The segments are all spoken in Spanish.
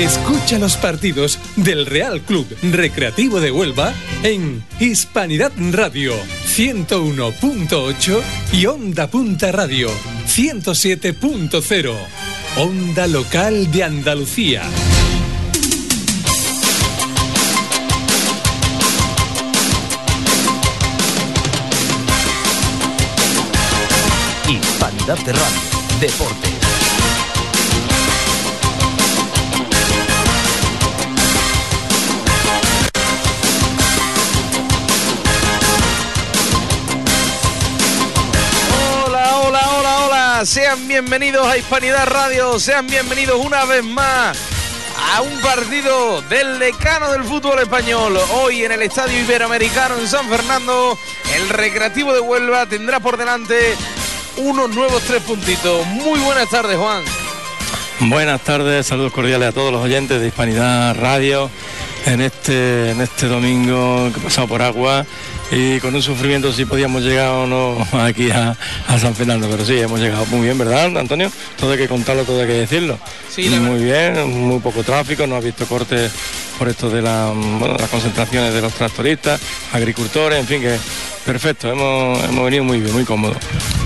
Escucha los partidos del Real Club Recreativo de Huelva en Hispanidad Radio 101.8 y Onda Punta Radio 107.0. Onda Local de Andalucía. Hispanidad Radio. Deportes. Sean bienvenidos a Hispanidad Radio. Sean bienvenidos una vez más a un partido del decano del fútbol español. Hoy en el Estadio Iberoamericano en San Fernando, el Recreativo de Huelva tendrá por delante unos nuevos tres puntitos. Muy buenas tardes, Juan. Buenas tardes, saludos cordiales a todos los oyentes de Hispanidad Radio en este, en este domingo que pasado por agua y con un sufrimiento si podíamos llegar o no aquí a, a San Fernando, pero sí, hemos llegado muy bien, ¿verdad, Antonio? Todo hay que contarlo, todo hay que decirlo. Sí, muy bien, muy poco tráfico, no ha visto cortes por esto de la, bueno, las concentraciones de los tractoristas, agricultores, en fin, que perfecto, hemos, hemos venido muy bien, muy cómodos.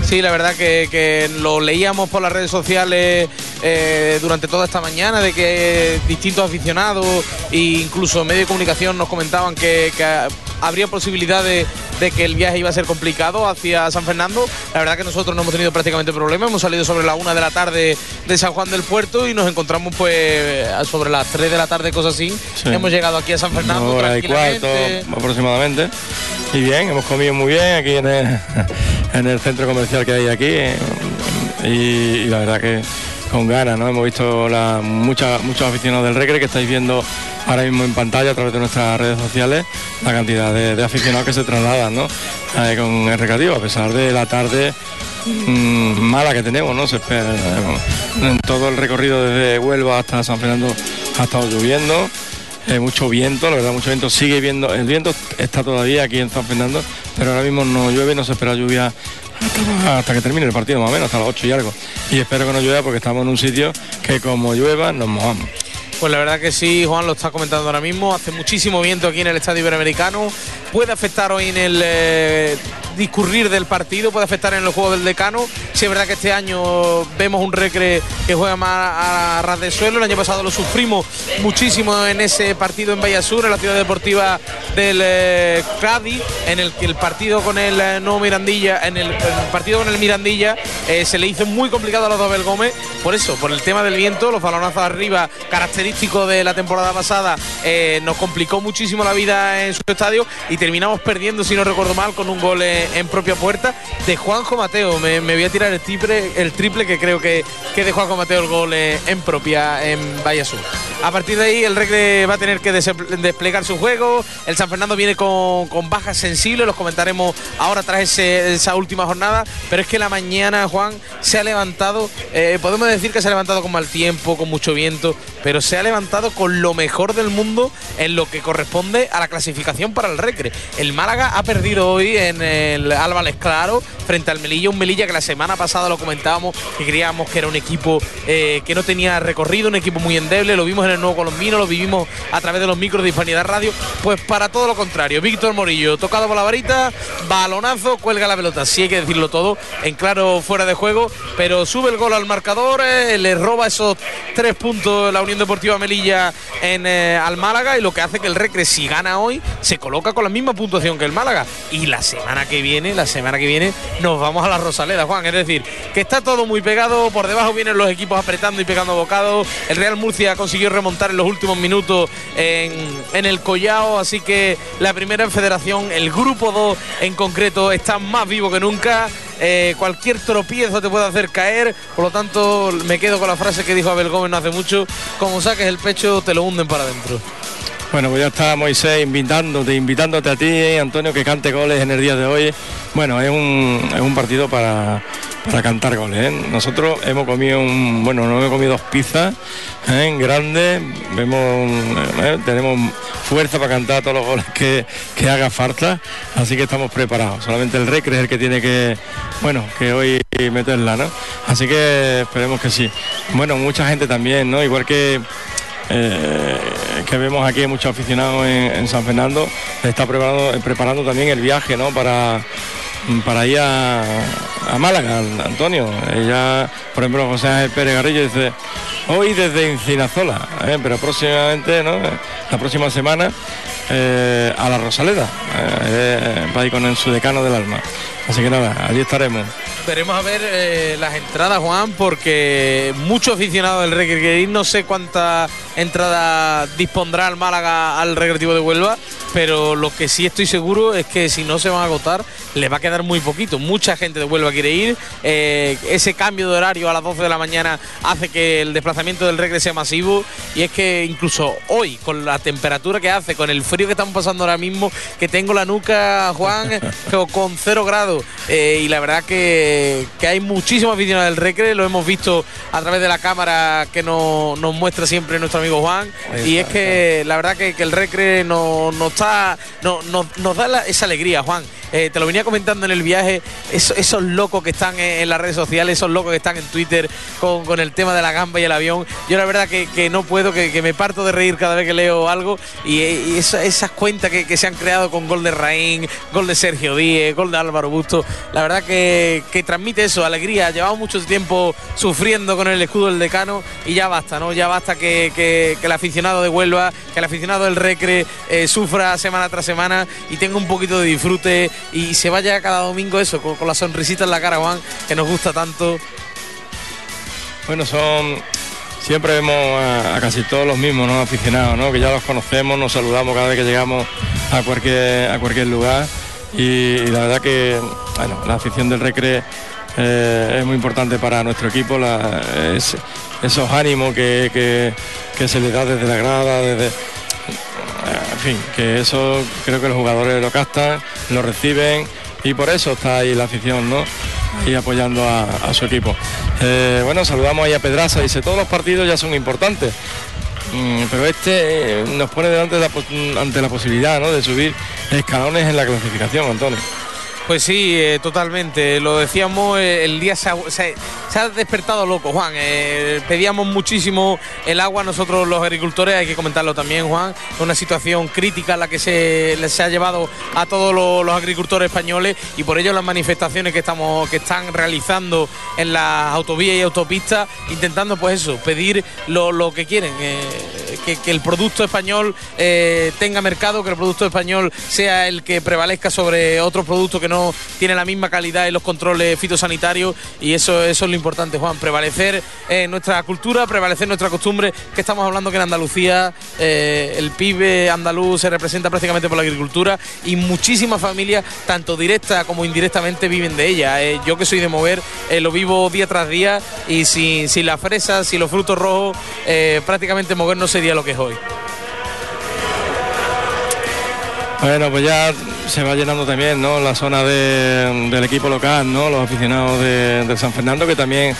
Sí, la verdad que, que lo leíamos por las redes sociales eh, durante toda esta mañana de que distintos aficionados e incluso medios de comunicación nos comentaban que, que habría posibilidad de, de que el viaje iba a ser complicado hacia San Fernando. La verdad que nosotros no hemos tenido prácticamente problema. Hemos salido sobre la una de la tarde de San Juan del Puerto y nos encontramos pues sobre las 3 de la tarde, cosas así. Sí. Hemos llegado aquí a San Fernando. Una hora y cuarto aproximadamente. Y bien, hemos comido muy bien aquí en el, en el centro comercial que hay aquí. Y, y la verdad que con ganas, ¿no? Hemos visto la, mucha- muchos aficionados del Recre que estáis viendo ahora mismo en pantalla a través de nuestras redes sociales la cantidad de, aficionados que se trasladan, ¿no? Eh, con el recreativo, a pesar de la tarde mm, mala que tenemos, ¿no? Se espera, eh, en todo el recorrido desde Huelva hasta San Fernando ha estado lloviendo. Eh, mucho viento, la verdad, mucho viento. Sigue viendo, el viento está todavía aquí en San Fernando, pero ahora mismo no llueve no se espera lluvia hasta, que termine el partido, más o menos, hasta las 8 y algo. Y espero que no llueva porque estamos en un sitio que como llueva nos mojamos. Pues la verdad que sí, Juan lo está comentando ahora mismo. Hace muchísimo viento aquí en el Estadio Iberoamericano. Puede afectar hoy en el eh, discurrir del partido, puede afectar en los juegos del decano. Sí es verdad que este año vemos un recre que juega más a ras de suelo. El año pasado lo sufrimos muchísimo en ese partido en Vallasur, en la ciudad deportiva del eh, Cádiz, en el que el partido con el eh, nuevo Mirandilla, en el, el partido con el Mirandilla, eh, se le hizo muy complicado a los Abel Gómez. Por eso, por el tema del viento, los balonazos arriba, característico de la temporada pasada, eh, nos complicó muchísimo la vida en su estadio y terminamos perdiendo, si no recuerdo mal, con un gol en, en propia puerta de Juanjo Mateo. Me, voy a tirar el triple, el triple que creo que, que de Juanjo Mateo el gol en, propia en Vallasur. A partir de ahí el Recre va a tener que desplegar su juego. El San Fernando viene con, con bajas sensibles, los comentaremos ahora tras esa última jornada. Pero es que la mañana, Juan, se ha levantado, eh, podemos decir que se ha levantado con mal tiempo, con mucho viento, pero se ha levantado con lo mejor del mundo en lo que corresponde a la clasificación para el Recre. El Málaga ha perdido hoy en el Álvarez Claro frente al Melilla, un Melilla que la semana pasada lo comentábamos, que creíamos que era un equipo eh, que no tenía recorrido, un equipo muy endeble, lo vimos en el Nuevo Colombino, lo vivimos a través de los micros de Hispanidad Radio, pues para todo lo contrario, Víctor Morillo, tocado por la varita, balonazo, cuelga la pelota, sí hay que decirlo todo, en claro fuera de juego, pero sube el gol al marcador, eh, le roba esos tres puntos la Unión Deportiva Melilla en, eh, al Málaga y lo que hace que el Recre, si gana hoy, se coloca con la misma puntuación que el Málaga. Y la semana que viene, la semana que viene, nos vamos a la Rosaleda, Juan. Es decir, que está todo muy pegado, por debajo vienen los equipos apretando y pegando bocados. El Real Murcia consiguió remontar en los últimos minutos en, en el Collao, así que la primera en federación, el grupo 2 en concreto, está más vivo que nunca. Eh, cualquier tropiezo te puede hacer caer, por lo tanto me quedo con la frase que dijo Abel Gómez no hace mucho, como saques el pecho te lo hunden para adentro. Bueno, pues ya está Moisés invitándote, invitándote a ti, Antonio, que cante goles en el día de hoy. Bueno, es un, es un partido para, para cantar goles. ¿eh? Nosotros hemos comido un, bueno, no hemos comido dos pizzas ¿eh? grandes, vemos, ¿eh? tenemos fuerza para cantar todos los goles que, que haga falta, así que estamos preparados. Solamente el Recre es el que tiene que, bueno, que hoy meterla, ¿no? Así que esperemos que sí. Bueno, mucha gente también, ¿no? Igual que eh, que vemos aquí muchos aficionados en, San Fernando, está preparando, preparando también el viaje ¿no? para, para ir a, Málaga, Antonio. Por ejemplo, José Ángel Pérez Garrillo dice, hoy desde Encinazola, ¿eh? pero próximamente, ¿no? la próxima semana, eh, a la Rosaleda, va a ir con su decano del alma. Así que nada, allí estaremos. Veremos a ver eh, las entradas, Juan, porque muchos aficionados del Recreativo, no sé cuántas entradas dispondrá el Málaga al Recreativo de Huelva, pero lo que sí estoy seguro es que si no se van a agotar, les va a quedar muy poquito. Mucha gente de Huelva quiere ir. Eh, ese cambio de horario a las 12 de la mañana hace que el desplazamiento del Recre sea masivo. Y es que incluso hoy, con la temperatura que hace, con el frío que estamos pasando ahora mismo, que tengo la nuca, Juan, con cero grados, eh, y la verdad que que, hay muchísimos aficionados del Recre, lo hemos visto a través de la cámara que nos, muestra siempre nuestro amigo Juan. y es que la verdad que, el Recre nos, está, nos da esa alegría, Juan. Eh, te lo venía comentando en el viaje, esos, locos que están en, las redes sociales, esos locos que están en Twitter con, el tema de la gamba y el avión. Yo la verdad que, no puedo, que, me parto de reír cada vez que leo algo. Y, esas cuentas que, se han creado con gol de Raín, gol de Sergio Díez, gol de Álvaro Busto, la verdad que, transmite eso, alegría. Llevamos mucho tiempo sufriendo con el escudo del decano y ya basta, ¿no? Ya basta que, el aficionado de Huelva, que el aficionado del Recre eh, sufra semana tras semana y tenga un poquito de disfrute y se vaya cada domingo eso, con, la sonrisita en la cara, Juan, que nos gusta tanto. Bueno, son. Siempre vemos a, casi todos los mismos ¿no? aficionados, ¿no? que ya los conocemos, nos saludamos cada vez que llegamos a cualquier, a cualquier lugar. Y, la verdad que bueno, la afición del Recre eh, es muy importante para nuestro equipo, esos ánimos que, que, se le da desde la grada, desde, en fin, que eso creo que los jugadores lo captan, lo reciben y por eso está ahí la afición, ¿no? Ahí apoyando a, su equipo. Eh, bueno, saludamos ahí a Pedraza, dice, todos los partidos ya son importantes, mm, pero este eh, nos pone delante ante la posibilidad ¿no? de subir escalones en la clasificación, Antonio. Pues sí, eh, totalmente. Lo decíamos, eh, el día se ha, despertado loco, Juan. Eh, pedíamos muchísimo el agua nosotros los agricultores, hay que comentarlo también, Juan. Una situación crítica la que se, se ha llevado a todos los, agricultores españoles y por ello las manifestaciones que, estamos, que están realizando en las autovías y autopistas, intentando pues eso, pedir lo, que quieren, que, que, el producto español tenga mercado, que el producto español sea el que prevalezca sobre otros productos que no tiene la misma calidad en los controles fitosanitarios y eso, eso es lo importante, Juan, prevalecer en nuestra cultura, prevalecer nuestra costumbre, que estamos hablando que en Andalucía eh, el PIB andaluz se representa prácticamente por la agricultura y muchísimas familias, tanto directa como indirectamente, viven de ella. Eh, yo que soy de mover, eh, lo vivo día tras día y sin, sin las fresas, sin los frutos rojos, prácticamente mover no sería lo que es hoy. Bueno, pues ya se va llenando también ¿no? la zona del equipo local, ¿no? los aficionados de, San Fernando que también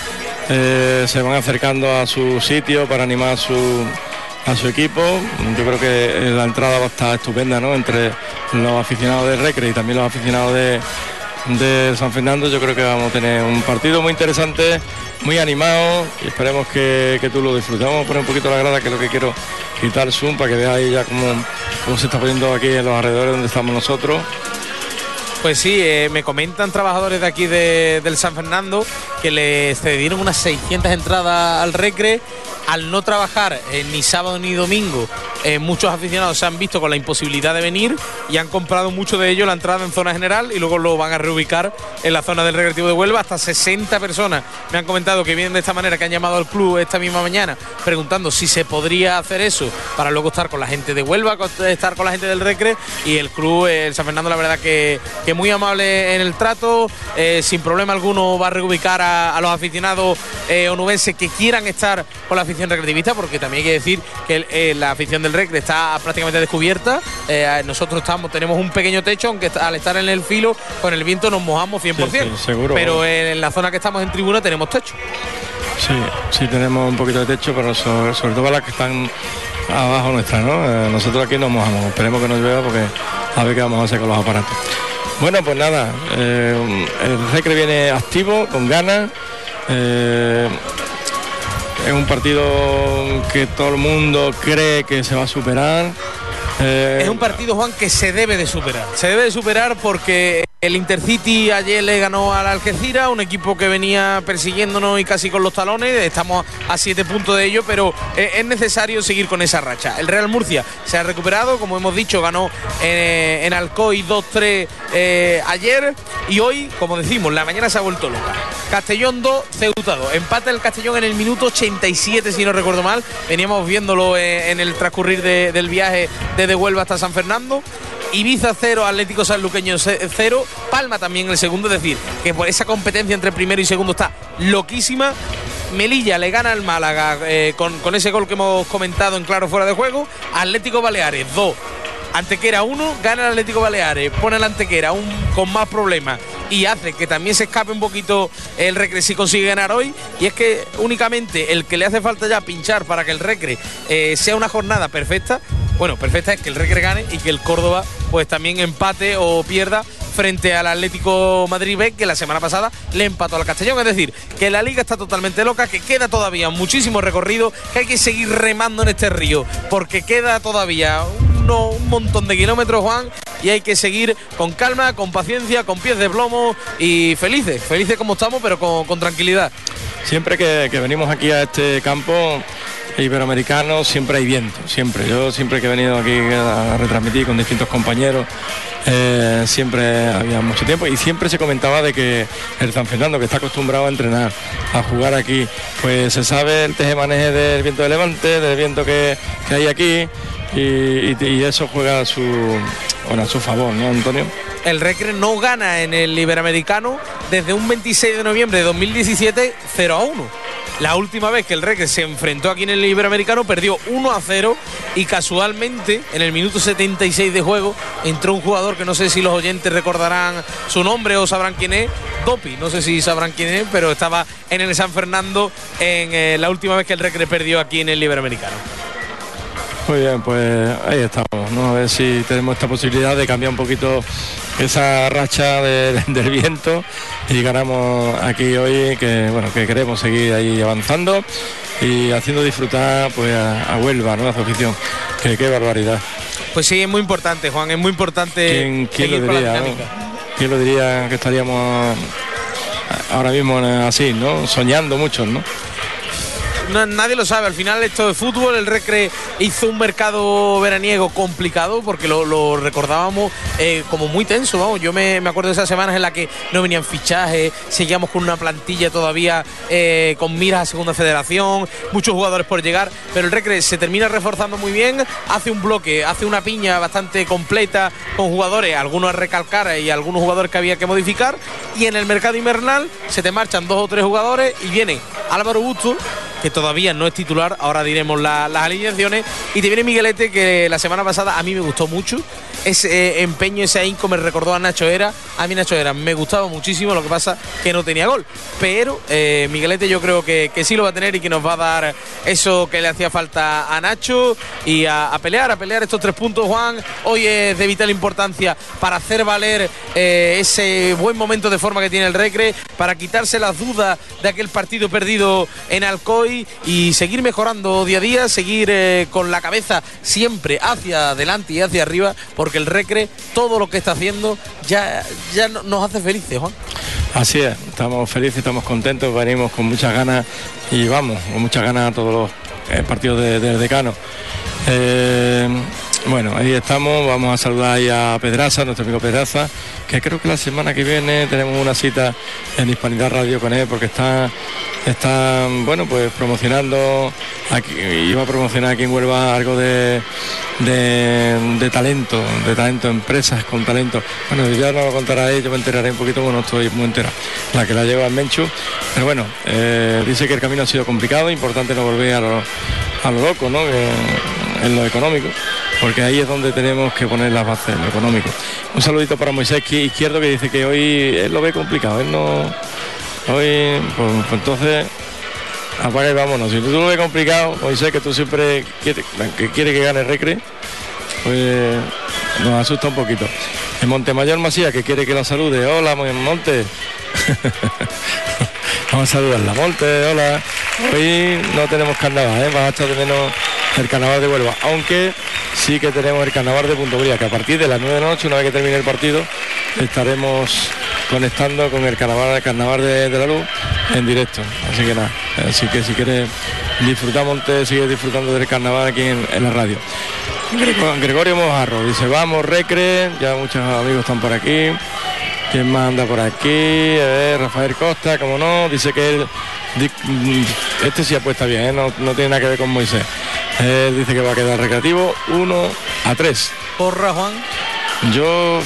eh, se van acercando a su sitio para animar a su, a su equipo. Yo creo que la entrada va a estar estupenda ¿no? entre los aficionados de Recre y también los aficionados de, de San Fernando. Yo creo que vamos a tener un partido muy interesante, muy animado y esperemos que, tú lo disfrutes. Vamos a poner un poquito la grada, que es lo que quiero quitar zoom para que veáis ya cómo, cómo se está poniendo aquí en los alrededores donde estamos nosotros. Pues sí, eh, me comentan trabajadores de aquí del San Fernando que le cedieron unas 600 entradas al Recre. Al no trabajar eh, ni sábado ni domingo, eh, muchos aficionados se han visto con la imposibilidad de venir y han comprado mucho de ellos la entrada en zona general y luego lo van a reubicar en la zona del recreativo de Huelva. Hasta 60 personas me han comentado que vienen de esta manera, que han llamado al club esta misma mañana preguntando si se podría hacer eso para luego estar con la gente de Huelva, estar con la gente del Recre y el club, el San Fernando, la verdad que, que muy amable en el trato, sin problema alguno va a reubicar a a, los aficionados eh, onubenses que quieran estar con la afición recreativista, porque también hay que decir que eh, la afición del Recre está prácticamente descubierta. Eh, nosotros estamos, tenemos un pequeño techo, aunque al estar en el filo, con el viento nos mojamos 100%. seguro, pero en la zona que estamos en tribuna tenemos techo. Sí, sí tenemos un poquito de techo, pero sobre, todo las que están abajo nuestra, ¿no? nosotros aquí nos mojamos, esperemos que nos llueva porque a ver qué vamos a hacer con los aparatos. Bueno, pues nada, eh, el Recre viene activo, con ganas. Eh, es un partido que todo el mundo cree que se va a superar. Eh, es un partido, Juan, que se debe de superar. Se debe de superar porque el Intercity ayer le ganó al Algeciras, un equipo que venía persiguiéndonos y casi con los talones. Estamos a siete puntos de ello, pero eh, es necesario seguir con esa racha. El Real Murcia se ha recuperado, como hemos dicho, ganó eh, en, Alcoy 2-3 ayer y hoy, como decimos, la mañana se ha vuelto loca. Castellón 2, Ceuta 2. Empata el Castellón en el minuto 87, si no recuerdo mal. Veníamos viéndolo en el transcurrir del viaje de de Huelva hasta San Fernando. Ibiza 0, Atlético Sanluqueño 0, Palma también el segundo, es decir, que por esa competencia entre primero y segundo está loquísima. Melilla le gana al Málaga eh, con, ese gol que hemos comentado en claro fuera de juego. Atlético Baleares 2, Antequera 1, gana el Atlético Baleares, pone el Antequera un, con más problemas y hace que también se escape un poquito el Recre si consigue ganar hoy. Y es que únicamente el que le hace falta ya pinchar para que el Recre eh, sea una jornada perfecta bueno, perfecta es que el Recre gane y que el Córdoba pues también empate o pierda frente al Atlético Madrid B, que la semana pasada le empató al Castellón. Es decir, que la liga está totalmente loca, que queda todavía muchísimo recorrido, que hay que seguir remando en este río, porque queda todavía un montón de kilómetros, Juan, y hay que seguir con calma, con paciencia, con pies de plomo y felices, felices como estamos, pero con, tranquilidad. Siempre que venimos aquí a este campo iberoamericano siempre hay viento, siempre. Yo siempre que he venido aquí a retransmitir con distintos compañeros, eh, siempre había mucho tiempo y siempre se comentaba de que el San Fernando, que está acostumbrado a entrenar, a jugar aquí, pues se sabe el tejemaneje del viento de levante, del viento que, hay aquí y, eso juega a su, a su favor, ¿no, Antonio? el Recre no gana en el Iberoamericano desde un 26 de noviembre de 2017 0 a 1. La última vez que el Recre se enfrentó aquí en el Iberoamericano perdió 1 a 0 y casualmente en el minuto 76 de juego entró un jugador que no sé si los oyentes recordarán su nombre o sabrán quién es, Dopi, no sé si sabrán quién es, pero estaba en el San Fernando en eh, la última vez que el Recre perdió aquí en el Iberoamericano. Muy bien, pues ahí estamos, ¿no? A ver si tenemos esta posibilidad de cambiar un poquito esa racha del viento y ganamos aquí hoy que bueno que queremos seguir ahí avanzando y haciendo disfrutar pues a, Huelva, ¿no? A su afición. Que qué barbaridad. Pues sí, es muy importante, Juan, es muy importante. ¿Quién, lo diría? ¿Quién lo diría que estaríamos ahora mismo así, ¿no? Soñando mucho, ¿no? Nadie lo sabe. Al final esto de fútbol, el Recre hizo un mercado veraniego complicado porque lo, recordábamos eh, como muy tenso. Yo me, acuerdo de esas semanas en las que no venían fichajes, seguíamos con una plantilla todavía eh, con miras a segunda federación, muchos jugadores por llegar, pero el Recre se termina reforzando muy bien, hace un bloque, hace una piña bastante completa con jugadores, algunos a recalcar y algunos jugadores que había que modificar, y en el mercado invernal se te marchan dos o tres jugadores y viene Álvaro Busto que todavía no es titular, ahora diremos las alineaciones. Y te viene Miguelete, que la semana pasada a mí me gustó mucho. Ese eh, empeño, ese ahínco me recordó a Nacho Era. A mí Nacho Era me gustaba muchísimo, lo que pasa que no tenía gol. Pero eh, Miguelete yo creo que, sí lo va a tener y que nos va a dar eso que le hacía falta a Nacho y a, pelear, a pelear estos tres puntos, Juan. Hoy es de vital importancia para hacer valer eh, ese buen momento de forma que tiene el Recre, para quitarse las dudas de aquel partido perdido en Alcoy y seguir mejorando día a día, seguir con la cabeza siempre hacia adelante y hacia arriba, el Recre, todo lo que está haciendo, ya, ya nos hace felices, Juan. Así es, estamos felices, estamos contentos, venimos con muchas ganas y vamos, con muchas ganas a todos los eh, partidos del decano. Eh, bueno, ahí estamos, vamos a saludar ahí a Pedraza, nuestro amigo Pedraza, que creo que la semana que viene tenemos una cita en Hispanidad Radio con él, porque está, está bueno, pues promocionando, aquí, iba a promocionar aquí en Huelva algo de, de, talento, de talento, empresas con talento. Bueno, ya no lo contará yo me enteraré un poquito, bueno, estoy muy entera, la que la lleva en Menchu, pero bueno, eh, dice que el camino ha sido complicado, importante no volver a lo loco, ¿no? en lo económico porque ahí es donde tenemos que poner las bases, lo económico. Un saludito para Moisés Izquierdo que dice que hoy él lo ve complicado, él no. Hoy, pues, pues entonces, apaga y vámonos. Si tú lo ves complicado, Moisés, que tú siempre quieres que, quiere que gane Recre, pues nos asusta un poquito. En Montemayor Masía, que quiere que la salude. Hola, Monte. Vamos a saludarla. Monte, hola. Hoy no tenemos carnaval, ¿eh? vamos a de menos el carnaval de Huelva, aunque sí que tenemos el carnaval de Punto Bría, que a partir de las 9 de noche, una vez que termine el partido, estaremos conectando con el carnaval, el carnaval de, la luz en directo. Así que nada, así que si quieres disfrutamos, te sigue disfrutando del carnaval aquí en, la radio. Gregorio Mojarro dice, vamos, recre, ya muchos amigos están por aquí. ¿Quién manda por aquí? Rafael Costa, como no, dice que él, este sí apuesta bien, ¿eh? no, no, tiene nada que ver con Moisés. Él dice que va a quedar recreativo 1 a 3. ¿Porra, Juan? Yo,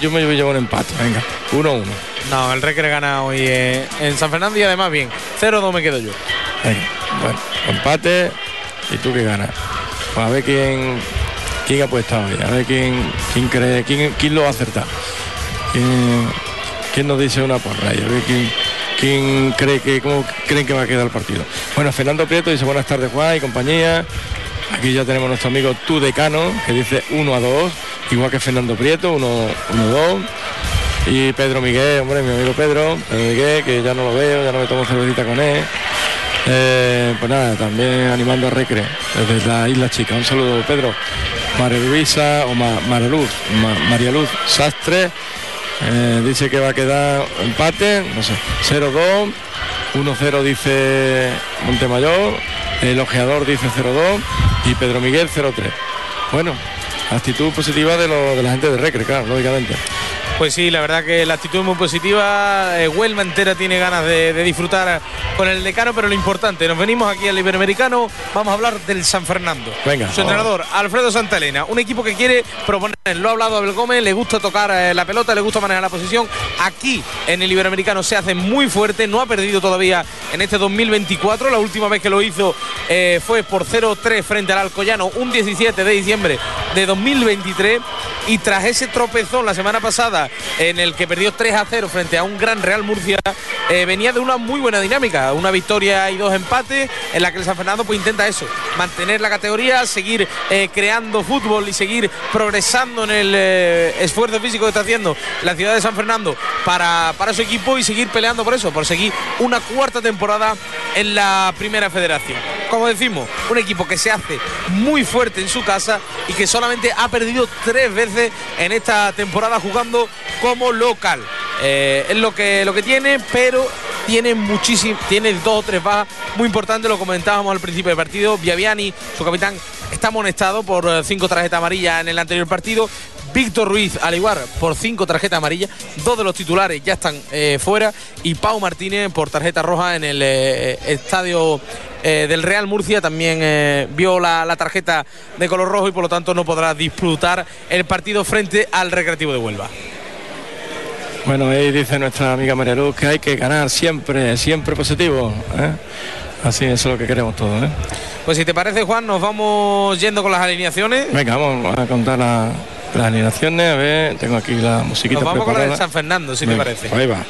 yo, me llevo un empate, venga, 1-1. No, el Recre gana hoy eh, en San Fernando y además bien. 0-2 me quedo yo. Venga, bueno, empate y tú que ganas. Pues a ver quién, quién apuesta hoy, a ver quién, quién cree, quién, quién lo va a acertar. Quién, quién nos dice una porra, a ver quién, quién cree que, cómo creen que va a quedar el partido. Bueno, Fernando Prieto dice buenas tardes Juan y compañía. Aquí ya tenemos nuestro amigo Tu Decano, que dice 1 a 2 igual que Fernando Prieto, 1-2. Y Pedro Miguel, hombre, mi amigo Pedro, Pedro Miguel, que ya no lo veo, ya no me tomo cervecita con él. Eh, pues nada, también animando a Recre desde la Isla Chica. Un saludo, Pedro. María Luisa o María Luz, María Luz Sastre eh, dice que va a quedar empate, no sé, 0-2, 1-0 dice Montemayor, el ojeador dice 0-2 y Pedro Miguel 0-3. Bueno, actitud positiva de, lo, de la gente de Recre, claro, lógicamente. Pues sí, la verdad que la actitud es muy positiva. Eh, Huelva entera tiene ganas de, disfrutar con el decano, pero lo importante, nos venimos aquí al Iberoamericano, vamos a hablar del San Fernando. Venga. Su entrenador, Alfredo Santalena, un equipo que quiere proponer, lo ha hablado Abel Gómez, le gusta tocar eh, la pelota, le gusta manejar la posición. Aquí en el Iberoamericano se hace muy fuerte, no ha perdido todavía en este 2024. La última vez que lo hizo eh, fue por 0-3 frente al Alcoyano, un 17 de diciembre de 2023. Y tras ese tropezón la semana pasada en el que perdió 3 a 0 frente a un gran Real Murcia, eh, venía de una muy buena dinámica, una victoria y dos empates, en la que el San Fernando pues intenta eso, mantener la categoría, seguir eh, creando fútbol y seguir progresando en el eh, esfuerzo físico que está haciendo la ciudad de San Fernando para, para su equipo y seguir peleando por eso, por seguir una cuarta temporada en la primera federación. Como decimos, un equipo que se hace muy fuerte en su casa y que solamente ha perdido tres veces en esta temporada jugando como local. Eh, es lo que, lo que tiene, pero tiene muchísimo, tiene dos o tres bajas muy importantes, lo comentábamos al principio del partido. Viaviani, su capitán, está amonestado por eh, cinco tarjetas amarillas en el anterior partido. Víctor Ruiz, al igual, por cinco tarjetas amarillas. Dos de los titulares ya están eh, fuera. Y Pau Martínez por tarjeta roja en el estadio del Real Murcia. También vio la, la, tarjeta de color rojo y por lo tanto no podrá disfrutar el partido frente al Recreativo de Huelva. Bueno, ahí dice nuestra amiga María Luz que hay que ganar siempre, siempre positivo. ¿eh? Así es lo que queremos todos. ¿eh? Pues si te parece, Juan, nos vamos yendo con las alineaciones. Venga, vamos a contar las alineaciones. A ver, tengo aquí la musiquita. Nos vamos con la de San Fernando, si te parece. Ahí va.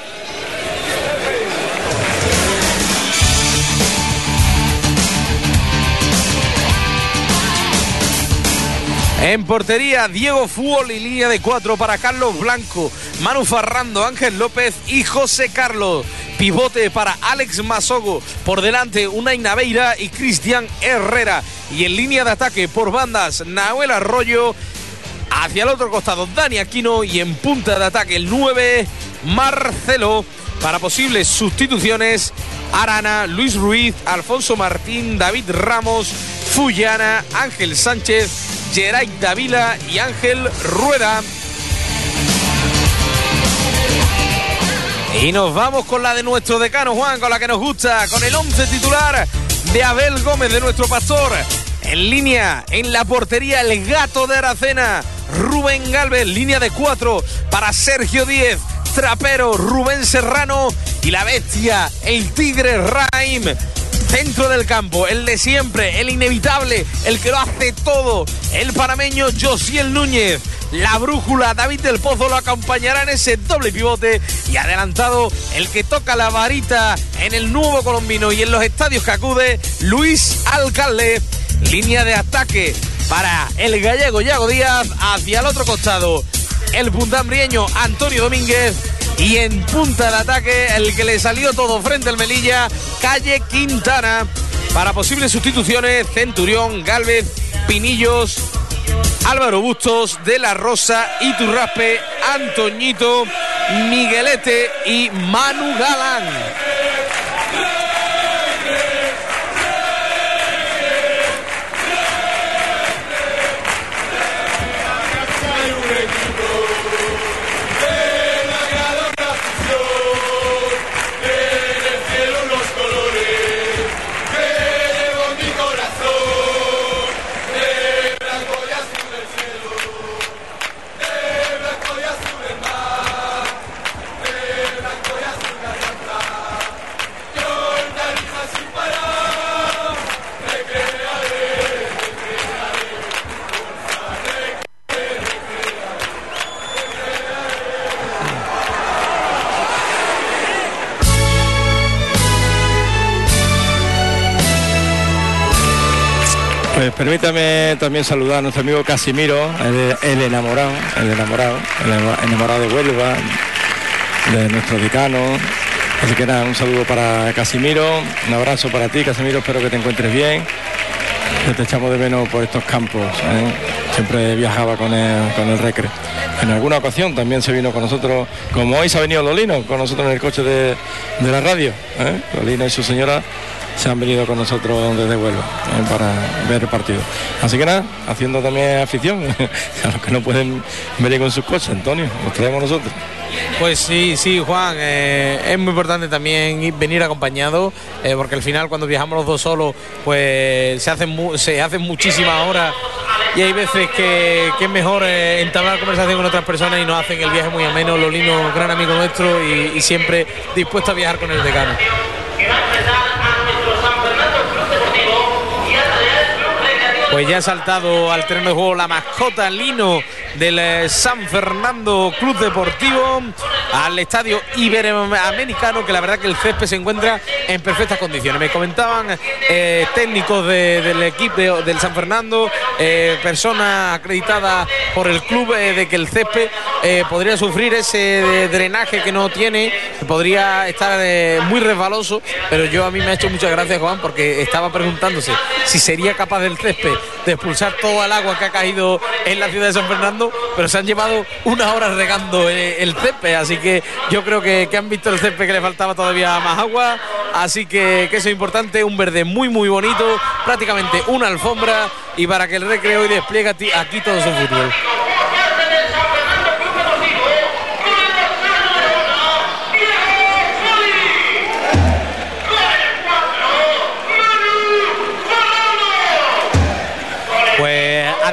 En portería, Diego Fútbol y línea de cuatro para Carlos Blanco, Manu Farrando, Ángel López y José Carlos. Pivote para Alex Masogo. Por delante, Unai Naveira y Cristian Herrera. Y en línea de ataque por bandas, Nahuel Arroyo. Hacia el otro costado, Dani Aquino. Y en punta de ataque, el 9, Marcelo. Para posibles sustituciones, Arana, Luis Ruiz, Alfonso Martín, David Ramos, Fullana, Ángel Sánchez Geray Davila y Ángel Rueda. Y nos vamos con la de nuestro decano Juan, con la que nos gusta, con el 11 titular de Abel Gómez, de nuestro pastor. En línea, en la portería, el gato de Aracena, Rubén Galvez, línea de cuatro para Sergio Díez, Trapero, Rubén Serrano y la bestia, el tigre Raim centro del campo, el de siempre, el inevitable, el que lo hace todo, el panameño Josiel Núñez. La brújula David del Pozo lo acompañará en ese doble pivote y adelantado el que toca la varita en el nuevo colombino y en los estadios que acude, Luis Alcalde. Línea de ataque para el gallego Yago Díaz hacia el otro costado. El puntambrieño Antonio Domínguez Y en punta del ataque, el que le salió todo frente al Melilla, Calle Quintana. Para posibles sustituciones, Centurión, Galvez, Pinillos, Álvaro Bustos, De la Rosa, Iturraspe, Antoñito, Miguelete y Manu Galán. Pues permítame también saludar a nuestro amigo Casimiro, el, enamorado, el enamorado, el enamorado de Huelva, de nuestro decano. Así que nada, un saludo para Casimiro, un abrazo para ti, Casimiro, espero que te encuentres bien. Que te echamos de menos por estos campos. ¿eh? Siempre viajaba con el, con el Recre. En alguna ocasión también se vino con nosotros, como hoy se ha venido Lolino, con nosotros en el coche de, de la radio. ¿eh? Y su señora se han venido con nosotros desde Huelva eh, para ver el partido. Así que nada, haciendo también afición a los que no pueden venir con sus coches, Antonio, los traemos nosotros. Pues sí, sí, Juan, eh, es muy importante también ir- venir acompañado, eh, porque al final cuando viajamos los dos solos, pues se hacen, se hacen muchísimas horas y hay veces que, que es mejor entablar conversación con otras personas y nos hacen el viaje muy ameno. Lolino, gran amigo nuestro y siempre dispuesto a viajar con el decano. Pues ya ha saltado al terreno de juego la mascota Lino del eh, San Fernando Club Deportivo al estadio Iberoamericano, que la verdad que el césped se encuentra en perfectas condiciones. Me comentaban eh, técnicos de- del equipo de- del San Fernando, eh, personas acreditadas por el club, eh, de que el césped podría sufrir ese drenaje que no tiene, podría estar muy resbaloso, pero yo a mí me ha hecho muchas gracias, Juan, porque estaba preguntándose si sería capaz del césped de expulsar toda el agua que ha caído en la ciudad de San Fernando, pero se han llevado unas horas regando eh, el césped, así que yo creo que, han visto el césped que le faltaba todavía más agua, así que, que eso es importante, un verde muy muy bonito, prácticamente una alfombra y para que el recreo hoy despliegue aquí todo su fútbol.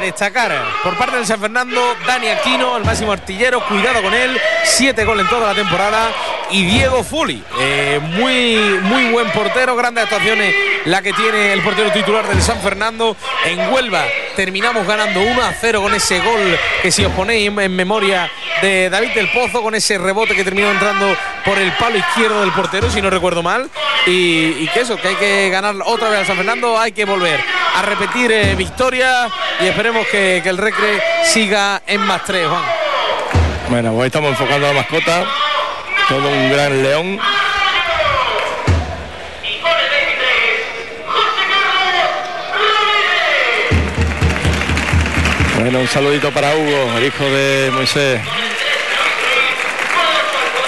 Destacar por parte del San Fernando, Dani Aquino, el máximo artillero, cuidado con él, siete goles en toda la temporada. Y Diego Fuli, eh, muy, muy buen portero, grandes actuaciones la que tiene el portero titular del San Fernando. En Huelva terminamos ganando 1 a 0 con ese gol que si os ponéis en, memoria de David del Pozo, con ese rebote que terminó entrando por el palo izquierdo del portero, si no recuerdo mal. Y, y que eso, que hay que ganar otra vez al San Fernando, hay que volver a repetir eh, victoria y esperemos que, que el Recre siga en más tres, Juan. Bueno, hoy estamos enfocando a la mascota, todo un gran león. Bueno, un saludito para Hugo, el hijo de Moisés.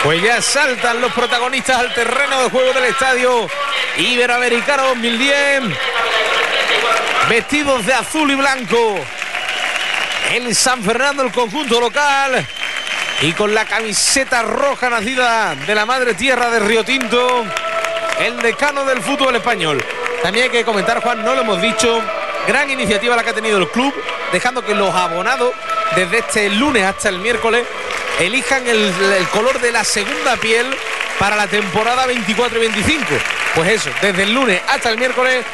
Pues ya saltan los protagonistas al terreno de juego del estadio Iberoamericano 2010. Vestidos de azul y blanco. El San Fernando, el conjunto local. Y con la camiseta roja nacida de la madre tierra de Río Tinto. El decano del fútbol español. También hay que comentar, Juan, no lo hemos dicho. Gran iniciativa la que ha tenido el club, dejando que los abonados, desde este lunes hasta el miércoles, elijan el, color de la segunda piel para la temporada 24 y 25. Pues eso, desde el lunes hasta el miércoles,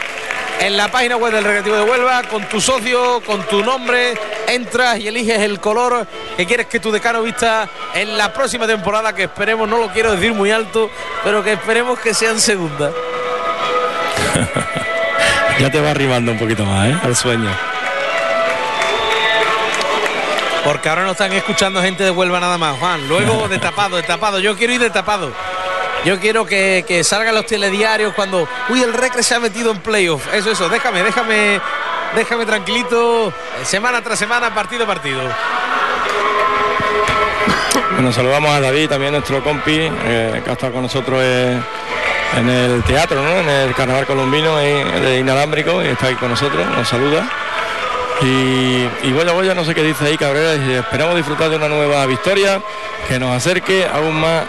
en la página web del Recreativo de Huelva, con tu socio, con tu nombre, entras y eliges el color que quieres que tu decano vista en la próxima temporada, que esperemos, no lo quiero decir muy alto, pero que esperemos que sea en segunda. Ya te va arribando un poquito más, ¿eh? Al sueño. Porque ahora no están escuchando gente de Huelva nada más, Juan. Luego de tapado, de tapado. Yo quiero ir de tapado. Yo quiero que, que salgan los telediarios cuando. Uy, el Recre se ha metido en playoff. Eso, eso. Déjame, déjame. Déjame tranquilito. Semana tras semana, partido a partido. Bueno, saludamos a David, también nuestro compi, eh, que ha estado con nosotros eh, en el teatro, ¿no? en el carnaval colombino de inalámbrico, y está ahí con nosotros, nos saluda. Y, y Goya Goya no sé qué dice ahí Cabrera, esperamos disfrutar de una nueva victoria que nos acerque aún más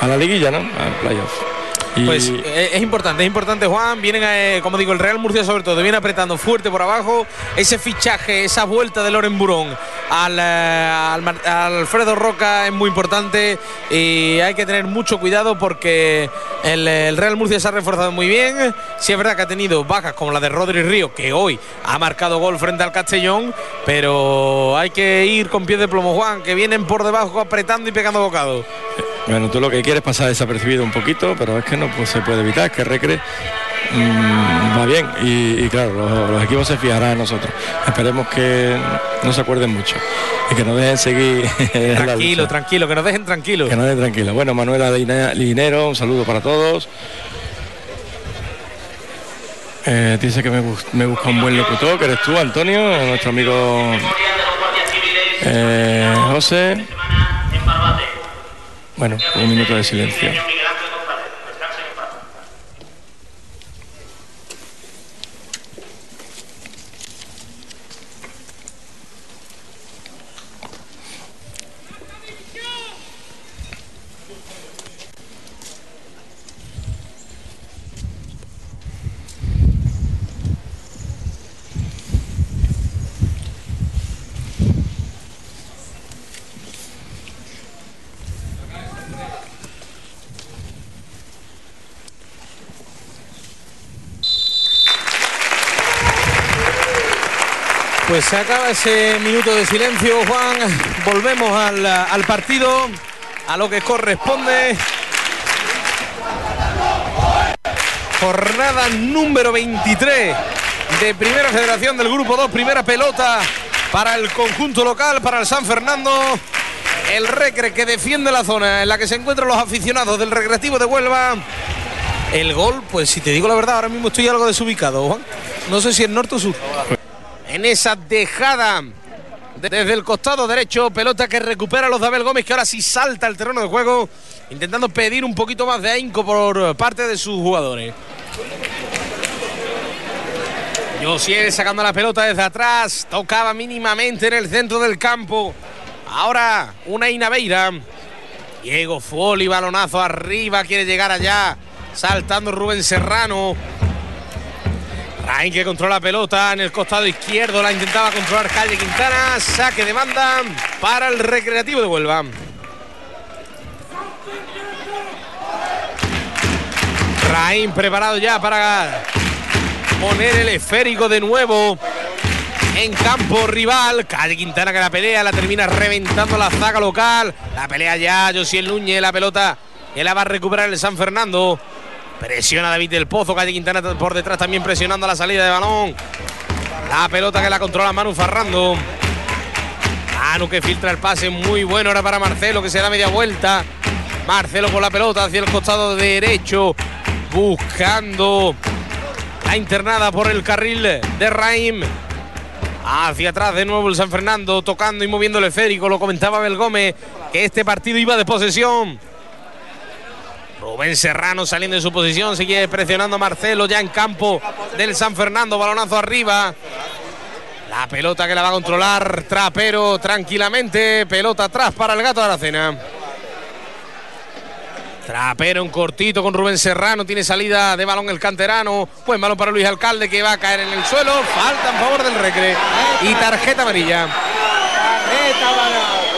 a la liguilla, ¿no? Al playoff. Pues eh, es importante, es importante Juan, vienen, eh, como digo, el Real Murcia sobre todo, viene apretando fuerte por abajo, ese fichaje, esa vuelta de Loren Burón al, eh, Alfredo Roca es muy importante y hay que tener mucho cuidado porque el, Real Murcia se ha reforzado muy bien, sí es verdad que ha tenido bajas como la de Rodri Río, que hoy ha marcado gol frente al Castellón, pero hay que ir con pie de plomo Juan, que vienen por debajo apretando y pegando bocado. Bueno, tú lo que quieres pasar desapercibido un poquito, pero es que no pues, se puede evitar, es que Recre mm, va bien y, claro, los, equipos se fijarán en nosotros. Esperemos que no se acuerden mucho y que nos dejen seguir. Tranquilo, tranquilo, que nos dejen tranquilos. Que nos dejen tranquilos. Bueno, Manuela Linero, un saludo para todos. Eh, dice que me, busca un buen locutor, que eres tú, Antonio, nuestro amigo eh, José. Bueno, un minuto de silencio. Se acaba ese minuto de silencio, Juan. Volvemos al, partido, a lo que corresponde. Jornada número 23 de Primera Federación del Grupo 2, primera pelota para el conjunto local, para el San Fernando. El Recre que defiende la zona en la que se encuentran los aficionados del Recreativo de Huelva. El gol, pues si te digo la verdad, ahora mismo estoy algo desubicado, Juan. No sé si es norte o sur en esa dejada desde el costado derecho, pelota que recupera los Dabel Gómez, que ahora sí salta al terreno de juego, intentando pedir un poquito más de ahínco por parte de sus jugadores. Josiel sacando la pelota desde atrás, tocaba mínimamente en el centro del campo. Ahora una Inaveira. Diego Foli, balonazo arriba, quiere llegar allá, saltando Rubén Serrano. Rain que controla la pelota en el costado izquierdo, la intentaba controlar Calle Quintana, saque de banda para el Recreativo de Huelva. Rain preparado ya para poner el esférico de nuevo en campo rival. Calle Quintana que la pelea, la termina reventando la zaga local. La pelea ya Josiel Núñez, la pelota que la va a recuperar el San Fernando. Presiona David del Pozo, Calle Quintana por detrás también presionando la salida de balón. La pelota que la controla Manu Farrando. Manu que filtra el pase muy bueno ahora para Marcelo que se da media vuelta. Marcelo con la pelota hacia el costado derecho. Buscando la internada por el carril de Raim. Hacia atrás de nuevo el San Fernando, tocando y moviendo el esférico. Lo comentaba Belgómez que este partido iba de posesión. Rubén Serrano saliendo de su posición, sigue presionando Marcelo ya en campo del San Fernando, balonazo arriba. La pelota que la va a controlar Trapero tranquilamente, pelota atrás para el gato de Aracena. Trapero en cortito con Rubén Serrano, tiene salida de balón el canterano. Buen balón para Luis Alcalde que va a caer en el suelo. Falta en favor del Recre. Y tarjeta amarilla.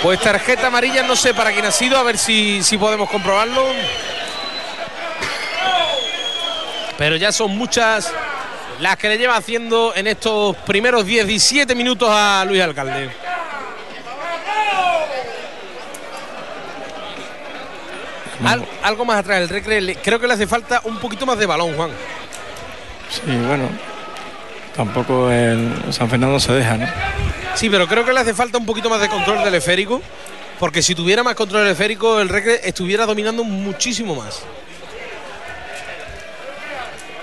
Pues tarjeta amarilla, no sé para quién ha sido, a ver si, si podemos comprobarlo pero ya son muchas las que le lleva haciendo en estos primeros 17 minutos a Luis Alcalde. algo más atrás, el Recre, creo que le hace falta un poquito más de balón, Juan. Sí, bueno, tampoco el San Fernando se deja, ¿no? Sí, pero creo que le hace falta un poquito más de control del esférico. Porque si tuviera más control del esférico, el Recre estuviera dominando muchísimo más.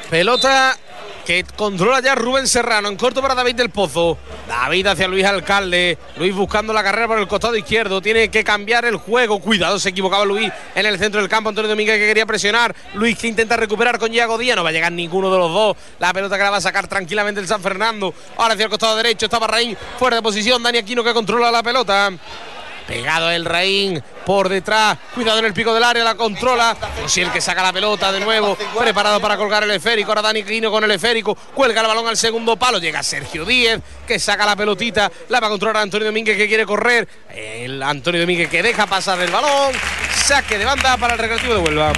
Pelota que controla ya Rubén Serrano. En corto para David del Pozo. David hacia Luis Alcalde. Luis buscando la carrera por el costado izquierdo. Tiene que cambiar el juego. Cuidado, se equivocaba Luis en el centro del campo. Antonio Domínguez que quería presionar. Luis que intenta recuperar con Diego Díaz. No va a llegar ninguno de los dos. La pelota que la va a sacar tranquilamente el San Fernando. Ahora hacia el costado derecho. Estaba Raín fuera de posición. Dani Aquino que controla la pelota. Pegado el Raín por detrás. Cuidado en el pico del área, la controla. el que saca la pelota de nuevo. Preparado para colgar el esférico. Ahora Dani Quino con el esférico. Cuelga el balón al segundo palo. Llega Sergio Díez que saca la pelotita. La va a controlar Antonio Domínguez que quiere correr. El Antonio Domínguez que deja pasar el balón. Saque de banda para el recreativo de Huelva.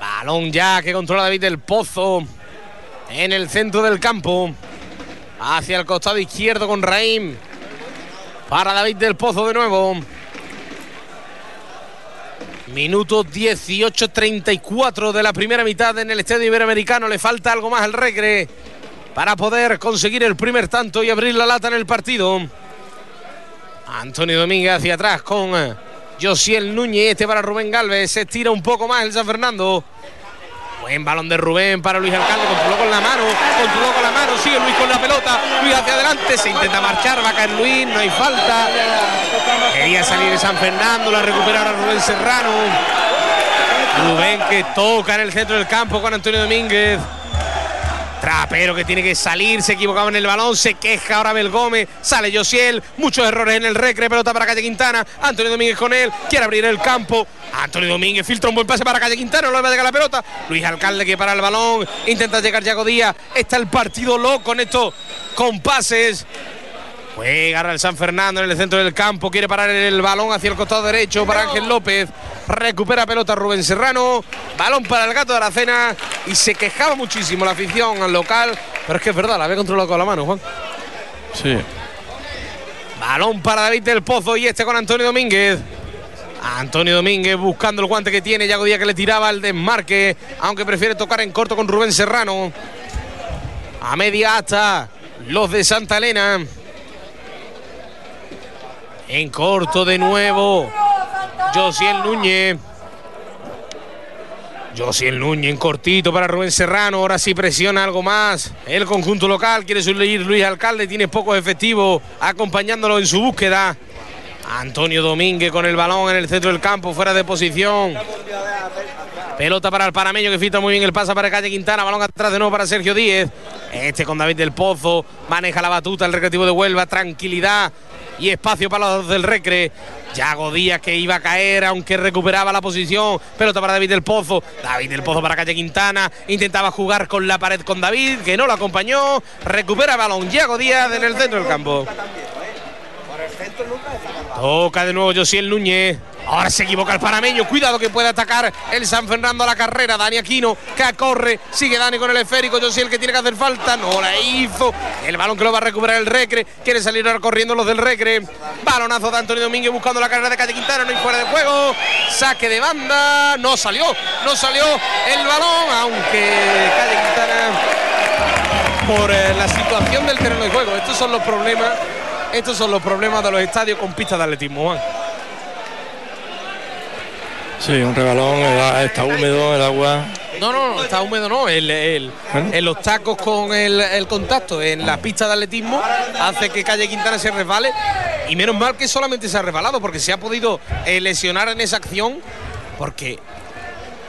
Balón ya que controla David del Pozo en el centro del campo hacia el costado izquierdo con Raim. Para David del Pozo de nuevo. Minuto 18-34 de la primera mitad en el Estadio Iberoamericano. Le falta algo más al Recre para poder conseguir el primer tanto y abrir la lata en el partido. Antonio Domínguez hacia atrás con eh, Josiel Núñez. Este para Rubén Galvez. Se estira un poco más el San Fernando. Buen balón de Rubén para Luis Alcalde, controló con la mano, controló con la mano, sigue Luis con la pelota, Luis hacia adelante, se intenta marchar, va a caer Luis, no hay falta. Quería salir de San Fernando, la recupera ahora Rubén Serrano. Rubén que toca en el centro del campo con Antonio Domínguez. Trapero que tiene que salir, se equivocaba en el balón, se queja ahora Bel Gómez, sale Josiel, muchos errores en el recre, pelota para Calle Quintana, Antonio Domínguez con él, quiere abrir el campo, Antonio Domínguez filtra un buen pase para Calle Quintana, no le va a llegar la pelota, Luis Alcalde que para el balón, intenta llegar Yago Díaz, está el partido loco en estos compases, Juega el San Fernando en el centro del campo. Quiere parar el balón hacia el costado derecho para Ángel López. Recupera pelota Rubén Serrano. Balón para el gato de Aracena. Y se quejaba muchísimo la afición al local. Pero es que es verdad, la había controlado con la mano, Juan. Sí. Balón para David del Pozo y este con Antonio Domínguez. Antonio Domínguez buscando el guante que tiene. Yago Díaz que le tiraba el desmarque. Aunque prefiere tocar en corto con Rubén Serrano. A media hasta los de Santa Elena. En corto de nuevo. Josiel Núñez. Josiel Núñez en cortito para Rubén Serrano. Ahora sí presiona algo más. El conjunto local quiere subir Luis Alcalde. Tiene pocos efectivos acompañándolo en su búsqueda. Antonio Domínguez con el balón en el centro del campo, fuera de posición. Pelota para el panameño que fita muy bien el pasa para Calle Quintana. Balón atrás de nuevo para Sergio Díez. Este con David del Pozo. Maneja la batuta el recreativo de Huelva. Tranquilidad y espacio para los del Recre. Yago Díaz que iba a caer, aunque recuperaba la posición. Pelota para David del Pozo. David del Pozo para Calle Quintana. Intentaba jugar con la pared con David, que no lo acompañó. Recupera balón Yago Díaz en el centro del campo. Toca de nuevo Josiel Núñez. Ahora se equivoca el panameño. Cuidado que puede atacar el San Fernando a la carrera. Dani Aquino que corre. Sigue Dani con el esférico. Josiel que tiene que hacer falta. No la hizo. El balón que lo va a recuperar el Recre. Quiere salir ahora corriendo los del Recre. Balonazo de Antonio Domínguez buscando la carrera de Calle Quintana. No hay fuera de juego. Saque de banda. No salió. No salió el balón. Aunque Calle Quintana. Por eh, la situación del terreno de juego. Estos son los problemas. Estos son los problemas de los estadios con pistas de atletismo. Sí, un rebalón, está húmedo el agua. No, no, no, está húmedo no. El, en los tacos con el, contacto en la pista de atletismo hace que Calle Quintana se resbale. Y menos mal que solamente se ha resbalado porque se ha podido eh, lesionar en esa acción. Porque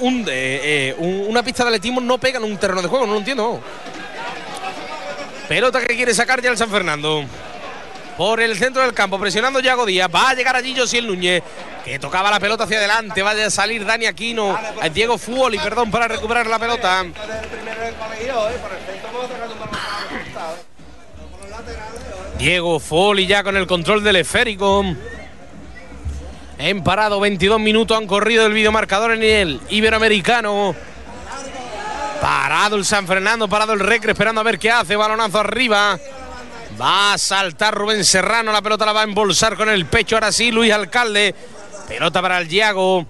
eh, un, una pista de atletismo no pega en un terreno de juego, no lo entiendo. Pelota que quiere sacar ya el San Fernando por el centro del campo, presionando Yago Díaz. Va a llegar allí Josiel Núñez, que tocaba la pelota hacia adelante. Va a salir Dani Aquino, Diego Fuoli, perdón, para recuperar la pelota. Diego Fuoli ya con el control del esférico. En parado, 22 minutos han corrido el videomarcador en el Iberoamericano. Parado el San Fernando, parado el Recre, esperando a ver qué hace. Balonazo arriba. Va a saltar Rubén Serrano, la pelota la va a embolsar con el pecho. Ahora sí, Luis Alcalde. Pelota para el Yago.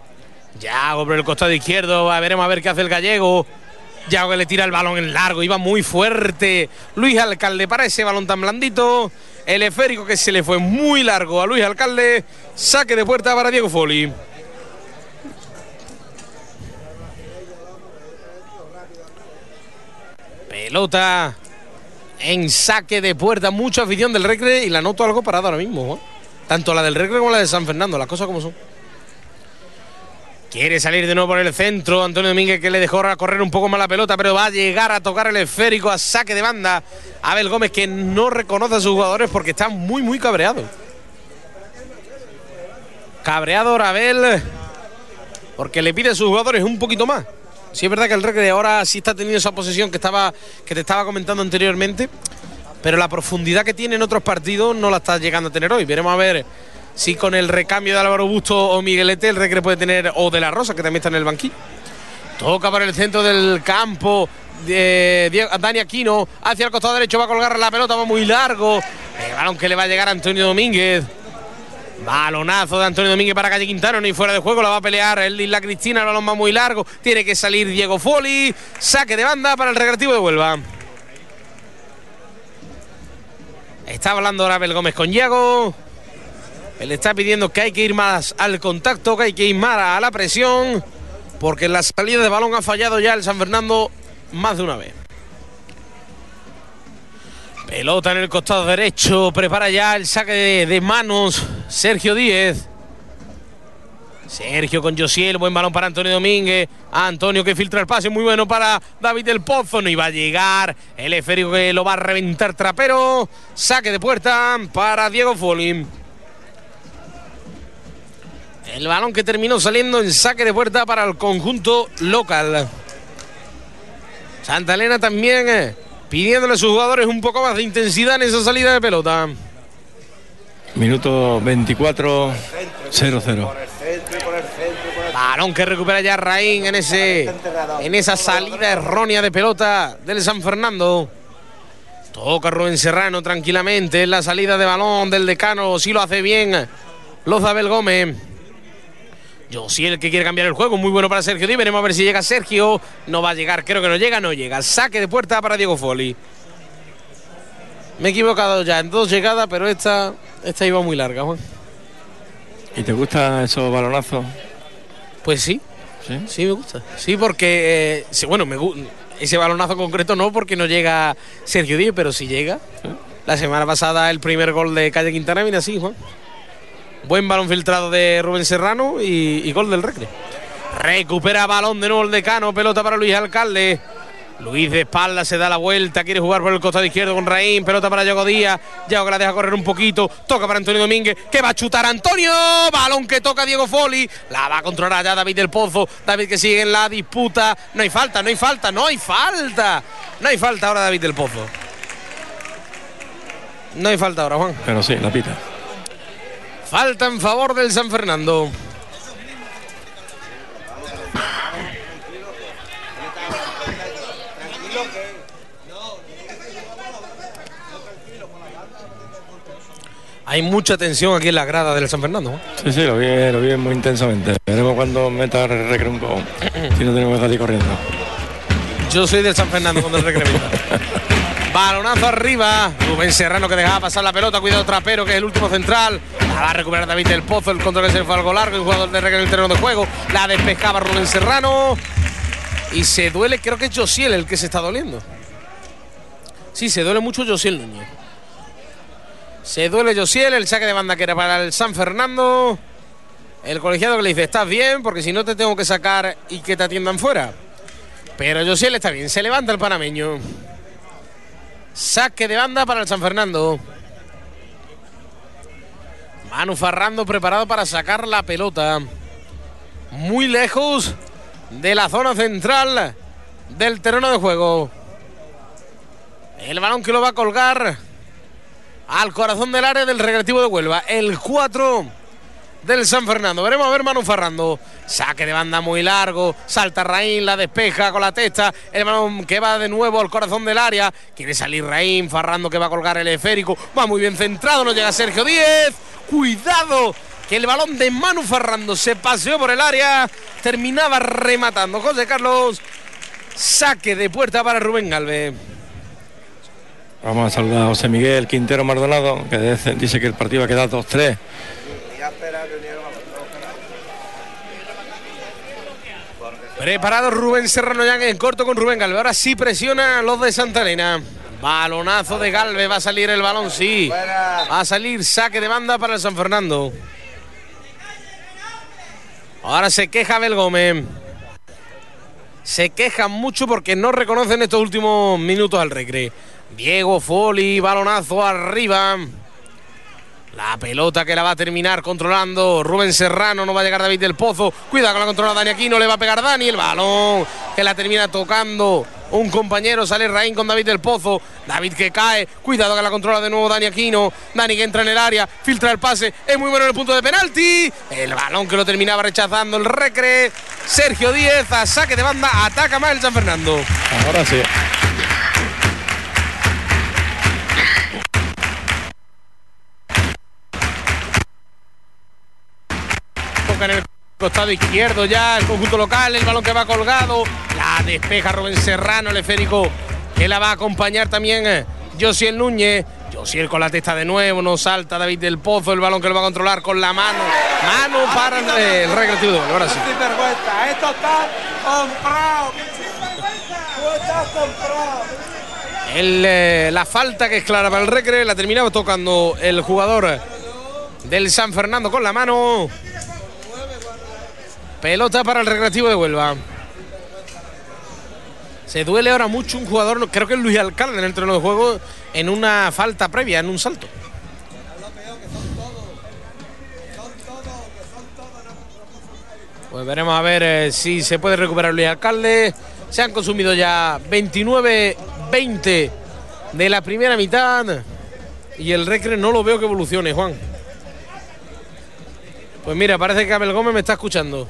Yago por el costado izquierdo. Veremos a ver qué hace el gallego. Yago que le tira el balón en largo, iba muy fuerte. Luis Alcalde para ese balón tan blandito. El esférico que se le fue muy largo a Luis Alcalde. Saque de puerta para Diego Foli. Pelota en saque de puerta. Mucha afición del Recre y la noto algo parada ahora mismo. Tanto la del Recre como la de San Fernando, las cosas como son. Quiere salir de nuevo por el centro. Antonio Domínguez que le dejó correr un poco más la pelota, pero va a llegar a tocar el esférico a saque de banda. Abel Gómez que no reconoce a sus jugadores porque está muy, muy cabreado. Cabreado Abel porque le pide a sus jugadores un poquito más. Sí es verdad que el Recre ahora sí está teniendo esa posesión que, estaba, que te estaba comentando anteriormente, pero la profundidad que tiene en otros partidos no la está llegando a tener hoy. Veremos a ver si con el recambio de Álvaro Busto o Miguelete el Recre puede tener, o de la Rosa, que también está en el banquillo. Toca por el centro del campo. de Dani Aquino hacia el costado derecho va a colgar la pelota, va muy largo. El balón que le va a llegar a Antonio Domínguez. Balonazo de Antonio Domínguez para Calle Quintano, ni fuera de juego, la va a pelear el Isla Cristina, el balón va muy largo, tiene que salir Diego Foli, saque de banda para el recreativo de Huelva. Está hablando ahora Abel Gómez con Diego. Él está pidiendo que hay que ir más al contacto, que hay que ir más a la presión, porque la salida de balón ha fallado ya el San Fernando más de una vez. Pelota en el costado derecho, prepara ya el saque de, manos Sergio Díez. Sergio con Josiel, buen balón para Antonio Domínguez. Antonio que filtra el pase, muy bueno para David del Pozo. No iba a llegar. El esférico que lo va a reventar trapero. Saque de puerta para Diego Folin. El balón que terminó saliendo en saque de puerta para el conjunto local. Santa Elena también eh, pidiéndole a sus jugadores un poco más de intensidad en esa salida de pelota. Minuto 24, 0-0. Balón que recupera ya Raín en, ese, en esa salida errónea de pelota del San Fernando. Toca Rubén Serrano tranquilamente en la salida de balón del decano. Si lo hace bien, los Abel Gómez. Yo sí el que quiere cambiar el juego, muy bueno para Sergio Díaz. Veremos a ver si llega Sergio. No va a llegar, creo que no llega, no llega. Saque de puerta para Diego Foli. Me he equivocado ya en dos llegadas, pero esta, esta iba muy larga, Juan. ¿Y te gustan esos balonazos? Pues sí. Sí, me gusta. Sí, porque, eh, bueno, me ese balonazo concreto no, porque no llega Sergio Díaz, pero si llega. La semana pasada el primer gol de Calle Quintana viene así, Juan. Buen balón filtrado de Rubén Serrano y, gol del Recre. Recupera balón de nuevo el decano, pelota para Luis Alcalde. Luis de espalda se da la vuelta, quiere jugar por el costado izquierdo con Raín, pelota para Yago Díaz, Yago que la deja correr un poquito, toca para Antonio Domínguez, que va a chutar Antonio, balón que toca Diego Foli, la va a controlar ya David del Pozo, David que sigue en la disputa, no hay falta, no hay falta, no hay falta, no hay falta ahora David del Pozo. No hay falta ahora, Juan. Pero sí, la pita. Falta en favor del San Fernando. Hay mucha tensión aquí en la grada del San Fernando. Sí, sí, lo vi, lo vi muy intensamente. Veremos cuando meta el recreo un poco. si no tenemos que salir corriendo. Yo soy del San Fernando cuando el recreo. Balonazo arriba. Rubén Serrano que dejaba pasar la pelota. Cuidado Trapero, que es el último central. La va a recuperar David del Pozo. El control que se fue algo largo. El jugador de regla en el terreno de juego. La despejaba Rubén Serrano. Y se duele, creo que es Josiel el que se está doliendo. Sí, se duele mucho Josiel Núñez. Se duele Josiel. El saque de banda que era para el San Fernando. El colegiado que le dice, estás bien, porque si no te tengo que sacar y que te atiendan fuera. Pero Josiel está bien, se levanta el panameño. Saque de banda para el San Fernando. Manu Farrando preparado para sacar la pelota. Muy lejos de la zona central del terreno de juego. El balón que lo va a colgar al corazón del área del recreativo de Huelva. El 4 del San Fernando. Veremos a ver Manu Farrando. Saque de banda muy largo. Salta Raín, la despeja con la testa. El balón que va de nuevo al corazón del área. Quiere salir Raín. Farrando que va a colgar el esférico. Va muy bien centrado. No llega Sergio Díez. Cuidado. Que el balón de Manu Farrando se paseó por el área. Terminaba rematando. José Carlos. Saque de puerta para Rubén Galvez. Vamos a saludar a José Miguel Quintero Maldonado, que dice que el partido va a quedar 2-3. Preparado Rubén Serrano ya en corto con Rubén Galvez. Ahora sí presiona a los de Santa Elena. Balonazo de Galvez. Va a salir el balón, sí. Va a salir saque de banda para el San Fernando. Ahora se queja Abel Gómez. Se quejan mucho porque no reconocen estos últimos minutos al recreo. Diego Foli, balonazo arriba. La pelota que la va a terminar controlando Rubén Serrano, no va a llegar David del Pozo. Cuidado con la controla Dani aquí, no le va a pegar Dani. El balón que la termina tocando un compañero, sale Raín con David del Pozo. David que cae, cuidado que la controla de nuevo Dani Aquino. Dani que entra en el área, filtra el pase, es muy bueno en el punto de penalti. El balón que lo terminaba rechazando el recre. Sergio Díez a saque de banda, ataca más el San Fernando. Ahora sí. En el costado izquierdo ya el conjunto local, el balón que va colgado, la despeja Rubén Serrano, el esférico que la va a acompañar también eh, Josiel Núñez. Josiel con la testa de nuevo, no salta David del Pozo, el balón que lo va a controlar con la mano. Mano para el, recreativo. Ahora sí. Esto está comprado. El, eh, la falta que es clara para el recre la terminaba tocando el jugador del San Fernando con la mano. Pelota para el Recreativo de Huelva. Se duele ahora mucho un jugador, creo que es Luis Alcalde en el terreno de juego, en una falta previa, en un salto. Pues veremos a ver eh, si se puede recuperar Luis Alcalde. Se han consumido ya 29-20 de la primera mitad. Y el Recre no lo veo que evolucione, Juan. Pues mira, parece que Abel Gómez me está escuchando.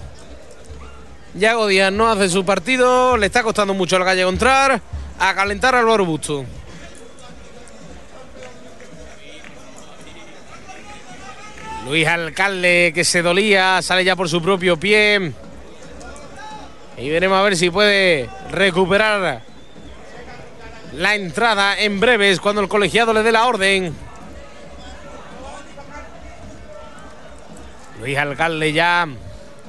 Yago Díaz no hace su partido, le está costando mucho al gallego entrar, a calentar al Busto. Luis Alcalde que se dolía, sale ya por su propio pie. Y veremos a ver si puede recuperar la entrada en breves cuando el colegiado le dé la orden. Luis Alcalde ya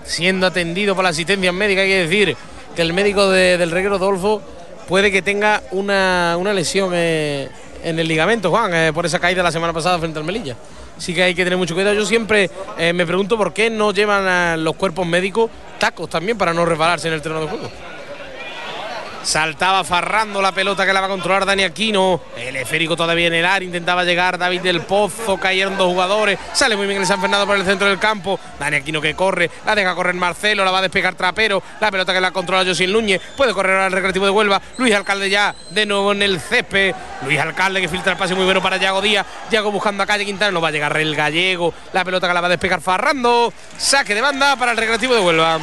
siendo atendido por la asistencia médica. Hay que decir que el médico del reguero Dolfo puede que tenga una, lesión eh, en el ligamento, Juan, eh, por esa caída la semana pasada frente al Melilla. Sí que hay que tener mucho cuidado. Yo siempre eh, me pregunto por qué no llevan los cuerpos médicos tacos también para no resbalarse en el terreno de juego. Saltaba farrando la pelota que la va a controlar Dani Aquino. El esférico todavía en el área. Intentaba llegar David del Pozo. Cayeron dos jugadores. Sale muy bien el San Fernando por el centro del campo. Dani Aquino que corre. La deja correr Marcelo. La va a despegar Trapero. La pelota que la controla José Núñez. Puede correr al recreativo de Huelva. Luis Alcalde ya de nuevo en el césped. Luis Alcalde que filtra el pase muy bueno para Yago Díaz. Yago buscando a calle Quintana. No va a llegar el gallego. La pelota que la va a despegar Farrando. Saque de banda para el recreativo de Huelva.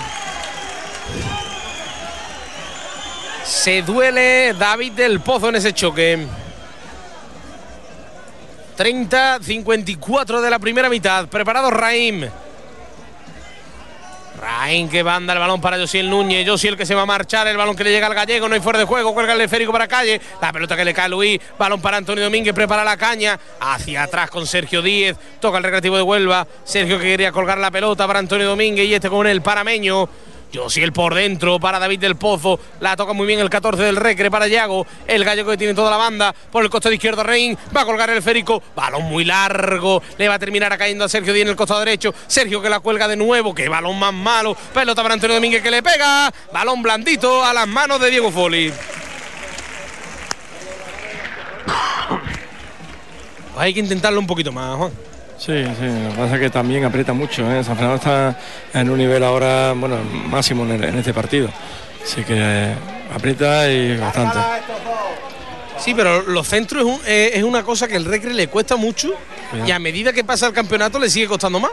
Se duele David del Pozo en ese choque. 30-54 de la primera mitad. Preparado Raim. Raim que banda el balón para Josiel Núñez. Josiel que se va a marchar. El balón que le llega al gallego. No hay fuera de juego. Cuelga el esférico para calle. La pelota que le cae a Luis. Balón para Antonio Domínguez. Prepara la caña. Hacia atrás con Sergio Díez. Toca el recreativo de Huelva. Sergio que quería colgar la pelota para Antonio Domínguez. Y este con el parameño. Josiel por dentro para David del Pozo. La toca muy bien el 14 del Recre para Yago. El gallego que tiene toda la banda. Por el costado izquierdo Rein. Va a colgar el férico. Balón muy largo. Le va a terminar cayendo a Sergio Díaz en el costado derecho. Sergio que la cuelga de nuevo. Qué balón más malo. Pelota para Antonio Domínguez que le pega. Balón blandito a las manos de Diego Foli. Hay que intentarlo un poquito más, Juan. Sí, sí, lo que pasa es que también aprieta mucho. ¿eh? San Fernando está en un nivel ahora, bueno, máximo en, este partido. Así que aprieta y bastante. Sí, pero los centros es, es una cosa que el Recre le cuesta mucho y a medida que pasa el campeonato le sigue costando más.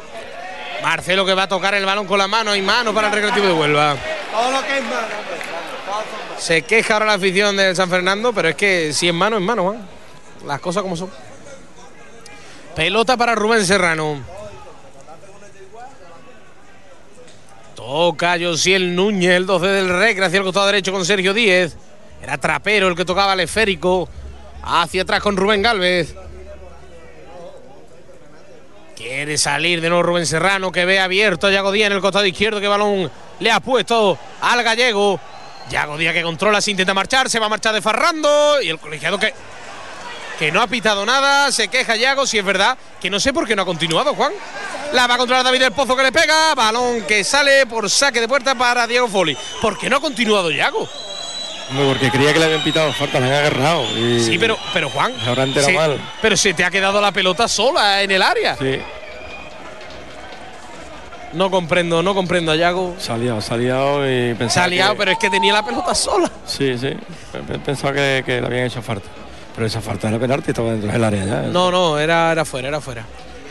Marcelo que va a tocar el balón con la mano y mano para el Recreativo de Huelva. Todo lo que es mano. Se queja ahora la afición del San Fernando, pero es que si es mano, es mano, Las cosas como son. Pelota para Rubén Serrano. Toca Josiel Núñez, el 12 del Recre, hacia el costado derecho con Sergio Díez. Era trapero el que tocaba el esférico. Hacia atrás con Rubén Galvez. Quiere salir de nuevo Rubén Serrano, que ve abierto a Yago Díaz en el costado izquierdo, que balón le ha puesto al gallego. Yago Díaz que controla, se intenta marchar, se va a marchar de Farrando. Y el colegiado que, que no ha pitado nada, se queja Yago, si es verdad, que no sé por qué no ha continuado, Juan. La va a controlar David del Pozo que le pega, balón que sale por saque de puerta para Diego Foli. ¿Por qué no ha continuado Yago? Porque creía que le habían pitado falta, le han agarrado. Y Sí, pero, pero Juan. Ahora entera se- mal. Pero se te ha quedado la pelota sola en el área. Sí, No comprendo, no comprendo a Yago. se ha liado, se ha liado y pensaba. ha liado, que- pero es que tenía la pelota sola. Sí, sí. Pe- pe- Pensaba que, que le habían hecho falta. Pero esa falta era penalti, estaba dentro del área ya. No, no, era, era fuera, era fuera.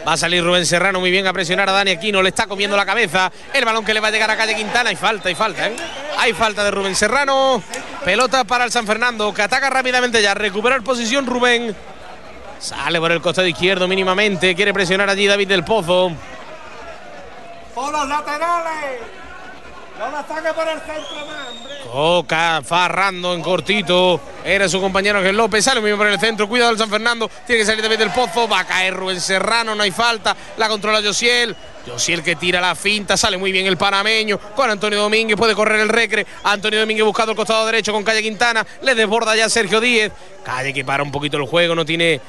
Va a salir Rubén Serrano muy bien a presionar a Dani Aquino, le está comiendo la cabeza. El balón que le va a llegar a calle Quintana. Hay falta, hay falta, ¿eh? Hay falta de Rubén Serrano. Pelota para el San Fernando, que ataca rápidamente ya. Recuperar posición Rubén. Sale por el costado izquierdo mínimamente. Quiere presionar allí David del Pozo. ¡Por los laterales! ¡No Farrando en cortito. Era su compañero Ángel López. Sale bien por el centro. Cuidado el San Fernando. Tiene que salir David del Pozo. Va a caer Rubén Serrano. No hay falta. La controla Josiel. Josiel que tira la finta. Sale muy bien el panameño. Con Antonio Domínguez. Puede correr el recre. Antonio Domínguez buscando el costado derecho con Calle Quintana. Le desborda ya Sergio Díez. Calle que para un poquito el juego. No tiene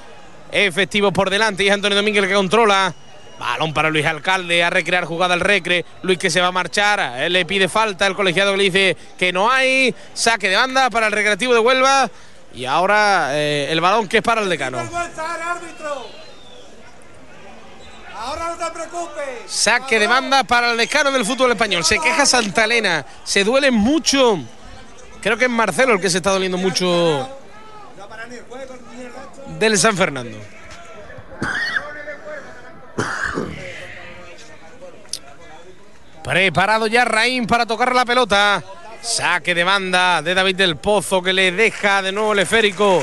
efectivos por delante. Y es Antonio Domínguez el que controla. Balón para Luis Alcalde a recrear jugada al recre. Luis que se va a marchar. Él le pide falta. El colegiado que le dice que no hay. Saque de banda para el recreativo de Huelva. Y ahora eh, el balón que es para el decano. Ahora no te preocupes. Saque de banda para el decano del fútbol español. Se queja Santa Elena. Se duele mucho. Creo que es Marcelo el que se está doliendo mucho del San Fernando. Preparado ya Raín para tocar la pelota. Saque de banda de David del Pozo que le deja de nuevo el esférico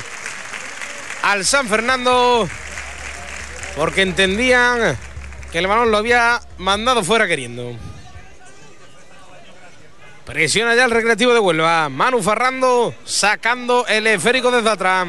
al San Fernando. Porque entendían que el balón lo había mandado fuera queriendo. Presiona ya el recreativo de Huelva. Manu Farrando sacando el esférico desde atrás.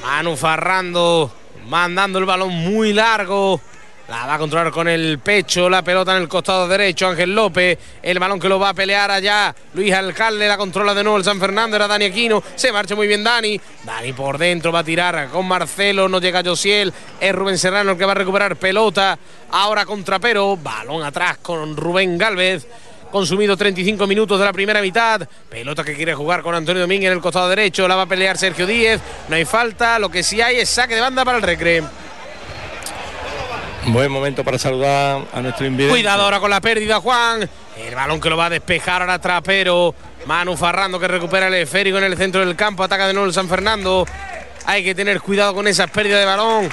Manu Farrando mandando el balón muy largo. La va a controlar con el pecho, la pelota en el costado derecho, Ángel López, el balón que lo va a pelear allá, Luis Alcalde, la controla de nuevo el San Fernando, era Dani Aquino, se marcha muy bien Dani, Dani por dentro va a tirar con Marcelo, no llega Josiel, es Rubén Serrano el que va a recuperar pelota, ahora contra Pero, balón atrás con Rubén Galvez, Consumido 35 minutos de la primera mitad. Pelota que quiere jugar con Antonio Domínguez en el costado derecho. La va a pelear Sergio Díez. No hay falta. Lo que sí hay es saque de banda para el Recre. Buen momento para saludar a nuestro invidente. Cuidado ahora con la pérdida, Juan. El balón que lo va a despejar ahora Trapero. Manu Farrando que recupera el esférico en el centro del campo. Ataca de nuevo el San Fernando. Hay que tener cuidado con esas pérdidas de balón.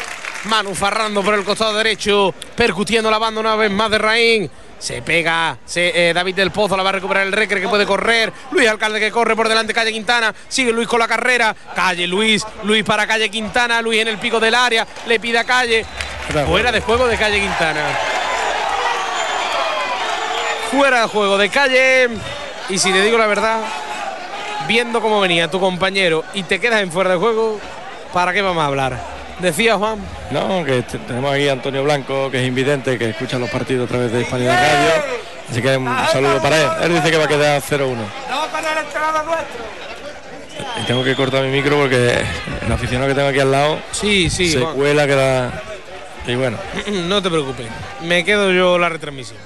Manu Farrando por el costado derecho. Percutiendo la banda una vez más de Raín. Se pega se- eh, David del Pozo, la va a recuperar el Recre que puede correr. Luis Alcalde que corre por delante, Calle Quintana. Sigue Luis con la carrera. Calle Luis, Luis para Calle Quintana. Luis en el pico del área. Le pide a Calle. Fuera de juego de Calle Quintana. Fuera de juego de Calle. Y si te digo la verdad, viendo cómo venía tu compañero y te quedas en fuera de juego, ¿para qué vamos a hablar? Decía Juan. No, que te- tenemos aquí a Antonio Blanco, que es invidente, que escucha los partidos a través de Hispanidad Radio. Así que un saludo para él. Él dice que va a quedar 0-1. No con el entrenador nuestro. Y tengo que cortar mi micro porque el aficionado que tengo aquí al lado Sí, sí, se Juan. cuela que da. Y bueno, No te preocupes, me quedo yo la retransmisión.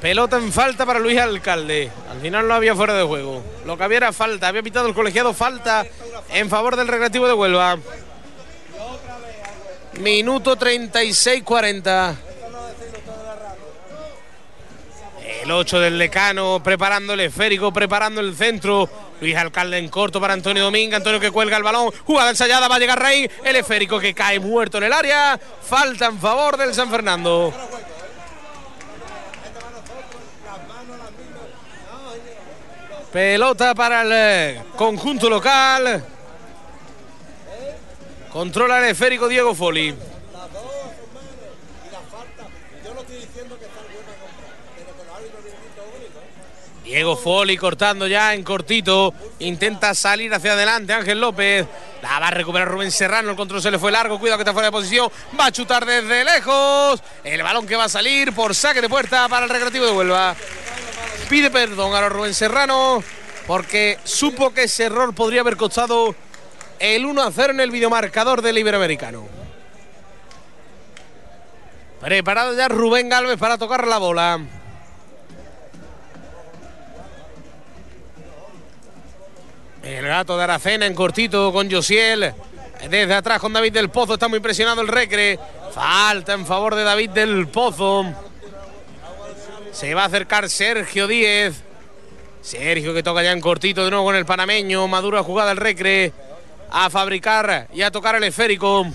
Pelota en falta para Luis Alcalde. Al final no había fuera de juego. Lo que había era falta. Había pitado el colegiado falta en favor del Recreativo de Huelva. Minuto 36-40. El 8 del decano preparando el esférico, preparando el centro. Luis Alcalde en corto para Antonio Domínguez. Antonio que cuelga el balón. Jugada ensayada, va a llegar Rey. El esférico que cae muerto en el área. Falta en favor del San Fernando. Pelota para el eh, conjunto local. Controla el esférico Diego Foli. Diego Foli cortando ya en cortito. Intenta salir hacia adelante Ángel López. La va a recuperar Rubén Serrano. El control se le fue largo. Cuidado que está fuera de posición. Va a chutar desde lejos. El balón que va a salir por saque de puerta para el recreativo de Huelva. Pide perdón a Rubén Serrano porque supo que ese error podría haber costado el 1 a 0 en el videomarcador del Iberoamericano. Preparado ya Rubén Galvez para tocar la bola. El gato de Aracena en cortito con Josiel. Desde atrás con David del Pozo. Está muy impresionado el Recre. Falta en favor de David del Pozo. Se va a acercar Sergio Díez. Sergio que toca ya en cortito de nuevo con el panameño. Madura jugada el Recre. A fabricar y a tocar el esférico.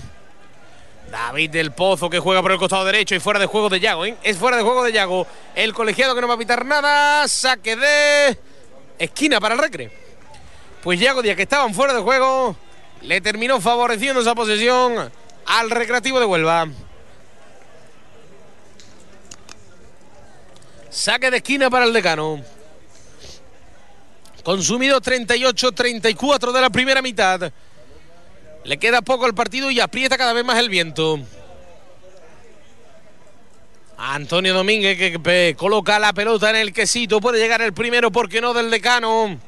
David del Pozo que juega por el costado derecho y fuera de juego de Yago. ¿eh? Es fuera de juego de Yago. El colegiado que no va a pitar nada. Saque de esquina para el Recre. Pues Yago Díaz, que estaban fuera de juego, le terminó favoreciendo esa posesión al Recreativo de Huelva. Saque de esquina para el decano. Consumido 38-34 de la primera mitad. Le queda poco al partido y aprieta cada vez más el viento. Antonio Domínguez que coloca la pelota en el quesito. Puede llegar el primero, porque no del decano.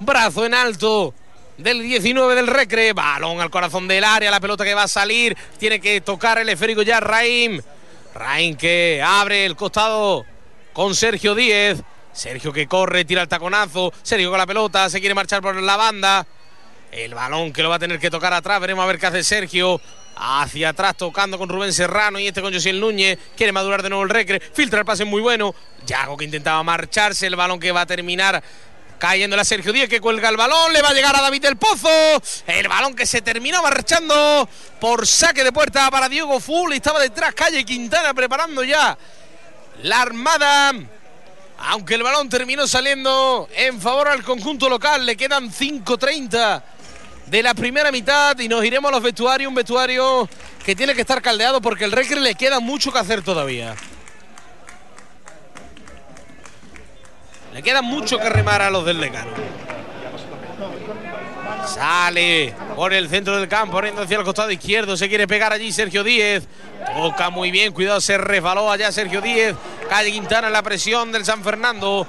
Brazo en alto del 19 del Recre. Balón al corazón del área. La pelota que va a salir. Tiene que tocar el esférico ya Raim. Raim que abre el costado con Sergio Díez. Sergio que corre, tira el taconazo. Sergio con la pelota. Se quiere marchar por la banda. El balón que lo va a tener que tocar atrás. Veremos a ver qué hace Sergio. Hacia atrás tocando con Rubén Serrano y este con Josiel Núñez. Quiere madurar de nuevo el recre. Filtra el pase muy bueno. Yago que intentaba marcharse. El balón que va a terminar Cayendo la Sergio Díez que cuelga el balón. Le va a llegar a David del Pozo. El balón que se terminó marchando por saque de puerta para Diego Full. Estaba detrás Calle Quintana preparando ya la armada. Aunque el balón terminó saliendo en favor al conjunto local. Le quedan 5.30 de la primera mitad y nos iremos a los vestuarios. Un vestuario que tiene que estar caldeado porque el Recre le queda mucho que hacer todavía. Le queda mucho que remar a los del decano. Sale por el centro del campo, corriendo hacia el costado izquierdo. Se quiere pegar allí Sergio Díez. Toca muy bien, cuidado, se resbaló allá Sergio Díez. Calle Quintana en la presión del San Fernando.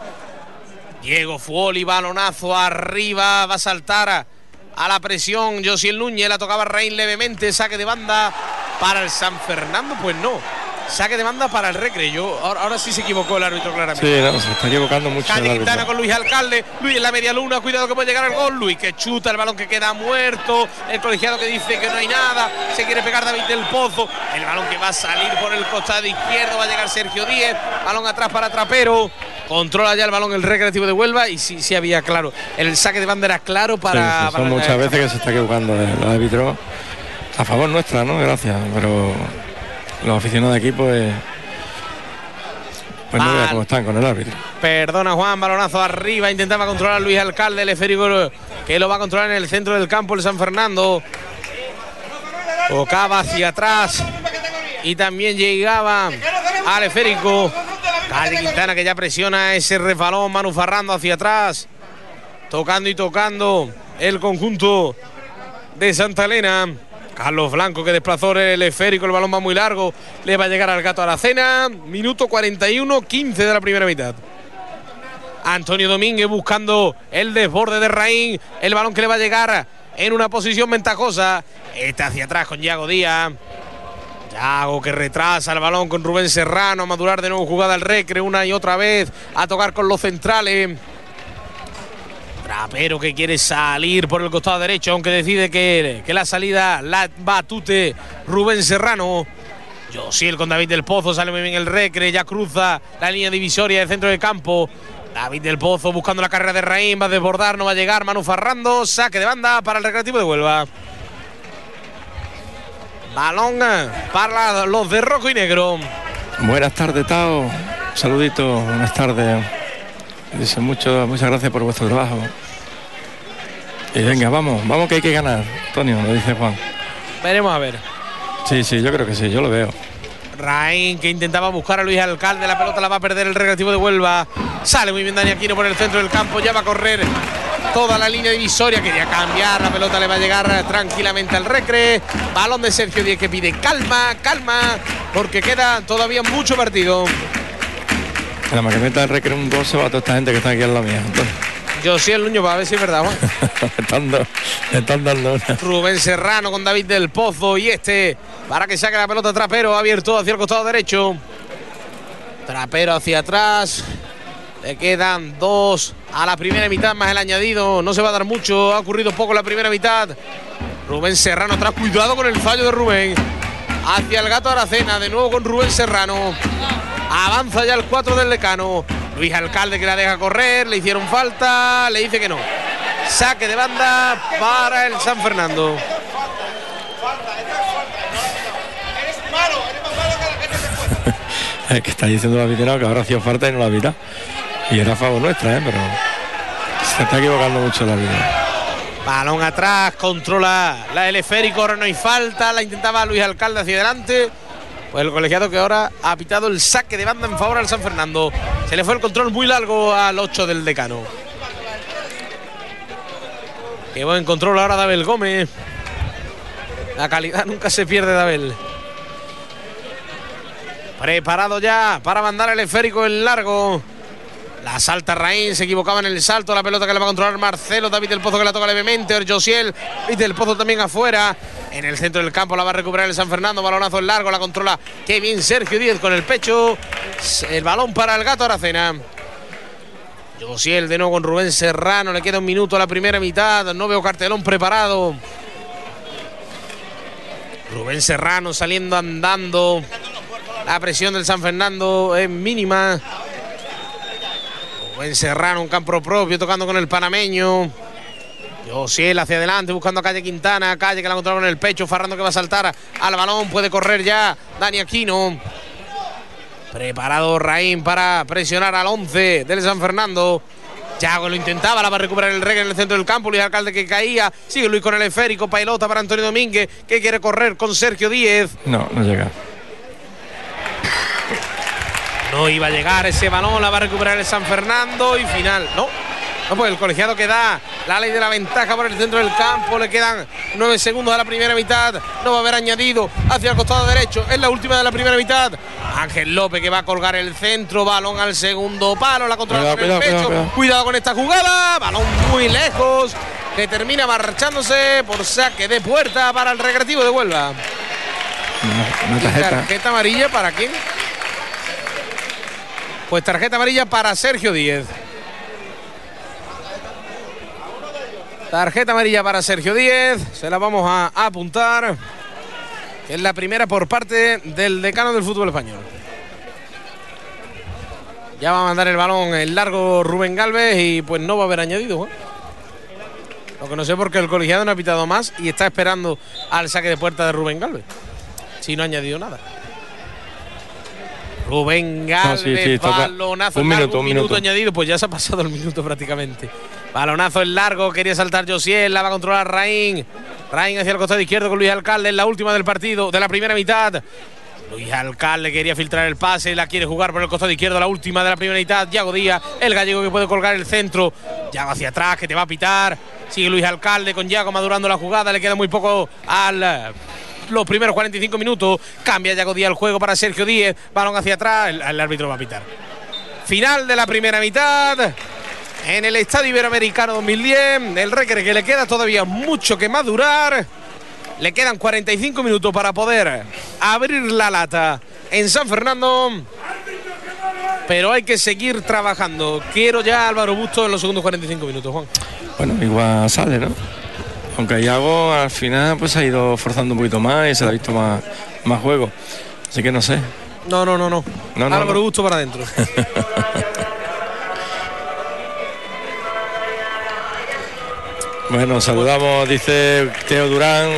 Diego Fuoli, balonazo arriba, va a saltar a, la presión. Josiel Núñez la tocaba Rein levemente, saque de banda para el San Fernando. Pues no, Saque de banda para el recre. ahora, sí se equivocó el árbitro claramente. Sí, no, se está equivocando mucho. Quintana con Luis Alcalde. Luis en la media luna. Cuidado que puede llegar el gol. Luis que chuta el balón que queda muerto. El colegiado que dice que no hay nada. Se quiere pegar David del Pozo. El balón que va a salir por el costado izquierdo. Va a llegar Sergio Díez. Balón atrás para Trapero. Controla ya el balón el recreativo de Huelva. Y sí, sí había claro. El saque de banda era claro para. son muchas veces que se está equivocando el árbitro. A favor nuestra, ¿no? Gracias. Pero los aficionados de aquí pues pues no vea cómo están con el árbitro. Perdona Juan, balonazo arriba, intentaba controlar Luis Alcalde, el esférico que lo va a controlar en el centro del campo el San Fernando. Tocaba hacia atrás y también llegaba al esférico. Calle Quintana que ya presiona ese refalón, Manu Farrando hacia atrás. Tocando y tocando el conjunto de Santa Elena. Carlos Blanco que desplazó el esférico, el balón va muy largo, le va a llegar al gato a la cena. Minuto 41, 15 de la primera mitad. Antonio Domínguez buscando el desborde de Raín, el balón que le va a llegar en una posición ventajosa. Está hacia atrás con Yago Díaz. Yago que retrasa el balón con Rubén Serrano, a madurar de nuevo jugada al recre una y otra vez, a tocar con los centrales. Trapero que quiere salir por el costado derecho, aunque decide que, que la salida la batute Rubén Serrano. Josiel con David del Pozo, sale muy bien el recre, ya cruza la línea divisoria del centro del campo. David del Pozo buscando la carrera de Raín, va a desbordar, no va a llegar. Manu Farrando, saque de banda para el Recreativo de Huelva. Balón para los de rojo y negro. Buenas tardes, Tao. Saludito, buenas tardes. Dice mucho, muchas gracias por vuestro trabajo. Y venga, vamos, vamos que hay que ganar, Antonio, lo dice Juan. Veremos a ver. Sí, sí, yo creo que sí, yo lo veo. Raín que intentaba buscar a Luis Alcalde, la pelota la va a perder el recreativo de Huelva. Sale muy bien Dani Aquino por el centro del campo. Ya va a correr toda la línea divisoria. Quería cambiar. La pelota le va a llegar tranquilamente al recre. Balón de Sergio Díez que pide calma, calma. Porque queda todavía mucho partido. Nada más que meta el recreo un 12 va a toda esta gente que está aquí en la mía. Yo sí, el Nuño, va a ver si es verdad, Juan. están, dando, están dando una. Rubén Serrano con David del Pozo y este para que saque la pelota trapero, abierto hacia el costado derecho. Trapero hacia atrás. Le quedan dos a la primera mitad más el añadido. No se va a dar mucho. Ha ocurrido poco la primera mitad. Rubén Serrano atrás. Cuidado con el fallo de Rubén. Hacia el gato Aracena. De nuevo con Rubén Serrano. Avanza ya el 4 del decano. Luis Alcalde que la deja correr. Le hicieron falta. Le dice que no. Saque de banda para el San Fernando. Es que está diciendo el aficionado que ahora hacía falta y no la vida. Y era favor nuestra, ¿eh? pero se está equivocando mucho la vida. Balón atrás, controla la el esférico, ahora no hay falta, la intentaba Luis Alcalde hacia adelante. Pues el colegiado que ahora ha pitado el saque de banda en favor al San Fernando. Se le fue el control muy largo al 8 del decano. Qué buen control ahora Dabel Gómez. La calidad nunca se pierde, Dabel. Preparado ya para mandar el esférico en largo. La salta Raín, se equivocaba en el salto. La pelota que le va a controlar Marcelo. David del Pozo que la toca levemente. Josiel. David del Pozo también afuera. En el centro del campo la va a recuperar el San Fernando. Balonazo en largo. La controla. Bien Sergio Díez con el pecho. El balón para el gato Aracena. Josiel de nuevo con Rubén Serrano. Le queda un minuto a la primera mitad. No veo cartelón preparado. Rubén Serrano saliendo andando. La presión del San Fernando es mínima. Rubén Serrano, un campo propio, tocando con el panameño. Josiel hacia adelante, buscando a Calle Quintana. Calle que la controla con el pecho. Farrando que va a saltar al balón. Puede correr ya Dani Aquino. Preparado Raín para presionar al 11 del San Fernando. Yago lo intentaba, la va a recuperar el reggae en el centro del campo. Luis Alcalde que caía. Sigue Luis con el esférico. Pailota para Antonio Domínguez que quiere correr con Sergio Díez. No, no llega. No iba a llegar ese balón, la va a recuperar el San Fernando y final. No, no, pues el colegiado que da la ley de la ventaja por el centro del campo. Le quedan nueve segundos a la primera mitad. No va a haber añadido hacia el costado derecho. Es la última de la primera mitad. Ángel López que va a colgar el centro. Balón al segundo palo. La controla con el pecho. cuidado, cuidado. Cuidado con esta jugada. Balón muy lejos. Que termina marchándose por saque de puerta para el recreativo de Huelva. Una, una tarjeta. ¿Tarjeta amarilla para quién? Pues tarjeta amarilla para Sergio Díez. Tarjeta amarilla para Sergio Díez. Se la vamos a apuntar. Es la primera por parte del decano del fútbol español. Ya va a mandar el balón el largo Rubén Galvez y pues no va a haber añadido. ¿eh? Lo que no sé porque el colegiado no ha pitado más y está esperando al saque de puerta de Rubén Galvez. Si no ha añadido nada. Rubén Galvez, sí, sí, está- balonazo un largo, minuto, un minuto minuto. añadido, pues ya se ha pasado el minuto prácticamente. Balonazo en largo, quería saltar Josiel, la va a controlar Raín. Raín hacia el costado izquierdo con Luis Alcalde en la última del partido, de la primera mitad. Luis Alcalde quería filtrar el pase, la quiere jugar por el costado izquierdo, la última de la primera mitad. Yago Díaz, el gallego que puede colgar el centro. Yago hacia atrás, que te va a pitar. Sigue Luis Alcalde con Yago madurando la jugada, le queda muy poco al los primeros 45 minutos. Cambia Yago Díaz el juego para Sergio Díez. Balón hacia atrás. El, árbitro va a pitar. Final de la primera mitad. En el Estadio Iberoamericano 2010. El Recre que le queda todavía mucho que madurar. Le quedan 45 minutos para poder abrir la lata en San Fernando. Pero hay que seguir trabajando. Quiero ya Álvaro Busto en los segundos 45 minutos, Juan. Bueno, igual sale, ¿no? Aunque Iago al final pues ha ido forzando un poquito más y se le ha visto más, más juego. Así que no sé. No, no, no, no. No, no, Álvaro no. Busto para adentro. Bueno, saludamos, dice Teo Durán,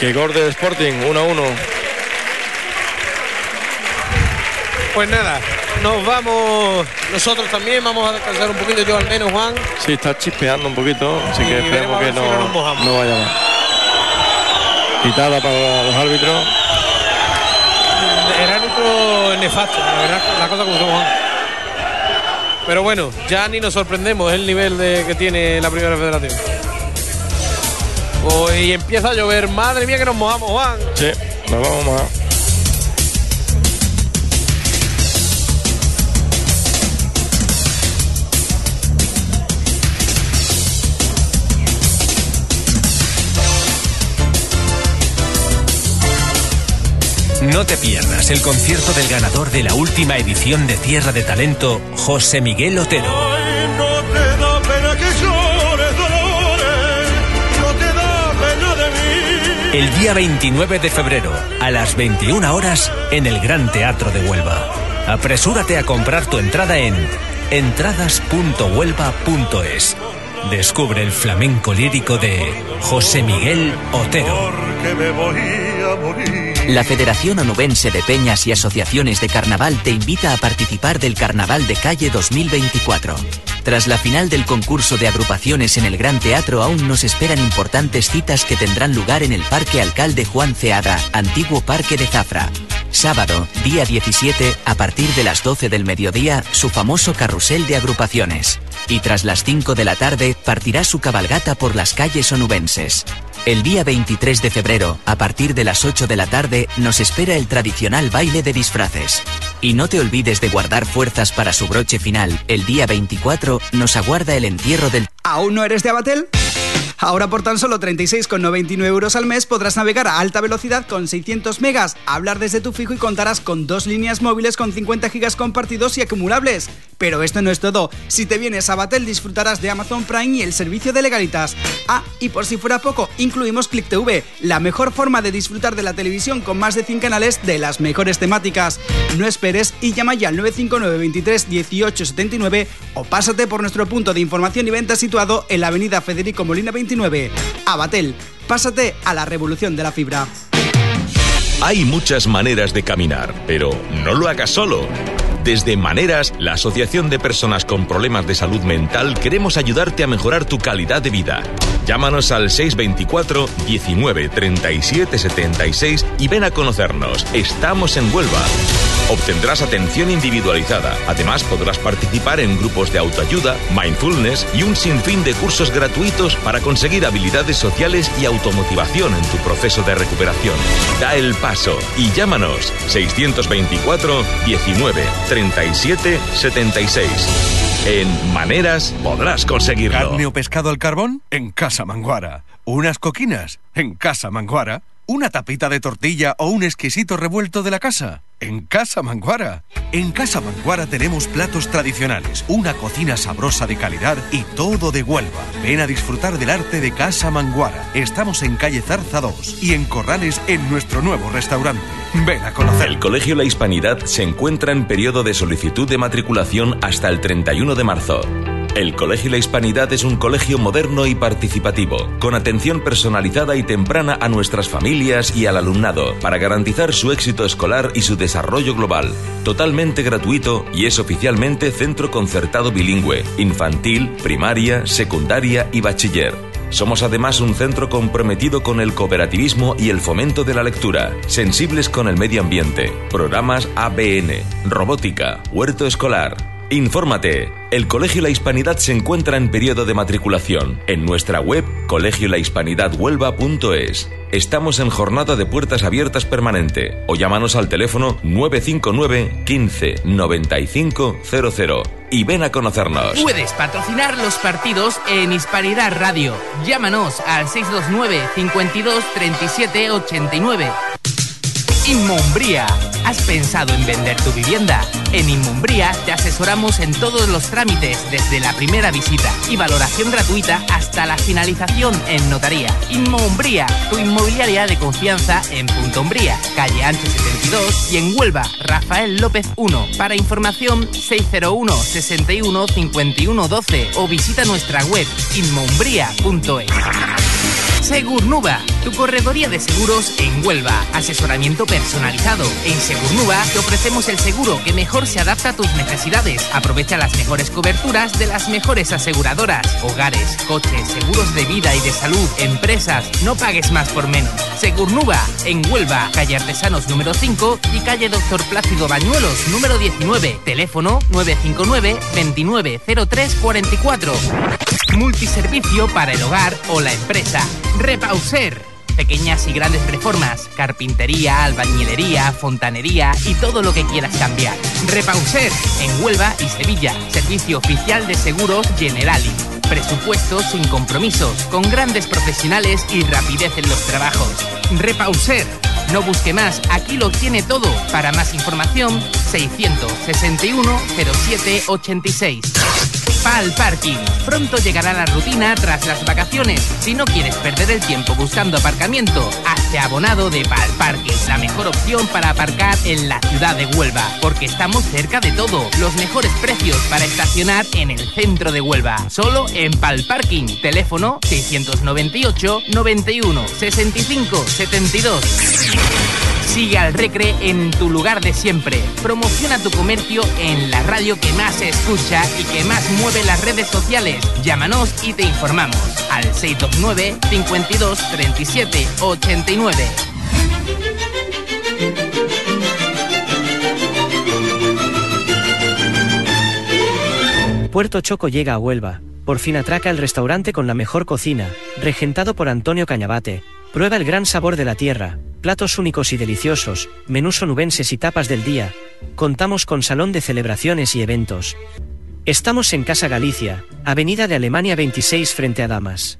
que gol de Sporting, 1-1. Pues nada, nos vamos nosotros también, vamos a descansar un poquito, yo al menos, Juan. Sí, está chispeando un poquito, así Y que esperemos que ver si no no, no vaya más. Quitada para los árbitros. El árbitro nefasto, la verdad, la cosa como son, Juan. Pero bueno, ya ni nos sorprendemos el nivel de, que tiene la primera federación. Hoy empieza a llover, madre mía que nos mojamos, Juan. Sí, nos vamos a mojar. No te pierdas el concierto del ganador de la última edición de Tierra de Talento, José Miguel Otero. no te da pena que llores, Dolores, no te da pena de mí. El día 29 de febrero, a las 21 horas, en el Gran Teatro de Huelva. Apresúrate a comprar tu entrada en entradas.huelva.es. Descubre el flamenco lírico de José Miguel Otero. Porque me voy. La Federación Onubense de Peñas y Asociaciones de Carnaval te invita a participar del Carnaval de Calle 2024. Tras la final del concurso de agrupaciones en el Gran Teatro aún nos esperan importantes citas que tendrán lugar en el Parque Alcalde Juan Ceada, antiguo Parque de Zafra. Sábado, día 17, a partir de las 12 del mediodía, su famoso carrusel de agrupaciones. Y tras las 5 de la tarde, partirá su cabalgata por las calles onubenses. El día 23 de febrero, a partir de las 8 de la tarde, nos espera el tradicional baile de disfraces. Y no te olvides de guardar fuerzas para su broche final. El día 24 nos aguarda el entierro del... ¿Aún no eres de Abatel? Ahora por tan solo 36,99 euros al mes podrás navegar a alta velocidad con 600 megas, hablar desde tu fijo y contarás con dos líneas móviles con 50 gigas compartidos y acumulables. Pero esto no es todo. Si te vienes a Batel disfrutarás de Amazon Prime y el servicio de legalitas. Ah, y por si fuera poco, incluimos Click TV, la mejor forma de disfrutar de la televisión con más de 100 canales de las mejores temáticas. No esperes y llama ya al 959 23 18 79 o pásate por nuestro punto de información y venta situado en la avenida Federico Molina 29. Abatel, pásate a la revolución de la fibra. Hay muchas maneras de caminar, pero no lo hagas solo. Desde Maneras, la Asociación de Personas con Problemas de Salud Mental, queremos ayudarte a mejorar tu calidad de vida. Llámanos al 624 19 37 76 y ven a conocernos. Estamos en Huelva. Obtendrás atención individualizada. Además, podrás participar en grupos de autoayuda, mindfulness y un sinfín de cursos gratuitos para conseguir habilidades sociales y automotivación en tu proceso de recuperación. Da el paso y llámanos 624 19 37 76. En Maneras podrás conseguirlo. ¿Carne o pescado al carbón? En Casa Manguara. ¿Unas coquinas? En Casa Manguara. ¿Una tapita de tortilla o un exquisito revuelto de la casa? En Casa Manguara. En Casa Manguara tenemos platos tradicionales, una cocina sabrosa de calidad y todo de Huelva. Ven a disfrutar del arte de Casa Manguara. Estamos en calle Zarza 2 y en Corrales en nuestro nuevo restaurante. Ven a conocer. El Colegio La Hispanidad se encuentra en periodo de solicitud de matriculación hasta el 31 de marzo. El Colegio La Hispanidad es un colegio moderno y participativo, con atención personalizada y temprana a nuestras familias y al alumnado, para garantizar su éxito escolar y su desarrollo global. Totalmente gratuito y es oficialmente centro concertado bilingüe, infantil, primaria, secundaria y bachiller. Somos además un centro comprometido con el cooperativismo y el fomento de la lectura, sensibles con el medio ambiente, programas ABN, robótica, huerto escolar. Infórmate. El Colegio La Hispanidad se encuentra en periodo de matriculación. En nuestra web colegiolahispanidadhuelva.es. Estamos en jornada de puertas abiertas permanente o llámanos al teléfono 959 15 95 00 y ven a conocernos. Puedes patrocinar los partidos en Hispanidad Radio. Llámanos al 629 52 37 89. Inmumbría. ¿Has pensado en vender tu vivienda? En Inmumbría te asesoramos en todos los trámites, desde la primera visita y valoración gratuita hasta la finalización en notaría. Inmumbría, tu inmobiliaria de confianza en Punto Umbría, calle Ancho 72 y en Huelva, Rafael López 1. Para información 601 61 51 12 o visita nuestra web inmumbría.es. Segurnuba, tu corredoría de seguros en Huelva. Asesoramiento personalizado. En Segurnuba te ofrecemos el seguro que mejor se adapta a tus necesidades. Aprovecha las mejores coberturas de las mejores aseguradoras. Hogares, coches, seguros de vida y de salud, empresas. No pagues más por menos. Segurnuba, en Huelva, calle Artesanos número 5 y calle Doctor Plácido Bañuelos número 19. Teléfono 959 290344. Multiservicio para el hogar o la empresa. Repauser. Pequeñas y grandes reformas, carpintería, albañilería, fontanería y todo lo que quieras cambiar. Repauser en Huelva y Sevilla. Servicio oficial de seguros Generali. Presupuestos sin compromisos, con grandes profesionales y rapidez en los trabajos. Repauser. No busque más, aquí lo tiene todo. Para más información, 661 07 86. Pal Parking. Pronto llegará la rutina tras las vacaciones. Si no quieres perder el tiempo buscando aparcamiento, hazte abonado de Pal Parking. La mejor opción para aparcar en la ciudad de Huelva. Porque estamos cerca de todo. Los mejores precios para estacionar en el centro de Huelva. Solo en Pal Parking. Teléfono 698 91 65 72. Sigue al Recre en tu lugar de siempre. Promociona tu comercio en la radio que más se escucha y que más mueve las redes sociales. Llámanos y te informamos al 629 52 37 89. Puerto Choco llega a Huelva. Por fin atraca el restaurante con la mejor cocina, regentado por Antonio Cañabate. Prueba el gran sabor de la tierra, platos únicos y deliciosos, menús onubenses y tapas del día. Contamos con salón de celebraciones y eventos. Estamos en Casa Galicia, Avenida de Alemania 26 frente a Damas.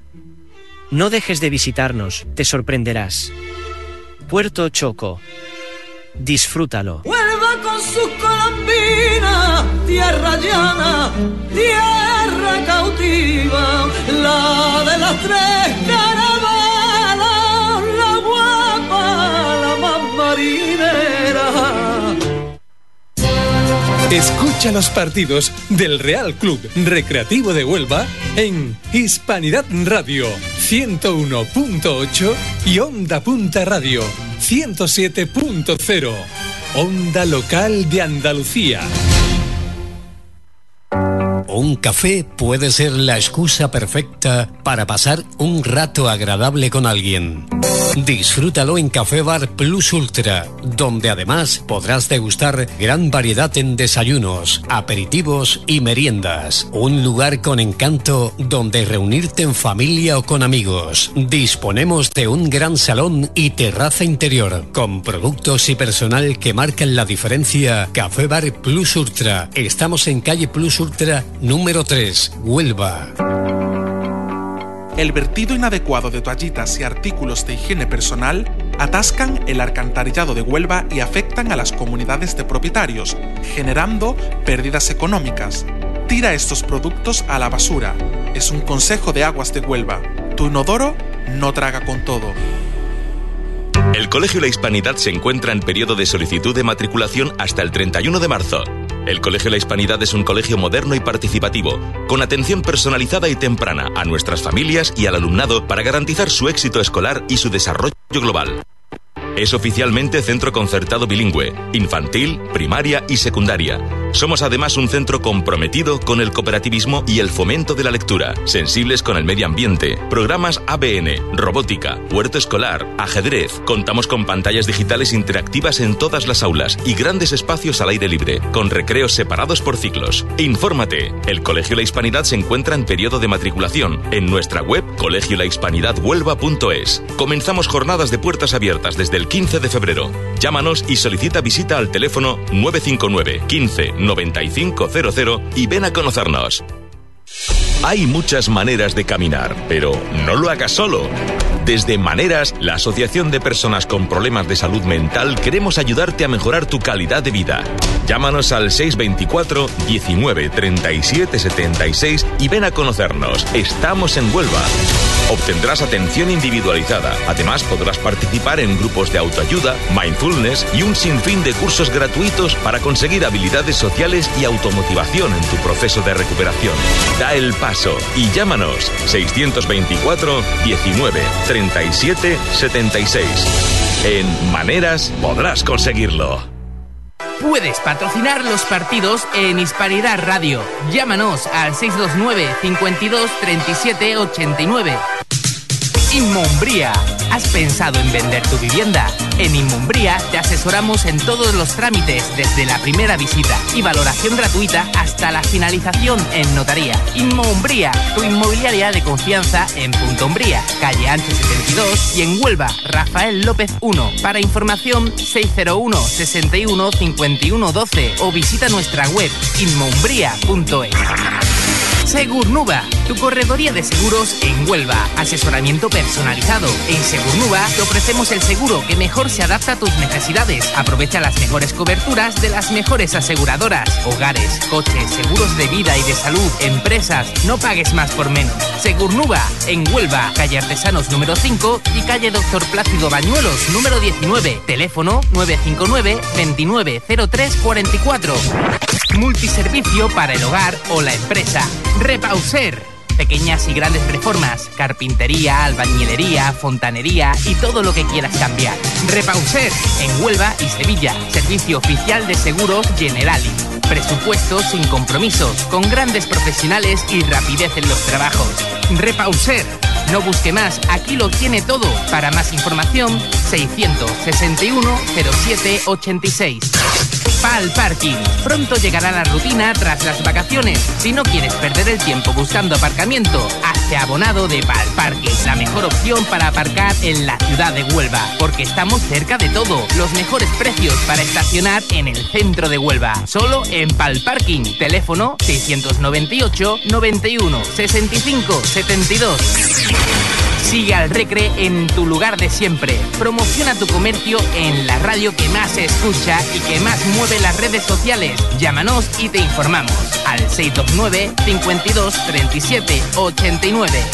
No dejes de visitarnos, te sorprenderás. Puerto Choco. Disfrútalo. Huelva con sus colombinas, tierra llana, tierra cautiva, la de las tres caravanas, Escucha los partidos del Real Club Recreativo de Huelva en Hispanidad Radio 101.8 y Onda Punta Radio 107.0. Onda Local de Andalucía. Un café puede ser la excusa perfecta para pasar un rato agradable con alguien. Disfrútalo en Café Bar Plus Ultra, donde además podrás degustar gran variedad en desayunos, aperitivos y meriendas. Un lugar con encanto donde reunirte en familia o con amigos. Disponemos de un gran salón y terraza interior, con productos y personal que marcan la diferencia. Café Bar Plus Ultra. Estamos en calle Plus Ultra número 3, Huelva. El vertido inadecuado de toallitas y artículos de higiene personal atascan el alcantarillado de Huelva y afectan a las comunidades de propietarios, generando pérdidas económicas. Tira estos productos a la basura. Es un consejo de aguas de Huelva. Tu inodoro no traga con todo. El Colegio La Hispanidad se encuentra en periodo de solicitud de matriculación hasta el 31 de marzo. El Colegio La Hispanidad es un colegio moderno y participativo, con atención personalizada y temprana a nuestras familias y al alumnado para garantizar su éxito escolar y su desarrollo global. Es oficialmente centro concertado bilingüe, infantil, primaria y secundaria. Somos además un centro comprometido con el cooperativismo y el fomento de la lectura, sensibles con el medio ambiente, programas ABN, robótica, huerto escolar, ajedrez. Contamos con pantallas digitales interactivas en todas las aulas y grandes espacios al aire libre, con recreos separados por ciclos. Infórmate. El Colegio La Hispanidad se encuentra en periodo de matriculación en nuestra web colegiolahispanidadhuelva.es. Comenzamos jornadas de puertas abiertas desde el 15 de febrero. Llámanos y solicita visita al teléfono 959 15 9500 y ven a conocernos. Hay muchas maneras de caminar, pero no lo hagas solo. Desde Maneras, la Asociación de Personas con Problemas de Salud Mental, queremos ayudarte a mejorar tu calidad de vida. Llámanos al 624 19 37 76 y ven a conocernos. Estamos en Huelva. Obtendrás atención individualizada. Además, podrás participar en grupos de autoayuda, mindfulness y un sinfín de cursos gratuitos para conseguir habilidades sociales y automotivación en tu proceso de recuperación. Da el paso paso y llámanos 624 19 37 76. En Maneras podrás conseguirlo. Puedes patrocinar los partidos en Hispanidad Radio. Llámanos al 629 52 37 89. Inmumbría. ¿Has pensado en vender tu vivienda? En Inmumbría te asesoramos en todos los trámites, desde la primera visita y valoración gratuita hasta la finalización en notaría. Inmumbría, tu inmobiliaria de confianza en Punto Umbría, calle Ancho 72 y en Huelva, Rafael López 1. Para información 601 61 51 12 o visita nuestra web inmumbría.es. Segurnuba, tu corredoría de seguros en Huelva. Asesoramiento personalizado. En Segurnuba te ofrecemos el seguro que mejor se adapta a tus necesidades. Aprovecha las mejores coberturas de las mejores aseguradoras. Hogares, coches, seguros de vida y de salud, empresas. No pagues más por menos. Segurnuba, en Huelva, calle Artesanos número 5 y calle Doctor Plácido Bañuelos número 19. Teléfono 959 290344. Multiservicio para el hogar o la empresa. Repauser. Pequeñas y grandes reformas, carpintería, albañilería, fontanería y todo lo que quieras cambiar. Repauser en Huelva y Sevilla. Servicio oficial de seguros Generali. Presupuestos sin compromisos, con grandes profesionales y rapidez en los trabajos. Repauser. No busque más, aquí lo tiene todo. Para más información, 661 07 86. Pal Parking. Pronto llegará la rutina tras las vacaciones. Si no quieres perder el tiempo buscando aparcamiento, hazte abonado de Pal Parking. La mejor opción para aparcar en la ciudad de Huelva. Porque estamos cerca de todo. Los mejores precios para estacionar en el centro de Huelva. Solo en Pal Parking. Teléfono 698 91 65 72. Sigue al Recre en tu lugar de siempre. Promociona tu comercio en la radio que más se escucha y que más mueve las redes sociales. Llámanos y te informamos al 629 52 37 89.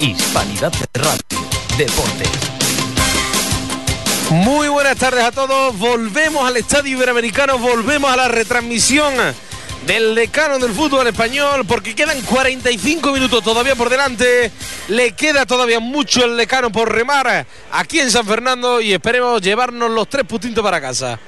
Hispanidad Radio. Deportes. Muy buenas tardes a todos. Volvemos al Estadio Iberoamericano, volvemos a la retransmisión del decano del fútbol español, porque quedan 45 minutos todavía por delante. Le queda todavía mucho el decano por remar aquí en San Fernando y esperemos llevarnos los tres puntitos para casa.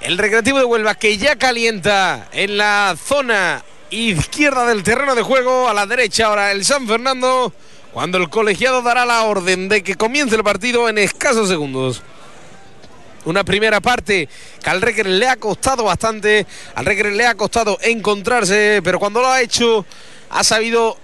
El recreativo de Huelva que ya calienta en la zona izquierda del terreno de juego, a la derecha ahora el San Fernando, cuando el colegiado dará la orden de que comience el partido en escasos segundos. Una primera parte que al Recre le ha costado bastante, al Recre le ha costado encontrarse, pero cuando lo ha hecho ha sabido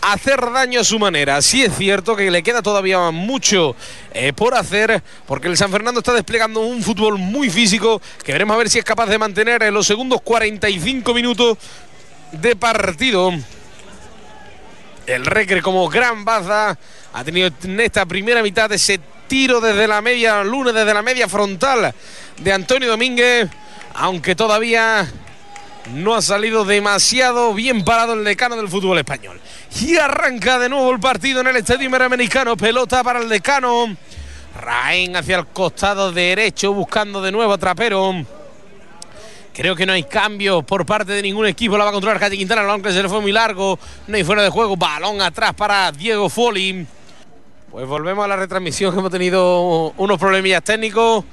hacer daño a su manera. Sí es cierto que le queda todavía mucho eh, por hacer, porque el San Fernando está desplegando un fútbol muy físico, que veremos a ver si es capaz de mantener en los segundos 45 minutos de partido. El Recre como gran baza ha tenido en esta primera mitad ese tiro desde la media luna, desde la media frontal de Antonio Domínguez, aunque todavía no ha salido demasiado bien parado el decano del fútbol español. Y arranca de nuevo el partido en el Estadio Iberoamericano, pelota para el decano. Raén hacia el costado derecho buscando de nuevo a Trapero. Creo que no hay cambios por parte de ningún equipo. La va a controlar Calle Quintana. El balón que se le fue muy largo. No hay fuera de juego. Balón atrás para Diego Foli. Pues volvemos a la retransmisión. Hemos tenido unos problemillas técnicos.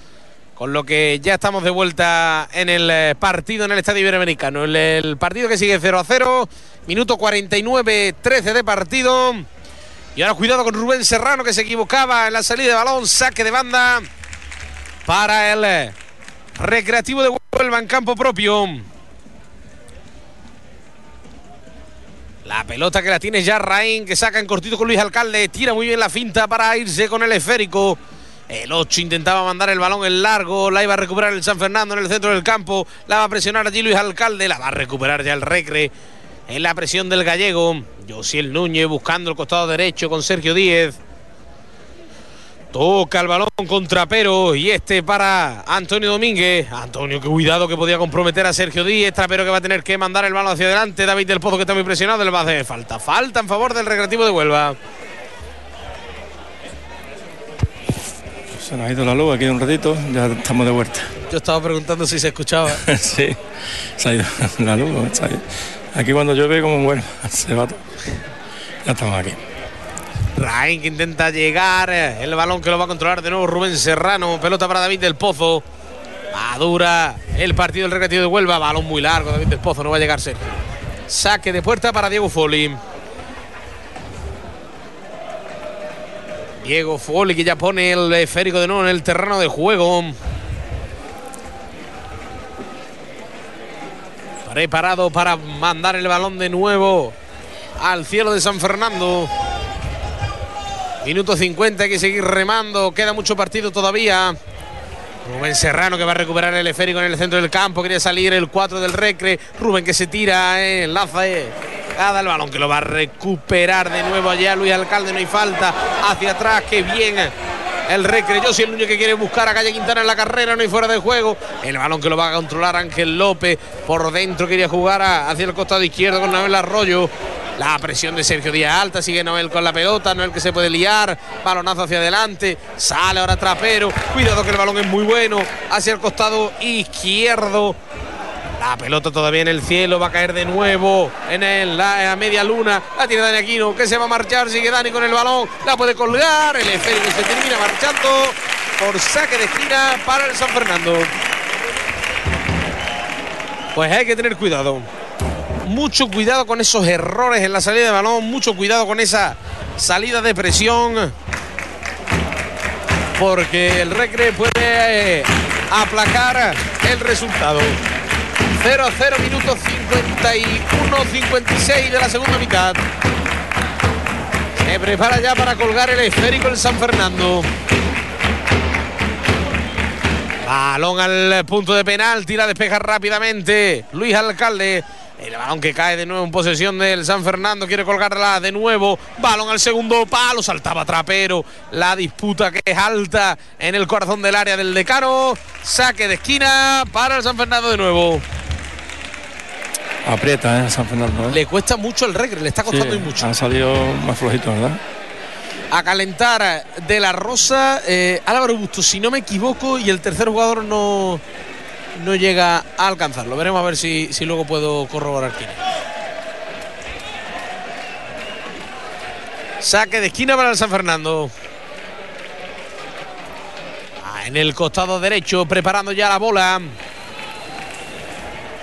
Con lo que ya estamos de vuelta en el partido en el Estadio Iberoamericano. El, el partido que sigue 0 a 0. Minuto 49, 13 de partido. Y ahora cuidado con Rubén Serrano que se equivocaba en la salida de balón. Saque de banda para el Recreativo de Huelva en campo propio. La pelota que la tiene ya Raín, que saca en cortito con Luis Alcalde. Tira muy bien la finta para irse con el esférico. El 8 intentaba mandar el balón en largo. La iba a recuperar el San Fernando en el centro del campo. La va a presionar allí Luis Alcalde. La va a recuperar ya el Recre. En la presión del gallego. Josiel Núñez buscando el costado derecho con Sergio Díez. Toca el balón contra Pero y este para Antonio Domínguez. Antonio, qué cuidado que podía comprometer a Sergio Díez. Trapero que va a tener que mandar el balón hacia adelante. David del Pozo que está muy presionado. Le va a hacer falta. Falta en favor del Recreativo de Huelva. se nos ha ido la luz aquí un ratito, ya estamos de vuelta. Yo estaba preguntando si se escuchaba. sí, se ha ido la luz. Aquí cuando llueve como bueno, se va todo. Ya estamos aquí. Rain que intenta llegar. El balón que lo va a controlar de nuevo Rubén Serrano. Pelota para David del Pozo. Madura el partido del recreativo de Huelva. Balón muy largo. David del Pozo no va a llegar Sergio. Saque de puerta para Diego Foli. Diego Foli que ya pone el esférico de nuevo en el terreno de juego. Preparado para mandar el balón de nuevo al cielo de San Fernando. Minuto 50, hay que seguir remando. Queda mucho partido todavía. Rubén Serrano que va a recuperar el esférico en el centro del campo. Quería salir el 4 del Recre. Rubén que se tira, eh, enlaza. Eh. El balón que lo va a recuperar de nuevo allá Luis Alcalde. No hay falta. Hacia atrás, que bien. El Recre, yo soy el único que quiere buscar a Calle Quintana en la carrera, no hay fuera de juego. El balón que lo va a controlar Ángel López. Por dentro quería jugar hacia el costado izquierdo con Nabel Arroyo. La presión de Sergio Díaz alta, sigue Noel con la pelota, Noel que se puede liar, balonazo hacia adelante, sale ahora Trapero, cuidado que el balón es muy bueno, hacia el costado izquierdo. La pelota todavía en el cielo, va a caer de nuevo en, el, la, media luna. La tiene Dani Aquino, que se va a marchar, sigue Dani con el balón, la puede colgar, el esférico se termina marchando por saque de esquina para el San Fernando. Pues hay que tener cuidado mucho cuidado con esos errores en la salida de balón, mucho cuidado con esa salida de presión. Porque el Recre puede eh, aplacar el resultado. 0 0 minutos 51-56 de la segunda mitad. Se prepara ya para colgar el esférico el San Fernando. Balón al punto de penal, tira despeja rápidamente. Luis Alcalde el balón que cae de nuevo en posesión del San Fernando. Quiere colgarla de nuevo. Balón al segundo palo. Saltaba Trapero. La disputa que es alta en el corazón del área del decano. Saque de esquina para el San Fernando de nuevo. Aprieta, ¿eh? San Fernando. ¿eh? Le cuesta mucho el regre, le está costando sí, mucho. Ha salido más flojito, ¿verdad? A calentar de la Rosa, eh, Álvaro Busto, si no me equivoco, y el tercer jugador no, no llega a alcanzarlo. Veremos a ver si, si luego puedo corroborar quién. Saque de esquina para el San Fernando. Ah, en el costado derecho, preparando ya la bola.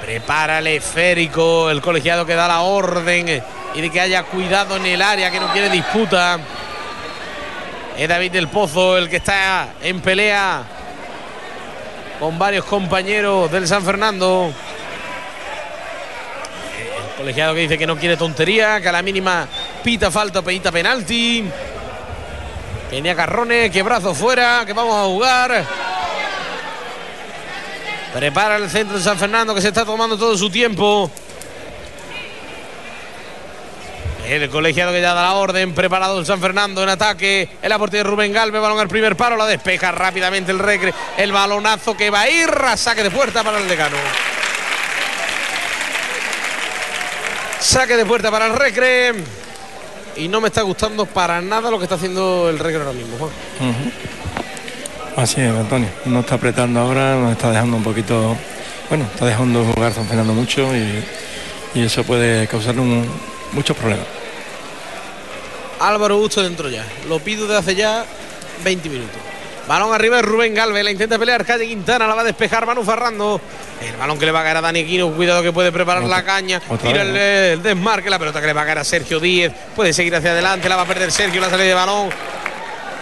Prepara el esférico, el colegiado que da la orden y de que haya cuidado en el área, que no quiere disputa. Es David del Pozo el que está en pelea con varios compañeros del San Fernando. El colegiado que dice que no quiere tontería, que a la mínima pita falta, pita penalti. Tenía Carrones, que brazo fuera, que vamos a jugar. Prepara el centro de San Fernando que se está tomando todo su tiempo. El colegiado que ya da la orden, preparado el San Fernando en ataque. En la portería de Rubén Galve, balón al primer paro, la despeja rápidamente el Recre. El balonazo que va a ir, a saque de puerta para el decano. Saque de puerta para el Recre. Y no me está gustando para nada lo que está haciendo el Recre ahora mismo, Juan. Así es, Antonio. No está apretando ahora, nos está dejando un poquito. Bueno, está dejando jugar San Fernando mucho y, y eso puede causar un, muchos problemas. Álvaro Busto dentro ya. Lo pido de hace ya 20 minutos. Balón arriba de Rubén Galvez. La intenta pelear Calle Quintana. La va a despejar Manu Farrando. El balón que le va a caer a Dani Quino. Cuidado que puede preparar otra, la caña. Tira el, el, desmarque. La pelota que le va a caer a Sergio Díez. Puede seguir hacia adelante. La va a perder Sergio. La salida de balón.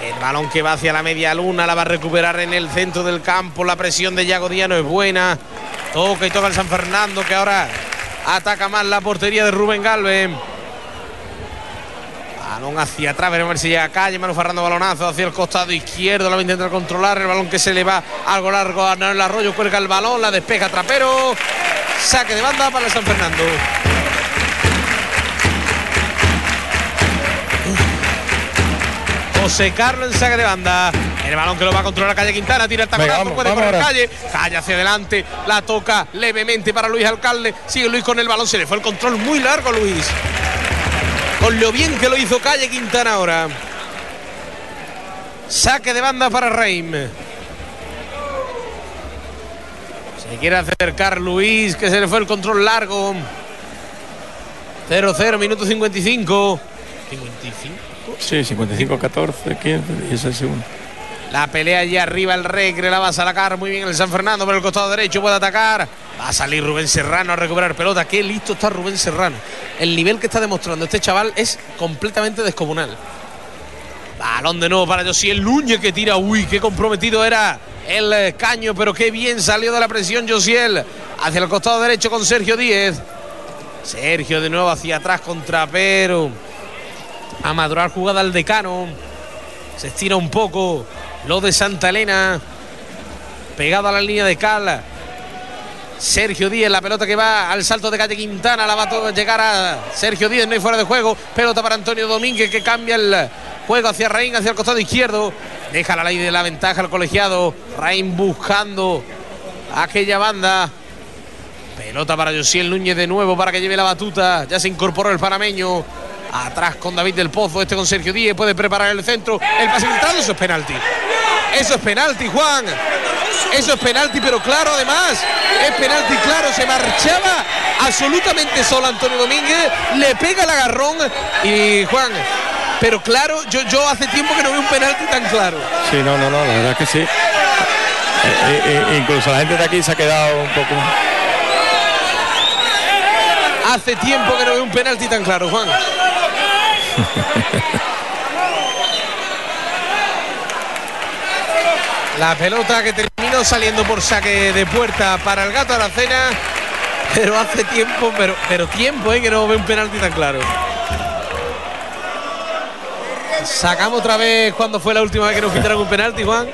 El balón que va hacia la media luna. La va a recuperar en el centro del campo. La presión de Yago Díaz no es buena. Toca y toca el San Fernando. Que ahora ataca más la portería de Rubén Galvez. Balón hacia atrás, veremos a ver si llega a calle. Manu Ferrando balonazo hacia el costado izquierdo. Lo va a intentar controlar. El balón que se le va algo largo a el Arroyo. Cuelga el balón, la despeja Trapero. Saque de banda para San Fernando. José Carlos en saque de banda. El balón que lo va a controlar Calle Quintana. Tira el taconazo, puede correr Calle. Calle hacia adelante. La toca levemente para Luis Alcalde. Sigue Luis con el balón. Se le fue el control muy largo a Luis. Con lo bien que lo hizo Calle Quintana ahora. Saque de banda para Reim. Se quiere acercar Luis, que se le fue el control largo. 0-0, minuto 55. 55. Sí, 55, 14, 15, 16 segundos. La pelea allí arriba el Recre, la va a sacar muy bien el San Fernando por el costado derecho, puede atacar. Va a salir Rubén Serrano a recuperar pelota. Qué listo está Rubén Serrano. El nivel que está demostrando este chaval es completamente descomunal. Balón de nuevo para Josiel Núñez que tira. Uy, qué comprometido era el eh, caño, pero qué bien salió de la presión Josiel. Hacia el costado derecho con Sergio Díez. Sergio de nuevo hacia atrás contra Pero. A madurar jugada al decano. Se estira un poco. Lo de Santa Elena. Pegado a la línea de Cal. Sergio Díez, la pelota que va al salto de calle Quintana, la va a llegar a Sergio Díez, no hay fuera de juego. Pelota para Antonio Domínguez que cambia el juego hacia Raín, hacia el costado izquierdo. Deja la ley de la ventaja al colegiado. Raín buscando aquella banda. Pelota para Josiel Núñez de nuevo para que lleve la batuta. Ya se incorporó el panameño. Atrás con David del Pozo, este con Sergio Díez, puede preparar el centro. El pase filtrado, eso es penalti. Eso es penalti, Juan. Eso es penalti, pero claro, además. Es penalti, claro. Se marchaba absolutamente solo Antonio Domínguez. Le pega el agarrón. Y Juan, pero claro, yo, yo hace tiempo que no veo un penalti tan claro. Sí, no, no, no, la verdad es que sí. Eh, eh, eh, incluso la gente de aquí se ha quedado un poco. Hace tiempo que no veo un penalti tan claro, Juan. La pelota que terminó saliendo por saque de puerta para el gato Aracena. Pero hace tiempo, pero, pero tiempo eh, que no ve un penalti tan claro. Sacamos otra vez cuando fue la última vez que nos quitaron un penalti, Juan.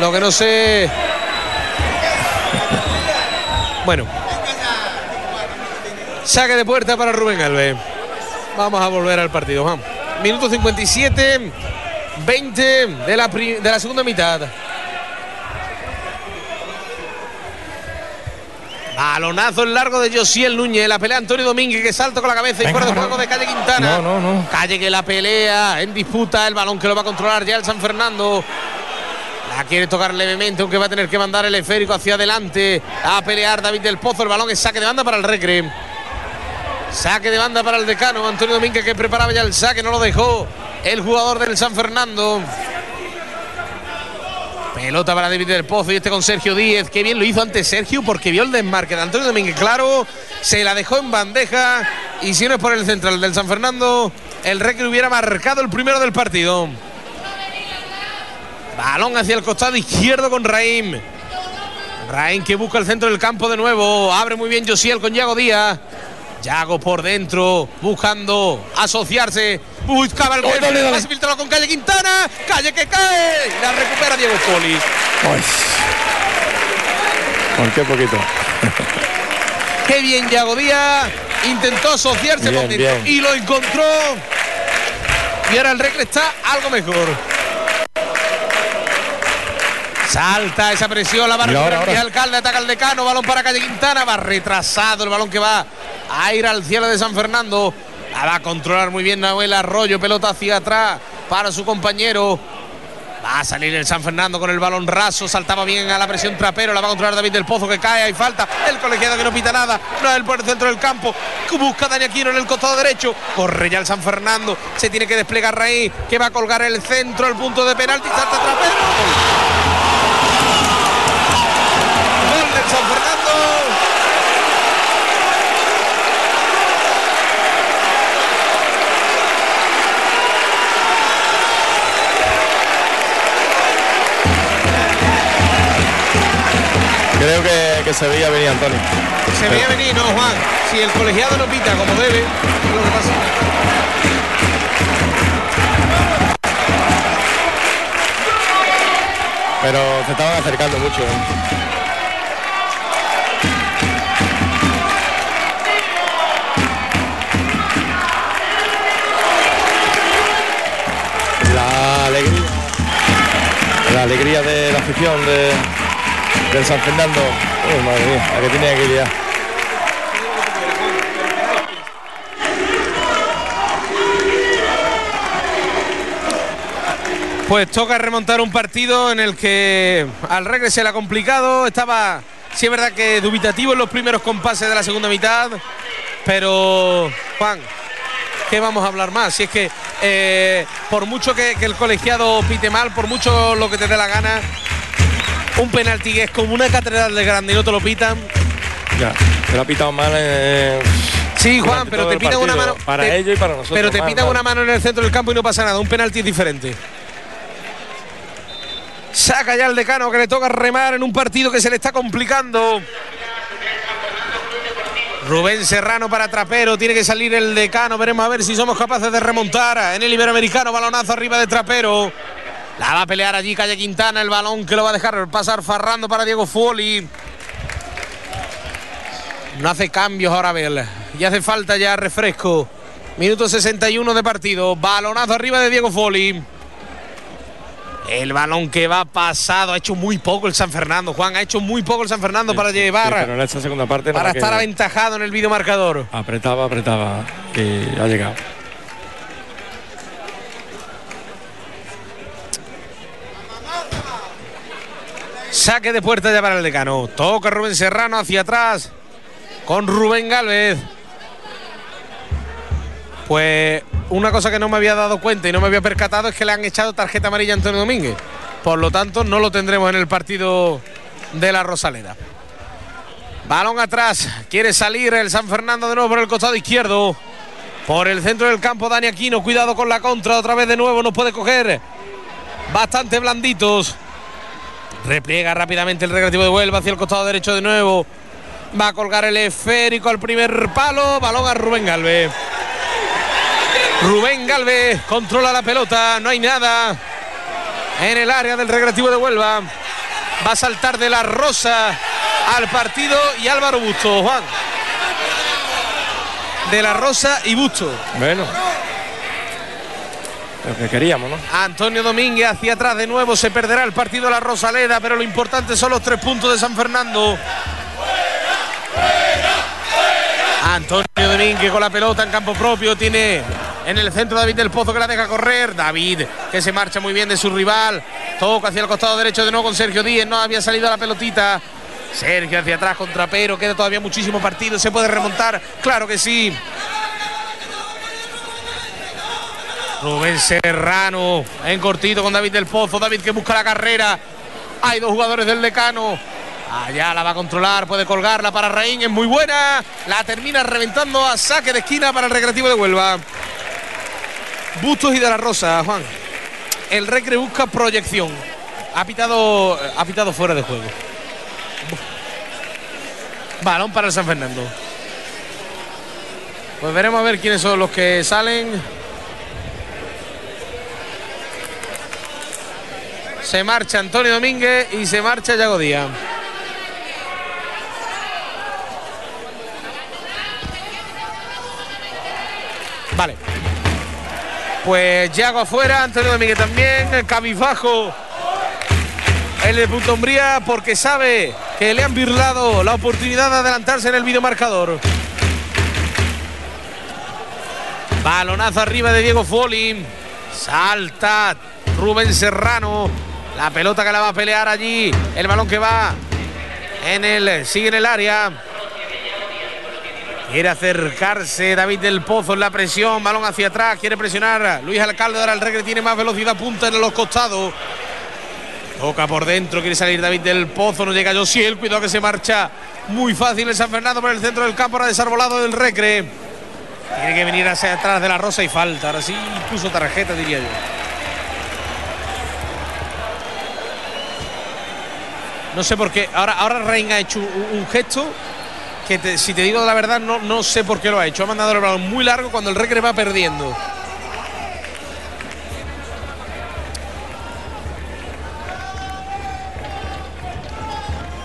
Lo que no sé. Bueno. Saque de puerta para Rubén Alves. Vamos a volver al partido, Juan. Minuto 57, 20 de la, de la segunda mitad. Balonazo en largo de Josiel Núñez. La pelea Antonio Domínguez que salta con la cabeza y fuera de juego de Calle Quintana. No, no, no. Calle que la pelea en disputa. El balón que lo va a controlar ya el San Fernando. La quiere tocar levemente, aunque va a tener que mandar el esférico hacia adelante. A pelear David del Pozo. El balón es saque de banda para el Recre. Saque de banda para el decano. Antonio Domínguez que preparaba ya el saque. No lo dejó el jugador del San Fernando. Pelota para David del Pozo y este con Sergio Díez. Qué bien lo hizo antes Sergio porque vio el desmarque de Antonio Domínguez. Claro, se la dejó en bandeja. Y si no es por el central del San Fernando, el Recre hubiera marcado el primero del partido. Balón hacia el costado izquierdo con Raim. Raim que busca el centro del campo de nuevo. Abre muy bien Josiel con Yago Díaz. Yago por dentro, buscando asociarse. Buscaba el gol. Pase filtrado con Calle Quintana. Calle que cae. La recupera Diego Poli. ¿Por qué poquito? Qué bien Yago Díaz. Intentó asociarse Bien, bien. y lo encontró. Y ahora el Recre está algo mejor. Salta esa presión, la va a Y ahora, ahora. alcalde, ataca al decano, balón para Calle Quintana, va retrasado el balón que va a ir al cielo de San Fernando. La va a controlar muy bien Nahuel Arroyo, pelota hacia atrás para su compañero. Va a salir el San Fernando con el balón raso, saltaba bien a la presión trapero, la va a controlar David del Pozo que cae, hay falta, el colegiado que no pita nada, no es el por el centro del campo, busca Dani Aquino en el costado derecho, corre ya el San Fernando, se tiene que desplegar Raíz, que va a colgar el centro, el punto de penalti, salta trapero. San Fernando. Creo que, que se veía venir Antonio. Se veía venir, no, Juan. Si el colegiado no pita como debe, lo que pasa. Pero se estaban acercando mucho. ¿eh? Alegría de la afición de, del San Fernando. Madre mía, la tiene aquí. Pues toca remontar un partido en el que al regreso era complicado. Estaba, sí es verdad que dubitativo en los primeros compases de la segunda mitad. Pero, Juan, ¿qué vamos a hablar más? Si es que eh, por mucho que, que el colegiado pite mal, por mucho lo que te dé la gana, un penalti que es como una catedral de grande y no te lo pitan. Ya, te lo ha pitado mal. eh, Sí, Juan, pero te pitan una mano. Para te- ellos y para nosotros. Pero te mal, pitan mal. una mano en el centro del campo y no pasa nada. Un penalti es diferente. Saca ya el decano que le toca remar en un partido que se le está complicando. Rubén Serrano para Trapero, tiene que salir el decano, veremos a ver si somos capaces de remontar en el Iberoamericano, balonazo arriba de Trapero. La va a pelear allí Calle Quintana, el balón que lo va a dejar pasar Farrando para Diego Fuoli. No hace cambios ahora Bel. Y hace falta ya refresco. Minuto 61 de partido. Balonazo arriba de Diego Foli. El balón que va pasado. Ha hecho muy poco el San Fernando, Juan. Ha hecho muy poco el San Fernando para Sí, llevar. pero en esta segunda parte para que- estar aventajado en el videomarcador. Apretaba, apretaba y ha llegado. Saque de puerta ya para el decano. Toca Rubén Serrano hacia atrás. Con Rubén Galvez. Pues una cosa que no me había dado cuenta y no me había percatado es que le han echado tarjeta amarilla a Antonio Domínguez. Por lo tanto, no lo tendremos en el partido de la Rosaleda. Balón atrás. Quiere salir el San Fernando de nuevo por el costado izquierdo. Por el centro del campo, Dani Aquino. Cuidado con la contra. Otra vez de nuevo. Nos puede coger. Bastante blanditos. Repliega rápidamente el recreativo de Huelva hacia el costado derecho de nuevo. Va a colgar el esférico al primer palo. Balón a Rubén Galvez. Rubén Galvez controla la pelota. No hay nada en el área del recreativo de Huelva. Va a saltar de la Rosa al partido y Álvaro Busto. Juan. De la Rosa y Busto. Bueno. Lo que queríamos, ¿no? Antonio Domínguez hacia atrás de nuevo. Se perderá el partido de la Rosaleda, pero lo importante son los tres puntos de San Fernando. Antonio Domínguez con la pelota en campo propio. Tiene en el centro David del Pozo que la deja correr. David que se marcha muy bien de su rival. Toca hacia el costado derecho de nuevo con Sergio Díez. No había salido la pelotita. Sergio hacia atrás contra Pero. Queda todavía muchísimo partido. Se puede remontar. Claro que sí. Rubén Serrano en cortito con David del Pozo. David que busca la carrera. Hay dos jugadores del decano. Allá la va a controlar, puede colgarla para Reín, es muy buena. La termina reventando a saque de esquina para el recreativo de Huelva. Bustos y de la Rosa, Juan. El recre busca proyección. Ha pitado, ha pitado fuera de juego. Balón para el San Fernando. Pues veremos a ver quiénes son los que salen. Se marcha Antonio Domínguez y se marcha Yago Díaz. Vale. Pues Yago afuera, Antonio Domínguez también, cabizbajo. El de Punta Umbría porque sabe que le han birlado la oportunidad de adelantarse en el videomarcador. Balonazo arriba de Diego Foli. Salta Rubén Serrano. La pelota que la va a pelear allí. El balón que va en el. Sigue en el área. Quiere acercarse David del Pozo en la presión. Balón hacia atrás. Quiere presionar. Luis Alcalde ahora el regre tiene más velocidad. Punta en los costados. Toca por dentro. Quiere salir David del Pozo. No llega Josiel. Cuidado que se marcha muy fácil el San Fernando por el centro del campo. Ahora desarbolado del recre. Tiene que venir hacia atrás de la Rosa y falta. Ahora sí, incluso tarjeta, diría yo. No sé por qué. Ahora, ahora Rein ha hecho un, un gesto que, si te digo la verdad, no, no sé por qué lo ha hecho. Ha mandado el balón muy largo cuando el Recre va perdiendo.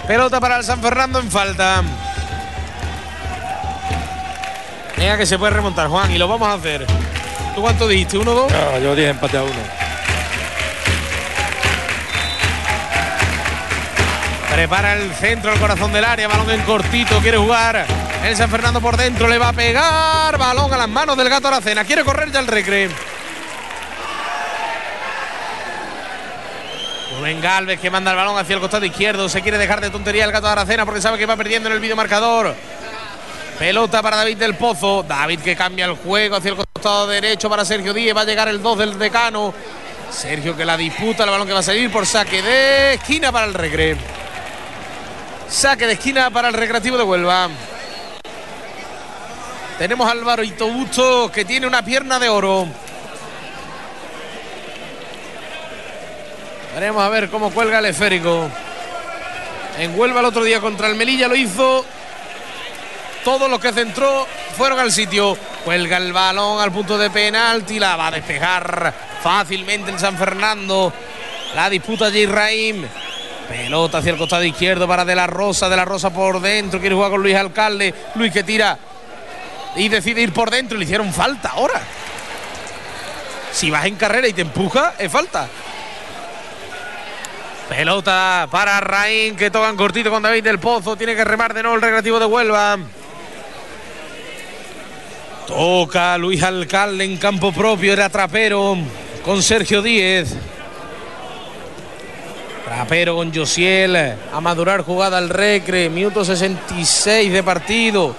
Pelota para el San Fernando en falta. Venga, que se puede remontar, Juan, y lo vamos a hacer. ¿Tú cuánto dijiste? ¿Uno, dos? No, yo dije empate a uno. Prepara el centro, el corazón del área, balón en cortito, quiere jugar. El San Fernando por dentro, le va a pegar. Balón a las manos del gato Aracena. Quiere correr ya el recre. Rubén Galvez que manda el balón hacia el costado izquierdo. Se quiere dejar de tontería el gato Aracena porque sabe que va perdiendo en el videomarcador. Pelota para David del Pozo. David que cambia el juego hacia el costado derecho para Sergio Díez. Va a llegar el 2 del decano. Sergio que la disputa. El balón que va a salir por saque de esquina para el Recre. Saque de esquina para el Recreativo de Huelva. Tenemos a Álvaro Itobusto que tiene una pierna de oro. Veremos a ver cómo cuelga el esférico. En Huelva el otro día contra el Melilla lo hizo. Todos los que centró fueron al sitio. Cuelga el balón al punto de penalti. La va a despejar fácilmente el San Fernando. La disputa J. Raim. Pelota hacia el costado izquierdo para De La Rosa. De La Rosa por dentro. Quiere jugar con Luis Alcalde. Luis que tira. Y decide ir por dentro. Le hicieron falta ahora. Si vas en carrera y te empuja, es falta. Pelota para Raín que tocan cortito con David del Pozo. Tiene que remar de nuevo el recreativo de Huelva. Toca Luis Alcalde en campo propio. Era trapero con Sergio Díez. Trapero con Josiel. A madurar jugada al recre. Minuto 66 de partido.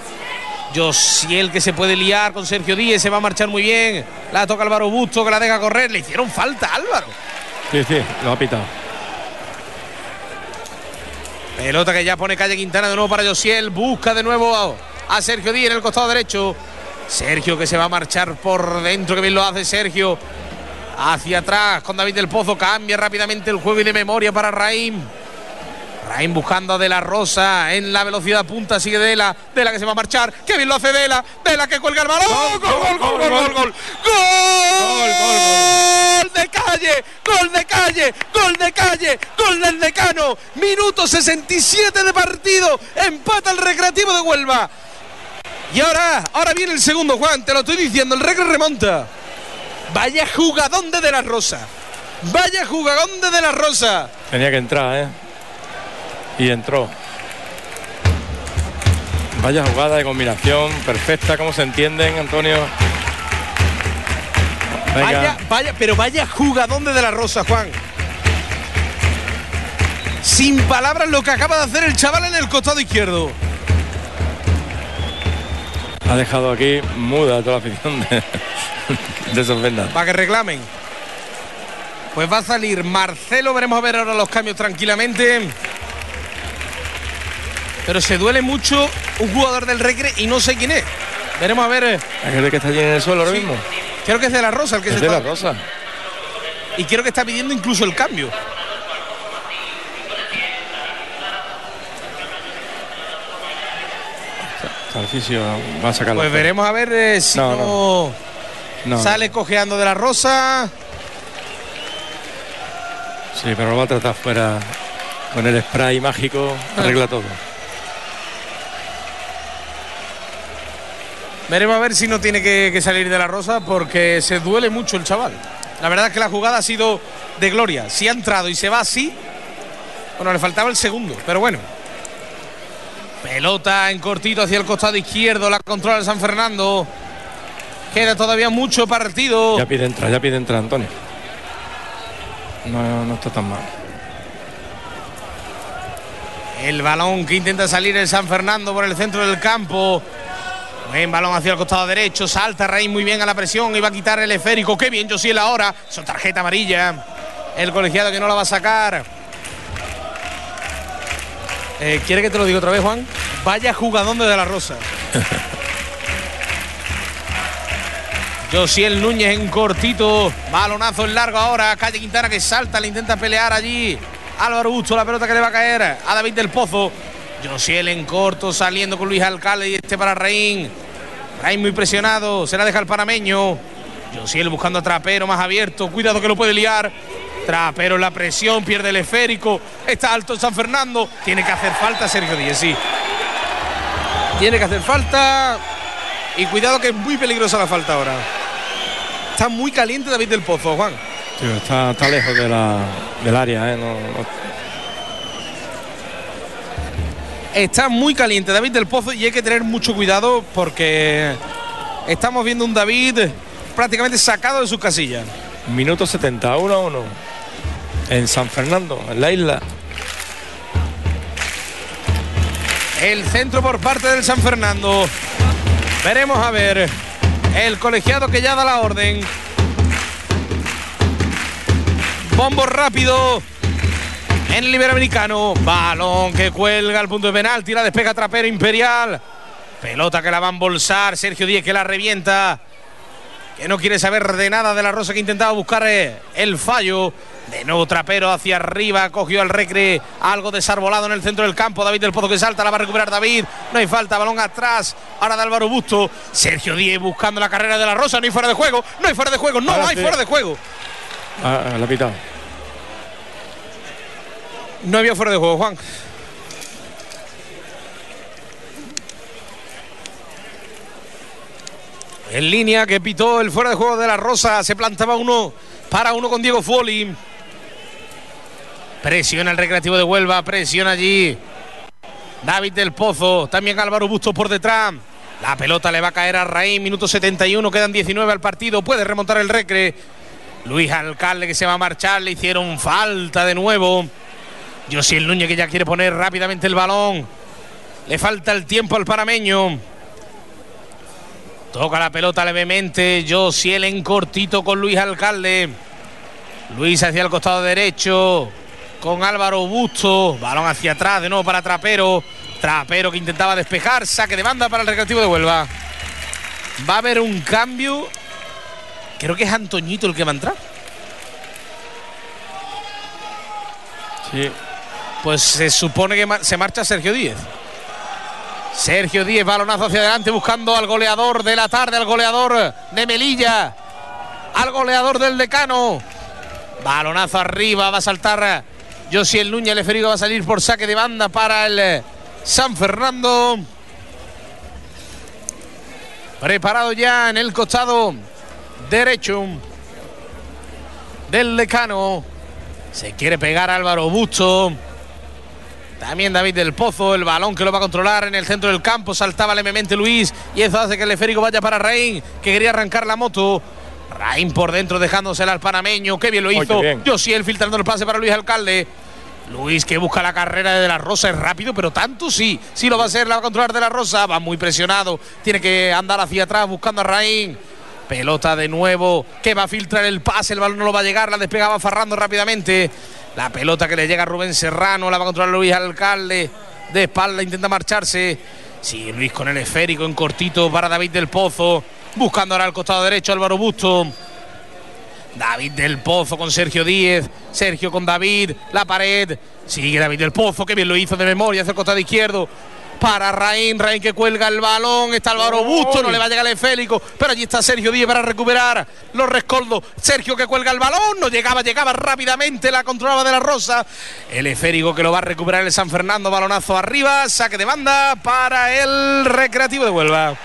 Josiel que se puede liar con Sergio Díez. Se va a marchar muy bien. La toca Álvaro Busto que la deja correr. Le hicieron falta Álvaro. Sí, sí, lo ha pitado. Pelota que ya pone calle Quintana de nuevo para Josiel. Busca de nuevo a Sergio Díez en el costado derecho. Sergio que se va a marchar por dentro. Que bien lo hace Sergio. Hacia atrás con David del Pozo. Cambia rápidamente el juego y de memoria para Raim. Raim buscando a De La Rosa en la velocidad punta. Sigue De La. De La que se va a marchar. Que bien lo hace De La. De La que cuelga el balón. Gol, gol, gol, gol, gol, gol. Gol, gol de calle. Gol de calle. Gol de calle. Gol del decano. Minuto 67 de partido. Empata el recreativo de Huelva. Y ahora, ahora viene el segundo, Juan. Te lo estoy diciendo. El recre remonta. Vaya jugadón de De La Rosa. Vaya jugadón de De La Rosa. Tenía que entrar, ¿eh? Y entró. Vaya jugada de combinación perfecta, como se entienden, Antonio. Venga. Vaya, vaya, pero vaya jugadón de De La Rosa, Juan. Sin palabras lo que acaba de hacer el chaval en el costado izquierdo. Ha dejado aquí muda toda la afición de, de vendas. Para que reclamen. Pues va a salir Marcelo. Veremos a ver ahora los cambios tranquilamente. Pero se duele mucho un jugador del Recre y no sé quién es. Veremos a ver. eh, ¿Es que está allí en el suelo ahora Sí. mismo? Creo que es de la Rosa el que Es se de está- la Rosa. Y creo que está pidiendo incluso el cambio. Fisio, va a sacar Pues veremos a ver eh, si no, No, No, sale cojeando de la Rosa. Sí, pero lo va a tratar fuera con el spray mágico, arregla todo. Veremos a ver si no tiene que, que salir de la Rosa porque se duele mucho el chaval. La verdad es que la jugada ha sido de gloria. Si ha entrado y se va así, bueno, le faltaba el segundo, pero bueno. Pelota en cortito hacia el costado izquierdo, la controla el San Fernando. Queda todavía mucho partido. Ya pide entrar, ya pide entrar, Antonio. No, no está tan mal. El balón que intenta salir el San Fernando por el centro del campo. Buen balón hacia el costado derecho. Salta Rey muy bien a la presión. Y va a quitar el esférico. Qué bien Josiel ahora. Son tarjeta amarilla. El colegiado que no la va a sacar. Eh, ¿Quiere que te lo diga otra vez, Juan? Vaya jugadón de De La Rosa. Josiel Núñez en cortito. Balonazo en largo ahora. Calle Quintana que salta, le intenta pelear allí. Álvaro Busto, la pelota que le va a caer a David del Pozo. Josiel en corto, saliendo con Luis Alcalde y este para Reín. Reín muy presionado, se la deja el panameño. Josiel buscando a Trapero más abierto. Cuidado que lo puede liar. Trapero en la presión, pierde el esférico. Está alto San Fernando. Tiene que hacer falta Sergio Díez, sí. Tiene que hacer falta. Y cuidado que es muy peligrosa la falta ahora. Está muy caliente David del Pozo, Juan. Sí, está, está lejos de la, del área, ¿eh? No- no- Está muy caliente David del Pozo y hay que tener mucho cuidado porque estamos viendo un David prácticamente sacado de sus casillas. Minuto 70, 1 a 1. en San Fernando, en la isla. El centro por parte del San Fernando. Veremos a ver. El colegiado que ya da la orden. Bombo rápido. En el Iberoamericano. Balón que cuelga al punto de penalti. La despega Trapero Imperial. Pelota que la va a embolsar. Sergio Díez que la revienta. Que no quiere saber de nada de la Rosa que intentaba buscar eh, el fallo. De nuevo Trapero hacia arriba, cogió al recre, algo desarbolado en el centro del campo. David del Pozo que salta, la va a recuperar David. No hay falta, balón atrás. Ahora de Álvaro Busto. Sergio Díez buscando la carrera de la Rosa. No hay fuera de juego, no hay fuera de juego, no hay fuera de juego. Ah, la pitado. No había fuera de juego, Juan. En línea que pitó el fuera de juego de la Rosa. Se plantaba uno para uno con Diego Foli. Presiona el recreativo de Huelva. Presiona allí. David del Pozo. También Álvaro Bustos por detrás. La pelota le va a caer a Raín. Minuto 71. Quedan 19 al partido. Puede remontar el recre. Luis Alcalde que se va a marchar. Le hicieron falta de nuevo. el Núñez que ya quiere poner rápidamente el balón. Le falta el tiempo al panameño. Toca la pelota levemente. Josiel en cortito con Luis Alcalde. Luis hacia el costado derecho. Con Álvaro Busto. Balón hacia atrás de nuevo para Trapero. Trapero que intentaba despejar. Saque de banda para el recreativo de Huelva. Va a haber un cambio. Creo que es Antoñito el que va a entrar. Sí. Pues se supone que se marcha Sergio Díez. Sergio Díez, balonazo hacia adelante buscando al goleador de la tarde, al goleador de Melilla, al goleador del decano. Balonazo arriba, va a saltar el Núñez, el Ferigo va a salir por saque de banda para el eh, San Fernando. Preparado ya en el costado derecho del decano. Se quiere pegar Álvaro Busto. También David del Pozo, el balón que lo va a controlar en el centro del campo. Saltaba levemente Luis y eso hace que el esférico vaya para Raín, que quería arrancar la moto. Raín por dentro dejándosela al panameño. Qué bien lo hizo. Yo sí, él filtrando el pase para Luis Alcalde. Luis que busca la carrera de, de la Rosa es rápido, pero tanto sí. Sí lo va a hacer, la va a controlar de la Rosa. Va muy presionado. Tiene que andar hacia atrás buscando a Raín. Pelota de nuevo que va a filtrar el pase. El balón no lo va a llegar. La despegaba Farrando rápidamente. La pelota que le llega a Rubén Serrano, la va a controlar Luis Alcalde. De espalda intenta marcharse. Sigue Luis con el esférico en cortito para David del Pozo. Buscando ahora al costado derecho Álvaro Busto. David del Pozo con Sergio Díez. Sergio con David. La pared. Sigue David del Pozo. Que bien lo hizo de memoria hacia el costado izquierdo para Raín, Raín que cuelga el balón, está Álvaro Busto, no le va a llegar el Félix, pero allí está Sergio Díez para recuperar los rescoldos, Sergio que cuelga el balón, no llegaba, llegaba rápidamente, la controlaba de la Rosa, el esférico que lo va a recuperar el San Fernando, balonazo arriba, saque de banda para el Recreativo de Huelva.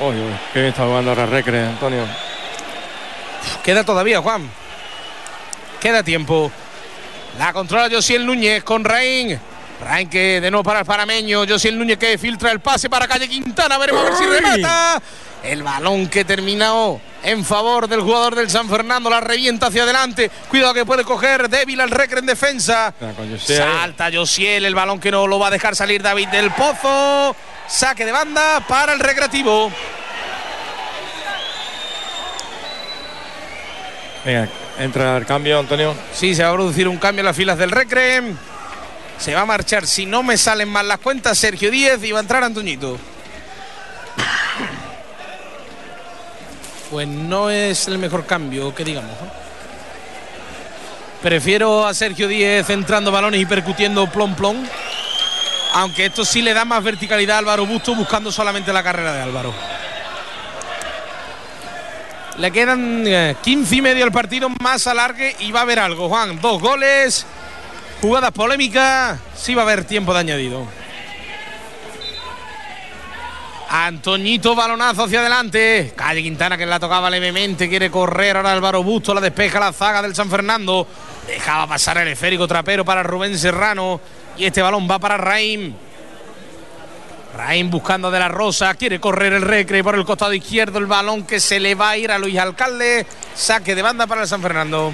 Uy, qué está jugando ahora Recre, Antonio. Queda todavía, Juan. Queda tiempo. La controla Josiel Núñez con Raín. Arranque de nuevo para el panameño. el Núñez que filtra el pase para Calle Quintana. Veremos a ver si remata. El balón que terminó en favor del jugador del San Fernando. La revienta hacia adelante. Cuidado que puede coger débil al Recre en defensa. Salta Josiel. El balón que no lo va a dejar salir David del Pozo. Saque de banda para el recreativo. Venga, entra el cambio, Antonio. Sí, se va a producir un cambio en las filas del Recre. Se va a marchar, si no me salen mal las cuentas, Sergio Díez y va a entrar Antoñito. Pues no es el mejor cambio, que digamos. Prefiero a Sergio Díez entrando balones y percutiendo plom plom. Aunque esto sí le da más verticalidad a Álvaro Busto buscando solamente la carrera de Álvaro. Le quedan 15 eh, y medio al partido, más alargue y va a haber algo, Juan. Dos goles Jugadas polémicas, sí va a haber tiempo de añadido. Antoñito, balonazo hacia adelante. Calle Quintana que la tocaba levemente, quiere correr ahora Álvaro Busto, la despeja la zaga del San Fernando. Dejaba pasar el esférico trapero para Rubén Serrano. Y este balón va para Raim. Raim buscando de la Rosa, quiere correr el recre por el costado izquierdo, el balón que se le va a ir a Luis Alcalde, saque de banda para el San Fernando.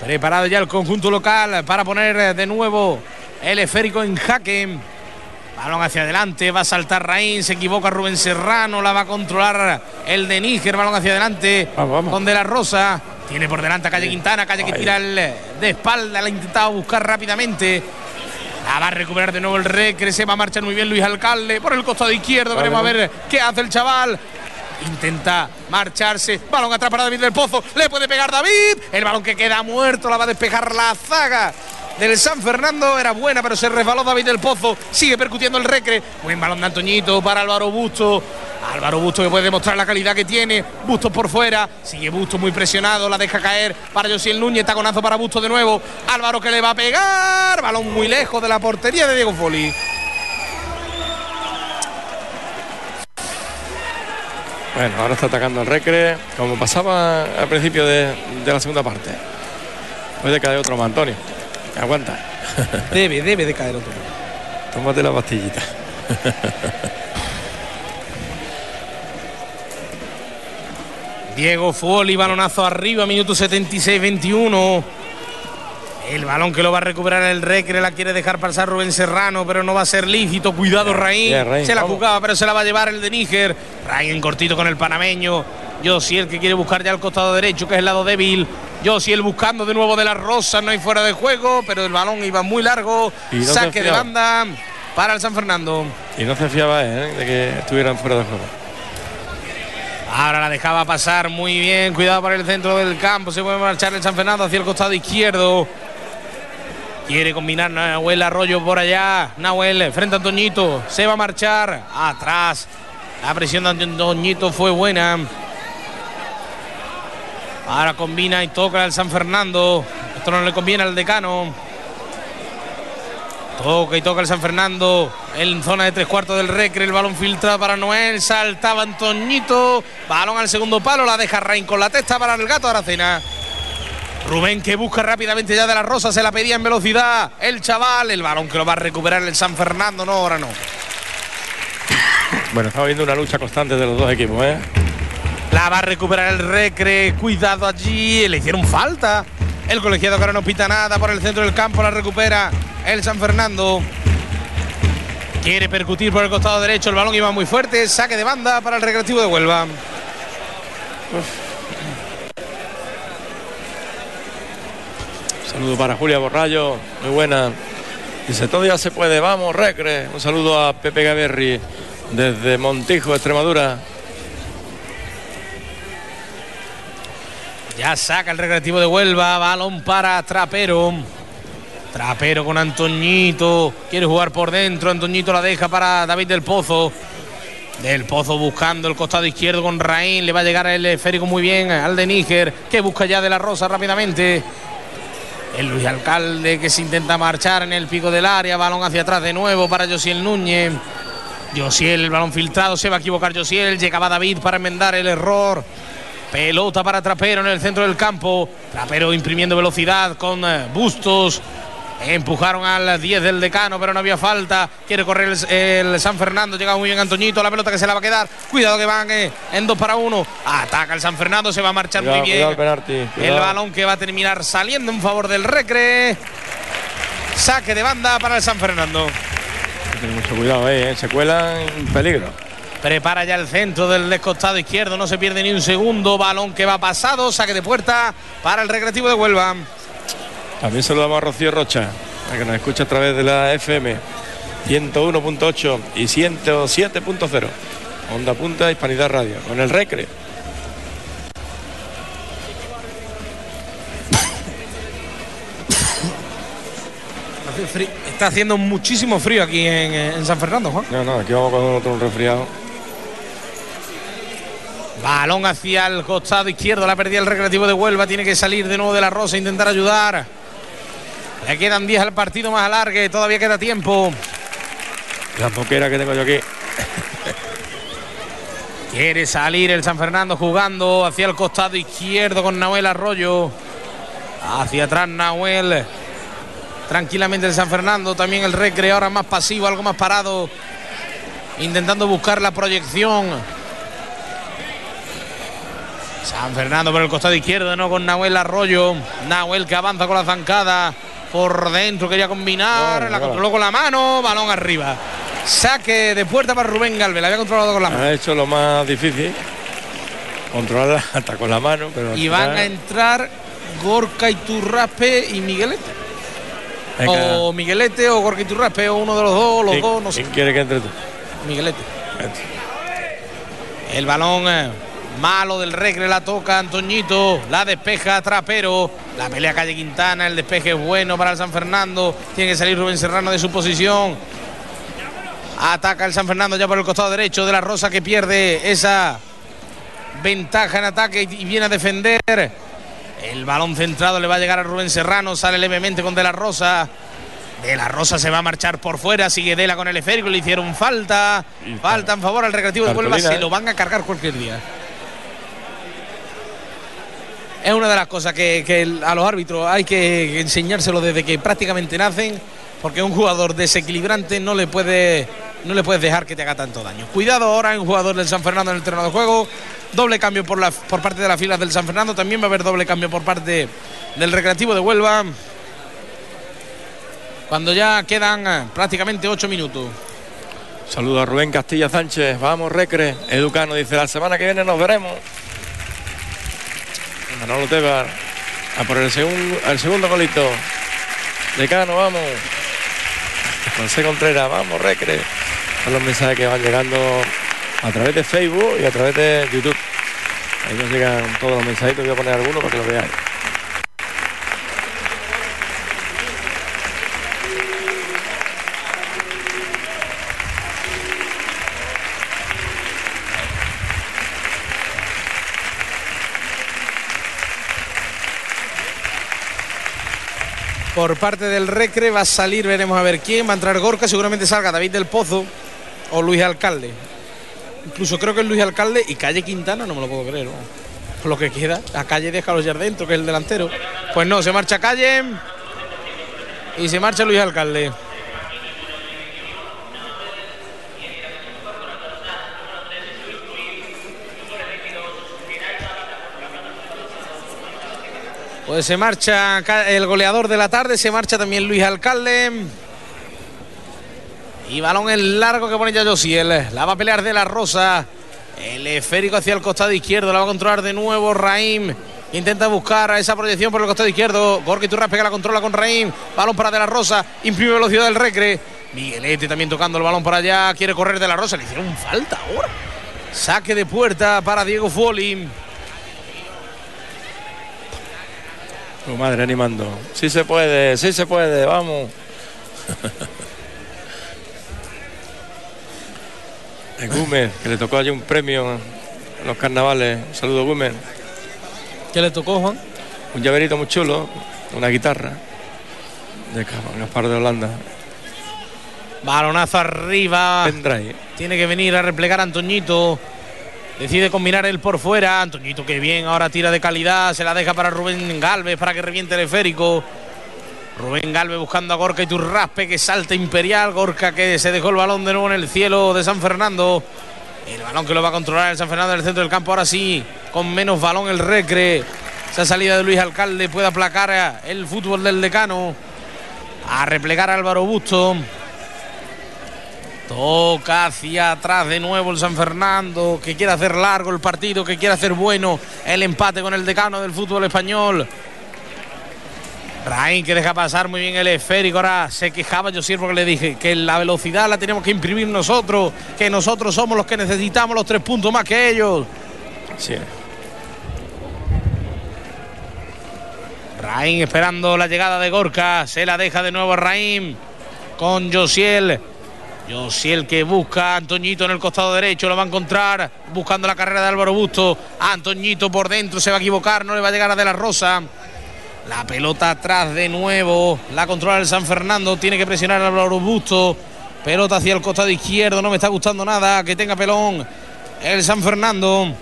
Preparado ya el conjunto local para poner de nuevo el esférico en jaque. Balón hacia adelante, va a saltar Raín, se equivoca Rubén Serrano, la va a controlar el de Níger, balón hacia adelante con De la Rosa. Tiene por delante a Calle Quintana, Calle que tira el de espalda, la ha intentado buscar rápidamente. La va a recuperar de nuevo el Recre, se va a marchar muy bien Luis Alcalde por el costado izquierdo, veremos a ver qué hace el chaval. Intenta marcharse. Balón atrás para David del Pozo. Le puede pegar David. El balón que queda muerto. La va a despejar la zaga del San Fernando. Era buena, pero se resbaló David del Pozo. Sigue percutiendo el recre. Buen balón de Antoñito para Álvaro Busto. Álvaro Busto que puede demostrar la calidad que tiene. Busto por fuera. Sigue Busto muy presionado. La deja caer para Josiel Núñez. Taconazo para Busto de nuevo. Álvaro que le va a pegar. Balón muy lejos de la portería de Diego Foli. Bueno, ahora está atacando el Recre, como pasaba al principio de, la segunda parte. Puede caer otro más, Antonio. Aguanta. Debe, debe de caer otro. Tómate la pastillita. Diego Foli, balonazo arriba, minuto 76-21. El balón que lo va a recuperar el Recre la quiere dejar pasar Rubén Serrano, pero no va a ser lícito. Cuidado, Raín. Se la vamos. jugaba, pero se la va a llevar el de Níger. Raín cortito con el panameño. El que quiere buscar ya el costado derecho, que es el lado débil. el buscando de nuevo de la Rosa, no hay fuera de juego, pero el balón iba muy largo. No Saque de banda para el San Fernando. Y no se fiaba ¿eh? de que estuvieran fuera de juego. Ahora la dejaba pasar muy bien. Cuidado para el centro del campo. Se puede marchar el San Fernando hacia el costado izquierdo. Quiere combinar Nahuel Arroyo por allá. Nahuel frente a Antoñito. Se va a marchar atrás. La presión de Antoñito fue buena. Ahora combina y toca el San Fernando. Esto no le conviene al decano. Toca y toca el San Fernando en zona de tres cuartos del recre. El balón filtrado para Noel. Saltaba Antoñito. Balón al segundo palo. La deja Rain con la testa para el gato Aracena. Rubén que busca rápidamente ya de la Rosa. Se la pedía en velocidad. El chaval. El balón que lo va a recuperar el San Fernando. No, ahora no. Bueno, estamos viendo una lucha constante de los dos equipos, ¿eh? La va a recuperar el Recre. Cuidado allí. Le hicieron falta. El colegiado que ahora no pita nada por el centro del campo. La recupera el San Fernando. Quiere percutir por el costado derecho. El balón iba muy fuerte. Saque de banda para el Recreativo de Huelva. Saludo para Julia Borrallo, muy buena. Dice, todo ya se puede, vamos, Recre. Un saludo a Pepe Gaberri desde Montijo, Extremadura. Ya saca el Recreativo de Huelva. Balón para Trapero. Trapero con Antoñito. Quiere jugar por dentro. Antoñito la deja para David del Pozo. Del Pozo buscando el costado izquierdo con Raín. Le va a llegar el esférico muy bien al de Níger. Que busca ya de la Rosa rápidamente. El Luis Alcalde que se intenta marchar en el pico del área. Balón hacia atrás de nuevo para Josiel Núñez. Josiel, el balón filtrado. Se va a equivocar Josiel. Llegaba David para enmendar el error. Pelota para Trapero en el centro del campo. Trapero imprimiendo velocidad con eh, Bustos. Empujaron al 10 del decano, pero no había falta. Quiere correr el, el San Fernando. Llega muy bien Antoñito. La pelota que se la va a quedar. Cuidado que van eh, en dos para uno. Ataca el San Fernando. Se va a marchar Cuidado, muy bien. el penalti, El cuidado. balón que va a terminar saliendo en favor del Recre. Saque de banda para el San Fernando. Hay que tener mucho cuidado, ¿eh? Se cuelan en peligro. Prepara ya el centro del descostado izquierdo, no se pierde ni un segundo. Balón que va pasado, saque de puerta para el Recreativo de Huelva. También saludamos a Rocío Rocha, a que nos escucha a través de la FM 101.8 y 107.0. Onda Punta, Hispanidad Radio, con el Recre. Está haciendo muchísimo frío aquí en, en San Fernando, Juan. No, no, aquí vamos con otro resfriado. Balón hacia el costado izquierdo, la perdía el Recreativo de Huelva. Tiene que salir de nuevo de la Rosa, intentar ayudar. Le quedan 10 al partido más alargue, todavía queda tiempo. La poquera que tengo yo aquí. Quiere salir el San Fernando jugando hacia el costado izquierdo con Nahuel Arroyo. Hacia atrás Nahuel. Tranquilamente el San Fernando. También el Recre ahora más pasivo, algo más parado. Intentando buscar la proyección. San Fernando por el costado izquierdo, no con Nahuel Arroyo. Nahuel que avanza con la zancada. Por dentro quería combinar, la controló con la mano, balón arriba. Saque de puerta para Rubén Galvez, la había controlado con la mano. Ha hecho lo más difícil. Controlarla hasta con la mano, pero. Y van a entrar Gorka Iturraspe y Miguelete. Venga. O Miguelete o Gorka Iturraspe, o uno de los dos, los ¿Quién- dos, no sé. ¿Quién quiere que entre tú? Miguelete. El balón eh, malo del Regre la toca Antoñito, la despeja Trapero, la pelea calle Quintana, el despeje es bueno para el San Fernando, tiene que salir Rubén Serrano de su posición. Ataca el San Fernando ya por el costado derecho de la Rosa que pierde esa ventaja en ataque y viene a defender. El balón centrado le va a llegar a Rubén Serrano, sale levemente con De la Rosa. De la Rosa se va a marchar por fuera, sigue Dela con el esférico, le hicieron falta. Falta en favor al recreativo de Huelva, se ¿eh? lo van a cargar cualquier día. Es una de las cosas que, a los árbitros hay que enseñárselo desde que prácticamente nacen, porque un jugador desequilibrante no le puede no le puedes dejar que te haga tanto daño. Cuidado ahora en jugador del San Fernando en el terreno de juego. Doble cambio por, la, por parte de las filas del San Fernando. También va a haber doble cambio por parte del Recreativo de Huelva. Cuando ya quedan eh, prácticamente ocho minutos. Saludo a Rubén Castilla Sánchez. Vamos, Recre. Educano dice: La semana que viene nos veremos. Manolo Tebar. A por el, segun- el segundo golito. Decano, vamos. José Contreras, vamos, Recre. Los mensajes que van llegando a través de Facebook y a través de YouTube. Ahí nos llegan todos los mensajitos. Voy a poner algunos para que lo veáis. Por parte del Recre va a salir, veremos a ver quién. Va a entrar Gorka, seguramente salga David del Pozo o Luis Alcalde. Incluso creo que es Luis Alcalde y Calle Quintana, no me lo puedo creer. lo que queda, a Calle déjalo ya dentro, que es el delantero. Pues no, se marcha Calle y se marcha Luis Alcalde. Pues se marcha el goleador de la tarde, se marcha también Luis Alcalde. Y balón en largo que pone ya Josiel. La va a pelear de la Rosa. El esférico hacia el costado izquierdo. La va a controlar de nuevo Raim. Intenta buscar esa proyección por el costado izquierdo. Gorka Iturraspe que la controla con Raim. Balón para De la Rosa. Imprime velocidad del Recre. Miguelete también tocando el balón para allá. Quiere correr De la Rosa. Le hicieron falta ahora. Saque de puerta para Diego Fuoli. Tu madre animando. Sí se puede, sí se puede, vamos. El Gumer, que le tocó allí un premio en los carnavales. Un saludo, Gumer. ¿Qué le tocó, Juan? Un llaverito muy chulo, una guitarra de Gaspar de Holanda. Balonazo arriba. Pendrive. Tiene que venir a replegar a Antoñito. Decide combinar él por fuera. Antoñito, que bien, ahora tira de calidad. Se la deja para Rubén Galvez para que reviente el esférico. Rubén Galvez buscando a Gorka y Turraspe que salta imperial. Gorka que se dejó el balón de nuevo en el cielo de San Fernando. El balón que lo va a controlar el San Fernando en el centro del campo. Ahora sí, con menos balón el Recre. Esa salida de Luis Alcalde puede aplacar el fútbol del decano. A replegar a Álvaro Busto. Toca hacia atrás de nuevo el San Fernando, que quiere hacer largo el partido, que quiere hacer bueno el empate con el decano del fútbol español. Raín que deja pasar muy bien el esférico. Ahora se quejaba yo porque le dije que la velocidad la tenemos que imprimir nosotros, que nosotros somos los que necesitamos los tres puntos más que ellos. Sí. Raín esperando la llegada de Gorka. Se la deja de nuevo a Raín con Josiel. Josiel que busca a Antoñito en el costado derecho. Lo va a encontrar buscando la carrera de Álvaro Busto. Antoñito por dentro se va a equivocar. No le va a llegar a De la Rosa. La pelota atrás de nuevo. La controla el San Fernando. Tiene que presionar Álvaro Busto. Pelota hacia el costado izquierdo. No me está gustando nada. Que tenga pelón. El San Fernando.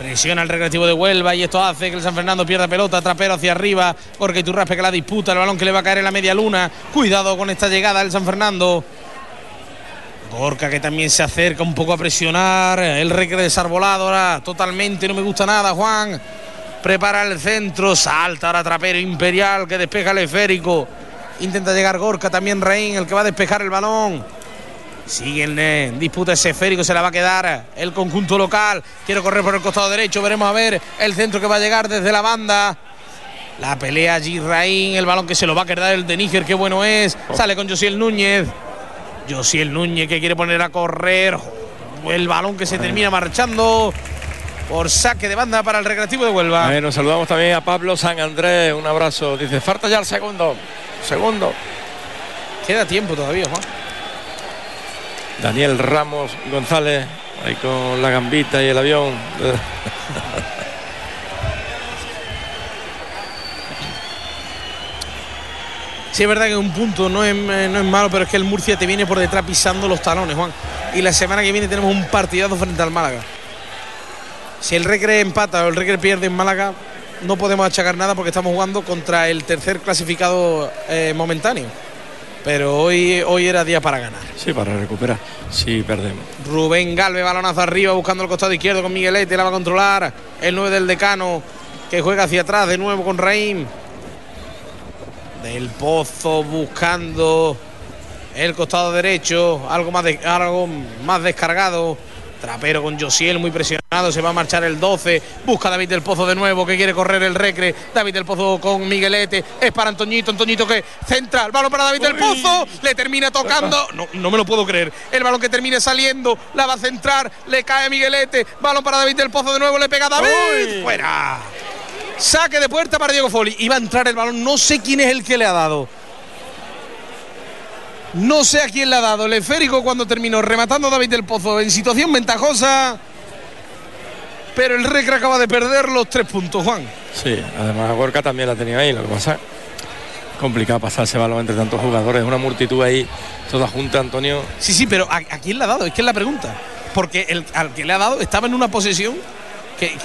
Presiona el recreativo de Huelva y esto hace que el San Fernando pierda pelota, trapero hacia arriba, porque Iturraspe que la disputa, el balón que le va a caer en la media luna. Cuidado con esta llegada del San Fernando. Gorka que también se acerca un poco a presionar. El recre desarbolado ahora totalmente. No me gusta nada, Juan. Prepara el centro. Salta ahora Trapero Imperial que despeja el esférico. Intenta llegar Gorka, también Rein, el que va a despejar el balón. Sigue en disputa ese esférico, se la va a quedar el conjunto local. Quiere correr por el costado derecho. Veremos a ver el centro que va a llegar desde la banda. La pelea allí Raín, el balón que se lo va a quedar el de Níger, qué bueno es. Sale con Josiel Núñez. Josiel Núñez que quiere poner a correr. El balón que se termina marchando por saque de banda para el Recreativo de Huelva. Bueno, saludamos también a Pablo San Andrés. Un abrazo. Dice, falta ya el segundo. Segundo. Queda tiempo todavía, Juan. Daniel Ramos González, ahí con la gambita y el avión. Sí, es verdad que un punto no es, no es malo, pero es que el Murcia te viene por detrás pisando los talones, Juan. Y la semana que viene tenemos un partidazo frente al Málaga. Si el Recre empata o el Recre pierde en Málaga, no podemos achacar nada porque estamos jugando contra el tercer clasificado eh, momentáneo. Pero hoy, hoy era día para ganar. Sí, para recuperar. Sí, perdemos. Rubén Galve, balonazo arriba, buscando el costado izquierdo con Miguelete, la va a controlar. El 9 del decano, que juega hacia atrás de nuevo con Raim. Del Pozo buscando el costado derecho, algo más, de, algo más descargado. Trapero con Josiel muy presionado, se va a marchar el 12. Busca David del Pozo de nuevo, que quiere correr el recre. David del Pozo con Miguelete. Es para Antoñito, Antoñito que centra el balón para David del Pozo. Le termina tocando. No, no me lo puedo creer. El balón que termine saliendo, la va a centrar. Le cae a Miguelete. Balón para David del Pozo de nuevo, le pega a David. Fuera. Saque de puerta para Diego Foli. Iba a entrar el balón, no sé quién es el que le ha dado. No sé a quién le ha dado el esférico cuando terminó rematando David del Pozo en situación ventajosa. Pero el Recre acaba de perder los tres puntos, Juan. Sí, además Gorka también la tenía ahí. Lo que pasa complicado pasarse balón entre tantos jugadores. Una multitud ahí, toda junta, Antonio. Sí, sí, pero ¿a, a quién le ha dado? Es que es la pregunta. Porque el, al que le ha dado estaba en una posesión que,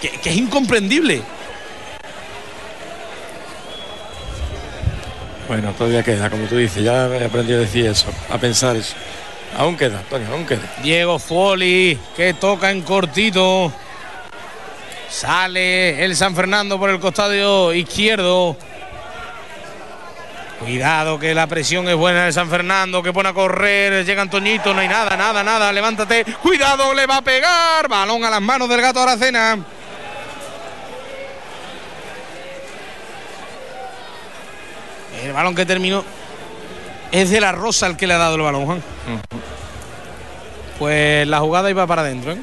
que, que es incomprendible. Bueno, todavía queda, como tú dices, ya he aprendido a decir eso, a pensar eso. Aún queda, Antonio, aún queda. Diego Foli, que toca en cortito. Sale el San Fernando por el costado izquierdo. Cuidado que la presión es buena de San Fernando, que pone a correr, llega Antoñito, no hay nada, nada, nada, levántate. Cuidado, le va a pegar. Balón a las manos del gato Aracena. El balón que terminó es de la Rosa el que le ha dado el balón, Juan. Pues la jugada iba para adentro, ¿eh?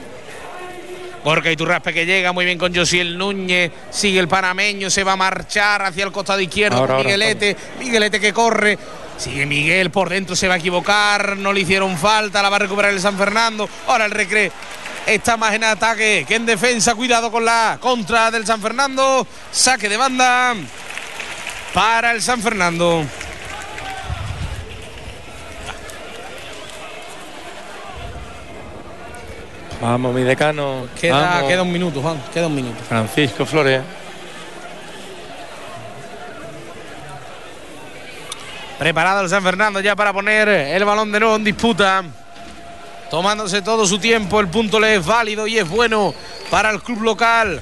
Gorka Iturraspe que llega muy bien con Josiel Núñez. Sigue el panameño, se va a marchar hacia el costado izquierdo Ahora, con ahora, Miguelete. Miguelete que corre. Sigue Miguel por dentro, se va a equivocar. No le hicieron falta, la va a recuperar el San Fernando. Ahora el recre está más en ataque que en defensa. Cuidado con la contra del San Fernando. Saque de banda para el San Fernando. Vamos, mi decano. Queda, vamos. queda un minuto, Juan. Queda un minuto. Francisco Flores. Preparado el San Fernando ya para poner el balón de nuevo en disputa. Tomándose todo su tiempo, el punto le es válido y es bueno para el club local.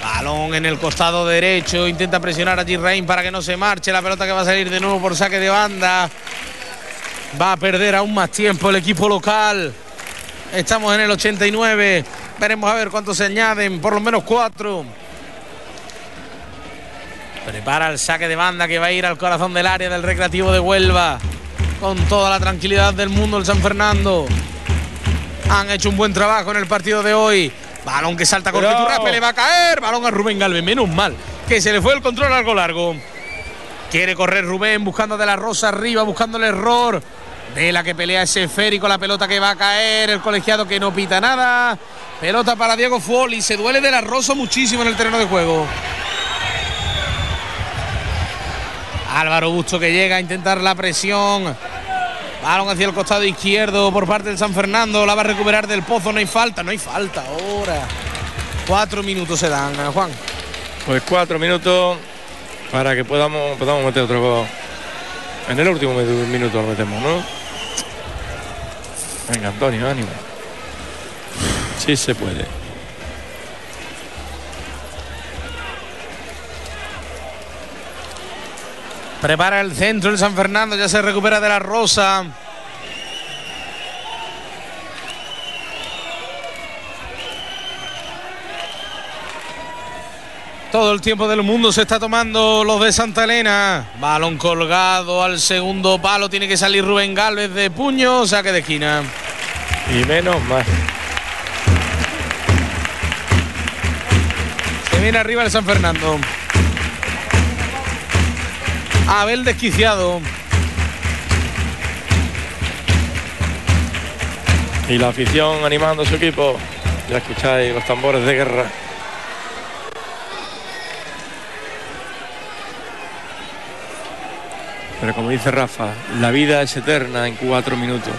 Balón en el costado derecho, intenta presionar a Girrain para que no se marche. La pelota que va a salir de nuevo por saque de banda. Va a perder aún más tiempo el equipo local. Estamos en el 89. Veremos a ver cuántos se añaden, por lo menos cuatro. Prepara el saque de banda que va a ir al corazón del área del recreativo de Huelva. Con toda la tranquilidad del mundo el San Fernando. Han hecho un buen trabajo en el partido de hoy. Balón que salta con Cuidado. Piturraspe, le va a caer. Balón a Rubén Galvez, menos mal que se le fue el control algo largo. Quiere correr Rubén buscando de la Rosa arriba, buscando el error. De la que pelea ese esférico, la pelota que va a caer, el colegiado que no pita nada. Pelota para Diego Fuoli, se duele de la Rosa muchísimo en el terreno de juego. Álvaro Busto que llega a intentar la presión. Balón hacia el costado izquierdo por parte del San Fernando. La va a recuperar del pozo. No hay falta, no hay falta ahora. Cuatro minutos se dan, eh, Juan. Pues cuatro minutos para que podamos, podamos meter otro gol. En el último minuto lo metemos, ¿no? Venga, Antonio, ánimo. Sí se puede. Prepara el centro el San Fernando, ya se recupera de la Rosa. Todo el tiempo del mundo se está tomando los de Santa Elena. Balón colgado al segundo palo. Tiene que salir Rubén Galvez de puño. Saque de esquina. Y menos más. Se viene arriba el San Fernando. Abel desquiciado. Y la afición animando a su equipo. Ya escucháis los tambores de guerra. Pero como dice Rafa, la vida es eterna en cuatro minutos.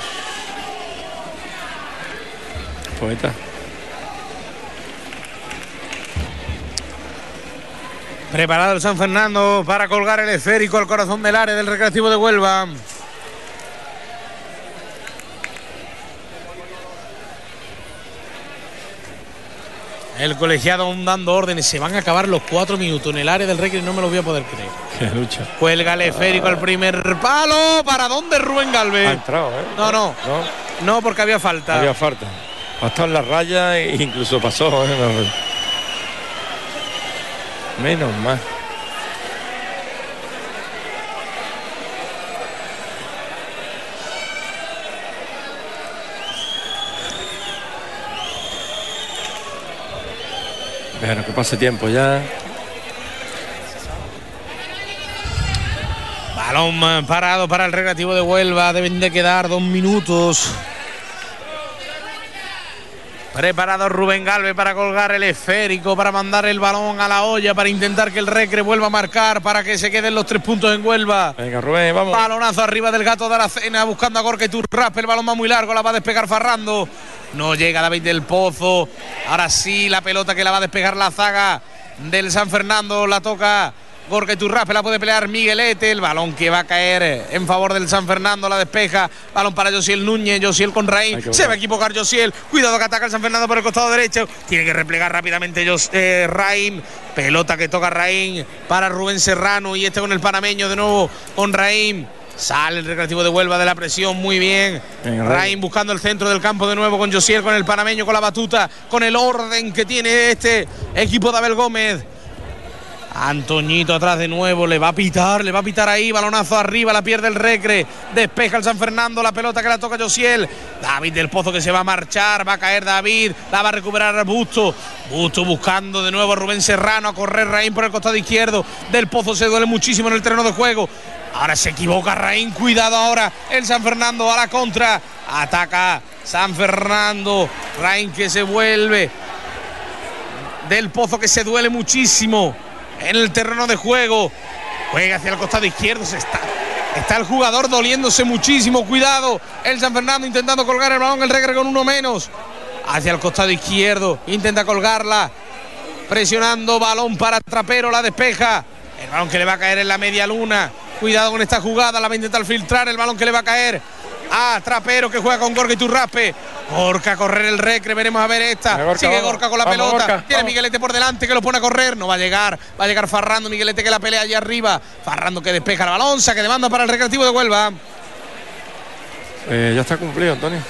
Poeta. Preparado el San Fernando para colgar el esférico al corazón del área del Recreativo de Huelva. El colegiado aún dando órdenes. Se van a acabar los cuatro minutos en el área del Recre y no me lo voy a poder creer. Qué lucha. Cuelga el esférico al primer palo. ¿Para dónde Rubén Galvez? Ha entrado, ¿eh? No, no. No, No, porque había falta. había falta. Ha estado en la raya e incluso pasó. ¿eh? Menos más. Bueno, que pase tiempo ya. Balón parado para el Recreativo de Huelva. Deben de quedar dos minutos. Preparado Rubén Galvez para colgar el esférico, para mandar el balón a la olla, para intentar que el Recre vuelva a marcar, para que se queden los tres puntos en Huelva. Venga, Rubén, vamos. Balonazo arriba del gato de Aracena, buscando a Gorka y Turraspe. El balón va muy largo, la va a despegar Farrando. No llega David del Pozo. Ahora sí, la pelota que la va a despegar la zaga del San Fernando. La toca Gorka y Turraspe, la puede pelear Miguelete. El balón que va a caer en favor del San Fernando, la despeja. Balón para Josiel Núñez, Josiel con Raín. Se va a equivocar Josiel. Cuidado que ataca el San Fernando por el costado derecho. Tiene que replegar rápidamente Jos- eh, Raín. Pelota que toca Raín para Rubén Serrano. Y este con el panameño de nuevo con Raín. Sale el recreativo de Huelva de la presión, muy bien. Raín buscando el centro del campo de nuevo con Josiel, con el panameño, con la batuta, con el orden que tiene este equipo de Abel Gómez. Antoñito atrás de nuevo, le va a pitar, le va a pitar ahí, balonazo arriba, la pierde el Recre, despeja el San Fernando, la pelota que la toca Josiel, David del Pozo que se va a marchar, va a caer David, la va a recuperar Busto, Busto buscando de nuevo a Rubén Serrano, a correr Raín por el costado izquierdo, del Pozo se duele muchísimo en el terreno de juego, ahora se equivoca Raín, cuidado ahora, el San Fernando a la contra, ataca San Fernando, Raín que se vuelve, del Pozo que se duele muchísimo en el terreno de juego. Juega hacia el costado izquierdo. Se está, está el jugador doliéndose muchísimo. Cuidado. El San Fernando intentando colgar el balón. El regre con uno menos. Hacia el costado izquierdo. Intenta colgarla. Presionando. Balón para Trapero. La despeja. El balón que le va a caer en la media luna. Cuidado con esta jugada. La va a intentar filtrar. El balón que le va a caer. A Trapero que juega con Gorka y Turraspe. Gorka a correr el recre. Veremos a ver esta. Gorka, Sigue vamos. Gorka con la Vamos, pelota. Gorka, Tiene vamos. Miguelete por delante que lo pone a correr. No va a llegar. Va a llegar Farrando. Miguelete que la pelea allí arriba. Farrando que despeja el balón. Saque de manda para el recreativo de Huelva. Eh, ya está cumplido, Antonio.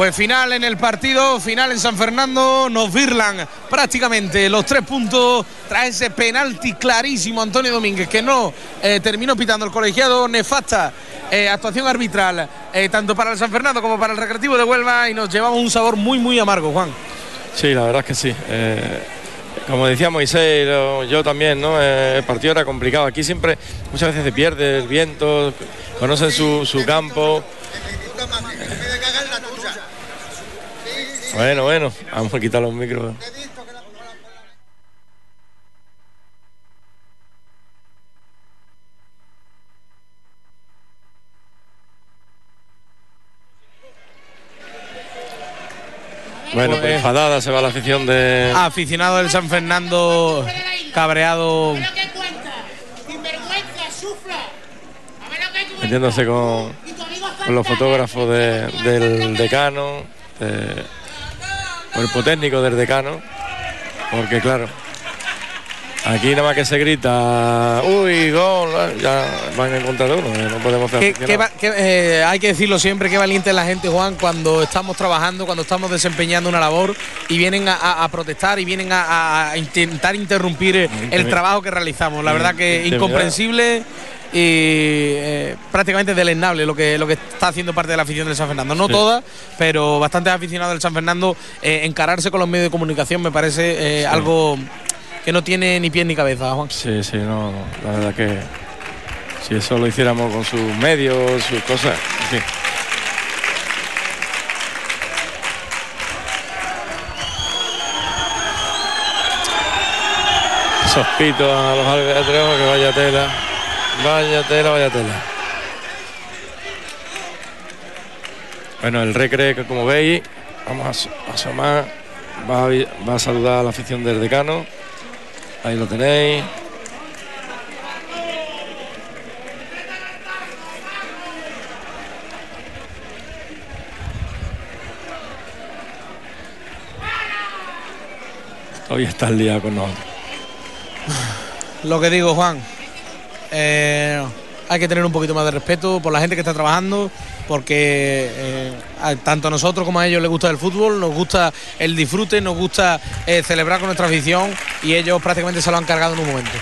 Pues final en el partido, final en San Fernando, nos virlan prácticamente los tres puntos tras ese penalti clarísimo Antonio Domínguez que no eh, terminó pitando el colegiado, nefasta eh, actuación arbitral eh, tanto para el San Fernando como para el Recreativo de Huelva y nos llevamos un sabor muy muy amargo, Juan. Sí, la verdad es que sí. Como decía Moisés, yo también, ¿no? El partido era complicado. Aquí siempre, muchas veces se pierde el viento, conocen su, su campo. Bueno, bueno, vamos a quitar los micros. Bueno, pues enfadada se va la afición de. Aficionado del San Fernando cabreado ¿Pero qué cuenta? Sinvergüenza, sufla. metiéndose con, con los fotógrafos de- del decano, de- cuerpo técnico del decano, porque claro, aquí nada más que se grita, uy, gol, ya van en contra de uno, no podemos hacer Qué- aficionados. qué va- qué- eh, hay que decirlo siempre, qué valiente es la gente, Juan, cuando estamos trabajando, cuando estamos desempeñando una labor y vienen a, a- a protestar y vienen a, a intentar interrumpir el trabajo que realizamos. La verdad que incomprensible y eh, prácticamente deleznable lo que, lo que está haciendo parte de la afición del San Fernando. No Sí. toda, pero bastantes aficionados del San Fernando. eh, encararse con los medios de comunicación me parece eh, algo que no tiene ni pie ni cabeza, Juan. Sí, sí, no, la verdad que si eso lo hiciéramos con sus medios, sus cosas, pitos a los árbitros, que vaya tela, vaya tela, vaya tela. Bueno, el recre, como veis, vamos a aso- a asomar, va a, va a saludar a la afición del decano. Ahí lo tenéis. Hoy está el día con nosotros. Lo que digo, Juan, eh, hay que tener un poquito más de respeto por la gente que está trabajando, porque eh, tanto a nosotros como a ellos les gusta el fútbol, nos gusta el disfrute, nos gusta eh, celebrar con nuestra afición y ellos prácticamente se lo han cargado en un momento.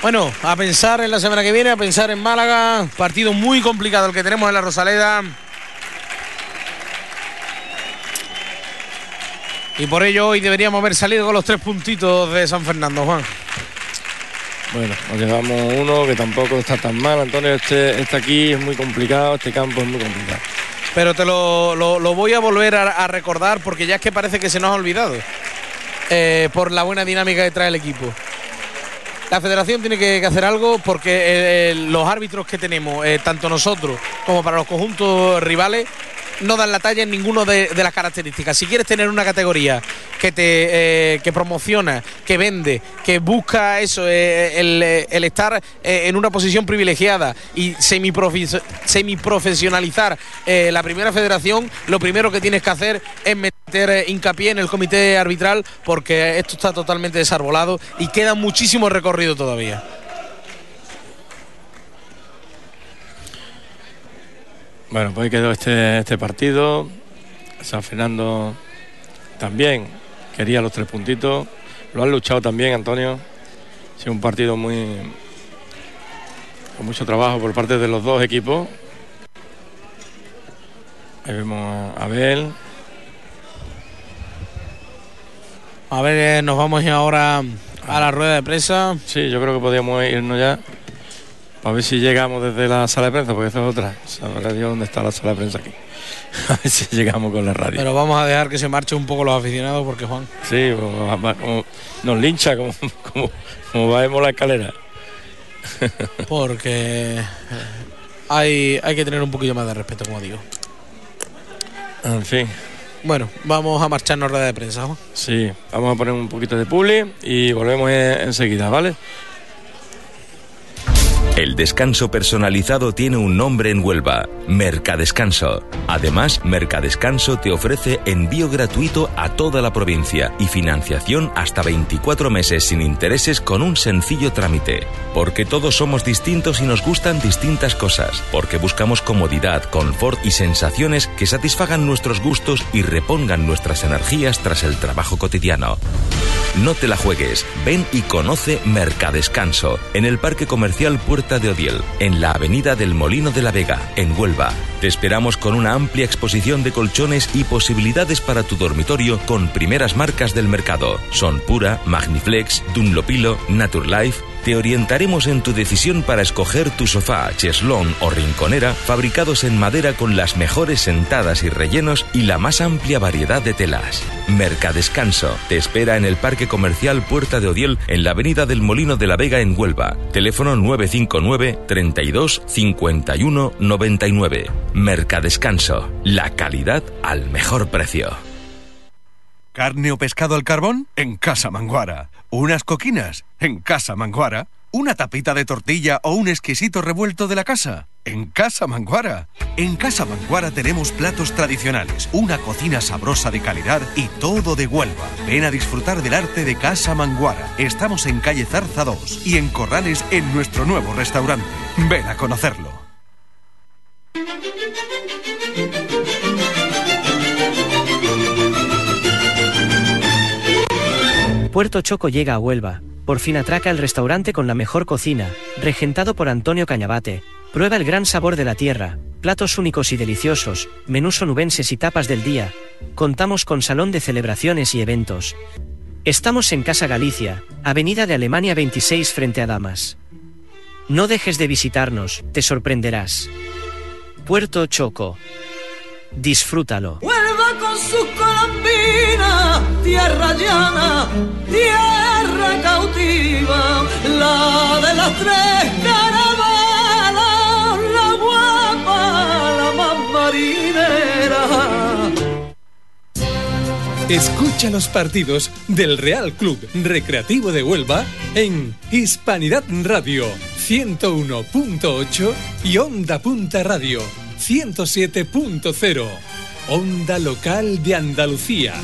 Bueno, a pensar en la semana que viene, a pensar en Málaga, partido muy complicado el que tenemos en la Rosaleda. Y por ello hoy deberíamos haber salido con los tres puntitos de San Fernando, Juan. Bueno, nos llevamos uno que tampoco está tan mal. Antonio, este, este aquí es muy complicado, este campo es muy complicado. Pero te lo, lo- lo voy a volver a, a recordar porque ya es que parece que se nos ha olvidado. eh, por la buena dinámica que trae el equipo. La federación tiene que, que hacer algo porque eh, eh, los árbitros que tenemos, eh, tanto nosotros como para los conjuntos rivales, no dan la talla en ninguno de, las características. Si quieres tener una categoría que te eh, que promociona, que vende, que busca eso, eh, el, estar eh, en una posición privilegiada y semiprofi- semiprofesionalizar la primera federación, lo primero que tienes que hacer es meter hincapié en el comité arbitral porque esto está totalmente desarbolado y queda muchísimo recorrido todavía. Bueno, pues ahí quedó este, este partido. San Fernando también quería los tres puntitos. Lo han luchado también, Antonio. Ha sido un partido muy. con mucho trabajo por parte de los dos equipos. Ahí vemos a Abel. A ver, eh, nos vamos ahora a la rueda de prensa. Sí, yo creo que podríamos irnos ya. Para ver si llegamos desde la sala de prensa, porque esa es otra. Sabrá Dios dónde está la sala de prensa aquí. A ver si llegamos con la radio. Pero vamos a dejar que se marchen un poco los aficionados porque Juan. Sí, como nos lincha como, como, como bajemos la escalera. Porque hay, hay que tener un poquito más de respeto, como digo. En fin, Bueno, vamos a marcharnos a rueda de prensa. Juan. sí, vamos a poner un poquito de publi y volvemos en- enseguida, ¿vale? El descanso personalizado tiene un nombre en Huelva, Mercadescanso. Además, Mercadescanso te ofrece envío gratuito a toda la provincia y financiación hasta 24 meses sin intereses con un sencillo trámite. Porque todos somos distintos y nos gustan distintas cosas. Porque buscamos comodidad, confort y sensaciones que satisfagan nuestros gustos y repongan nuestras energías tras el trabajo cotidiano. No te la juegues. Ven y conoce Mercadescanso en el Parque Comercial De Odiel, en la Avenida del Molino de la Vega, en Huelva. Te esperamos con una amplia exposición de colchones y posibilidades para tu dormitorio con primeras marcas del mercado. Son Pura, Magniflex, Dunlopilo, Naturlife. Te orientaremos en tu decisión para escoger tu sofá, cheslón o rinconera fabricados en madera con las mejores sentadas y rellenos y la más amplia variedad de telas. Mercadescanso te espera en el Parque Comercial Puerta de Odiel en la Avenida del Molino de la Vega en Huelva. Teléfono 959 32 51 99. Mercadescanso, la calidad al mejor precio. ¿Carne o pescado al carbón? En Casa Manguara. ¿Unas coquinas? En Casa Manguara. ¿Una tapita de tortilla o un exquisito revuelto de la casa? En Casa Manguara. En Casa Manguara tenemos platos tradicionales, una cocina sabrosa de calidad y todo de Huelva. Ven a disfrutar del arte de Casa Manguara. Estamos en calle Zarza 2 y en Corrales en nuestro nuevo restaurante. Ven a conocerlo. Puerto Choco llega a Huelva. Por fin atraca el restaurante con la mejor cocina, regentado por Antonio Cañabate. Prueba el gran sabor de la tierra, platos únicos y deliciosos, menús onubenses y tapas del día. Contamos con salón de celebraciones y eventos. Estamos en Casa Galicia, Avenida de Alemania 26 frente a Damas. No dejes de visitarnos, te sorprenderás. Puerto Choco. Disfrútalo. Vuelva con sus colombinas, tierra llana, tierra cautiva, la de las tres caravanas, la guapa, la más marinera. Escucha los partidos del Real Club Recreativo de Huelva en Hispanidad Radio 101.8 y Onda Punta Radio 107.0. Onda Local de Andalucía.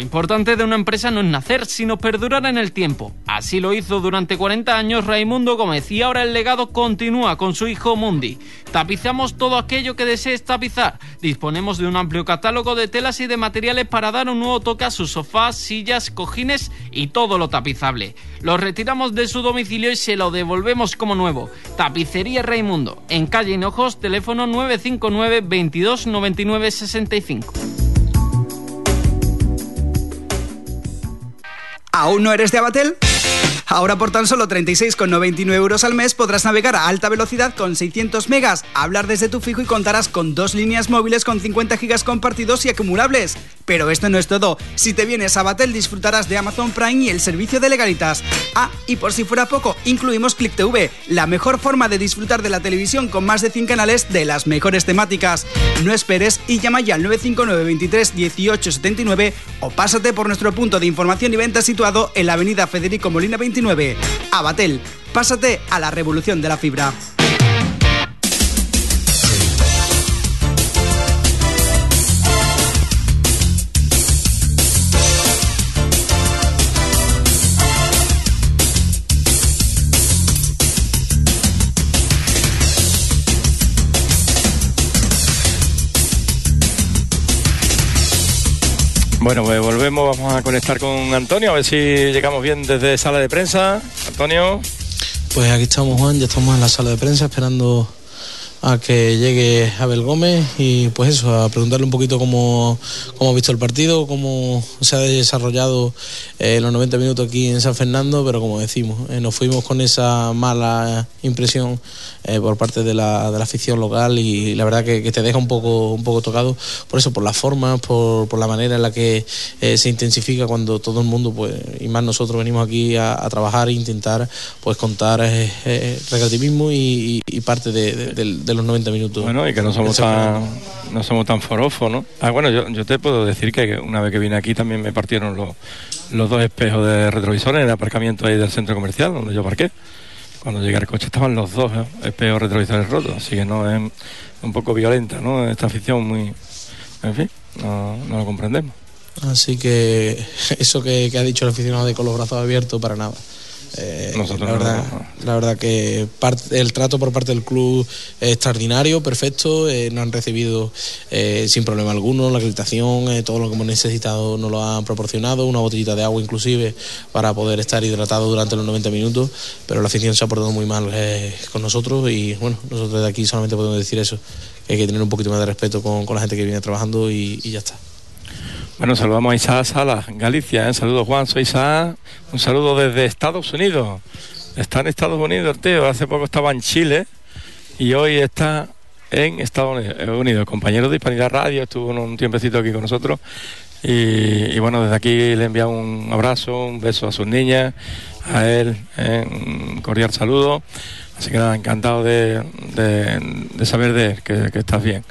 Lo importante de una empresa no es nacer, sino perdurar en el tiempo. Así lo hizo durante 40 años Raimundo Gómez y ahora el legado continúa con su hijo Mundi. Tapizamos todo aquello que desees tapizar. Disponemos de un amplio catálogo de telas y de materiales para dar un nuevo toque a sus sofás, sillas, cojines y todo lo tapizable. Lo retiramos de su domicilio y se lo devolvemos como nuevo. Tapicería Raimundo, en calle Hinojos, teléfono 959 22 99 65. ¿Aún no eres de Abatel? Ahora por tan solo 36,99 euros al mes podrás navegar a alta velocidad con 600 megas, hablar desde tu fijo y contarás con dos líneas móviles con 50 gigas compartidos y acumulables. Pero esto no es todo. Si te vienes a Batel disfrutarás de Amazon Prime y el servicio de legalitas. Ah, y por si fuera poco, incluimos Click TV, la mejor forma de disfrutar de la televisión con más de 100 canales de las mejores temáticas. No esperes y llama ya al 959 23 18 79 o pásate por nuestro punto de información y venta situado en la avenida Federico Molina 29. Abatel, pásate a la revolución de la fibra. Bueno, pues volvemos, vamos a conectar con Antonio, a ver si llegamos bien desde sala de prensa. Antonio. Pues aquí estamos, Juan, ya estamos en la sala de prensa esperando a que llegue Abel Gómez y pues eso, a preguntarle un poquito cómo, cómo ha visto el partido, cómo se ha desarrollado eh, los 90 minutos aquí en San Fernando, pero como decimos, eh, nos fuimos con esa mala impresión eh, por parte de la, de la afición local y la verdad que, que te deja un poco, un poco tocado por eso, por las formas, por, por la manera en la que se intensifica cuando todo el mundo, pues, y más nosotros venimos aquí a, a trabajar e intentar pues contar recreativismo y, y- y parte de, de- del- de los 90 minutos. Bueno, y que no somos tan, no somos tan forofos, ¿no? Ah, bueno, yo, yo te puedo decir que una vez que vine aquí también me partieron los, los dos espejos de retrovisores en el aparcamiento ahí del centro comercial donde yo parqué. Cuando llegué al coche estaban los dos ¿eh? espejos retrovisores rotos, así que no es un poco violenta, ¿no? Esta afición muy... En fin, no, lo comprendemos. Así que eso que, que ha dicho el aficionado de con los brazos abiertos, para nada. Eh, Nosotros la, verdad, la verdad que el trato por parte del club es extraordinario, perfecto, eh, nos han recibido eh, sin problema alguno, la acreditación, eh, todo lo que hemos necesitado nos lo han proporcionado, una botellita de agua inclusive para poder estar hidratado durante los 90 minutos, pero la afición se ha portado muy mal eh, con nosotros y bueno, nosotros de aquí solamente podemos decir eso, que hay que tener un poquito más de respeto con, con la gente que viene trabajando y- y ya está. Bueno, saludamos a Isaac Salas, Galicia. ¿eh? Saludos, Juan. Soy Isaac. Un saludo desde Estados Unidos. Está en Estados Unidos, tío. Hace poco estaba en Chile y hoy está en Estados Uni- Unidos. Compañero de Hispanidad Radio, estuvo un tiempecito aquí con nosotros. Y, bueno, desde aquí le enviamos un abrazo, un beso a sus niñas, a él, ¿eh? un cordial saludo. Así que nada, encantado de, saber de él, que estás bien.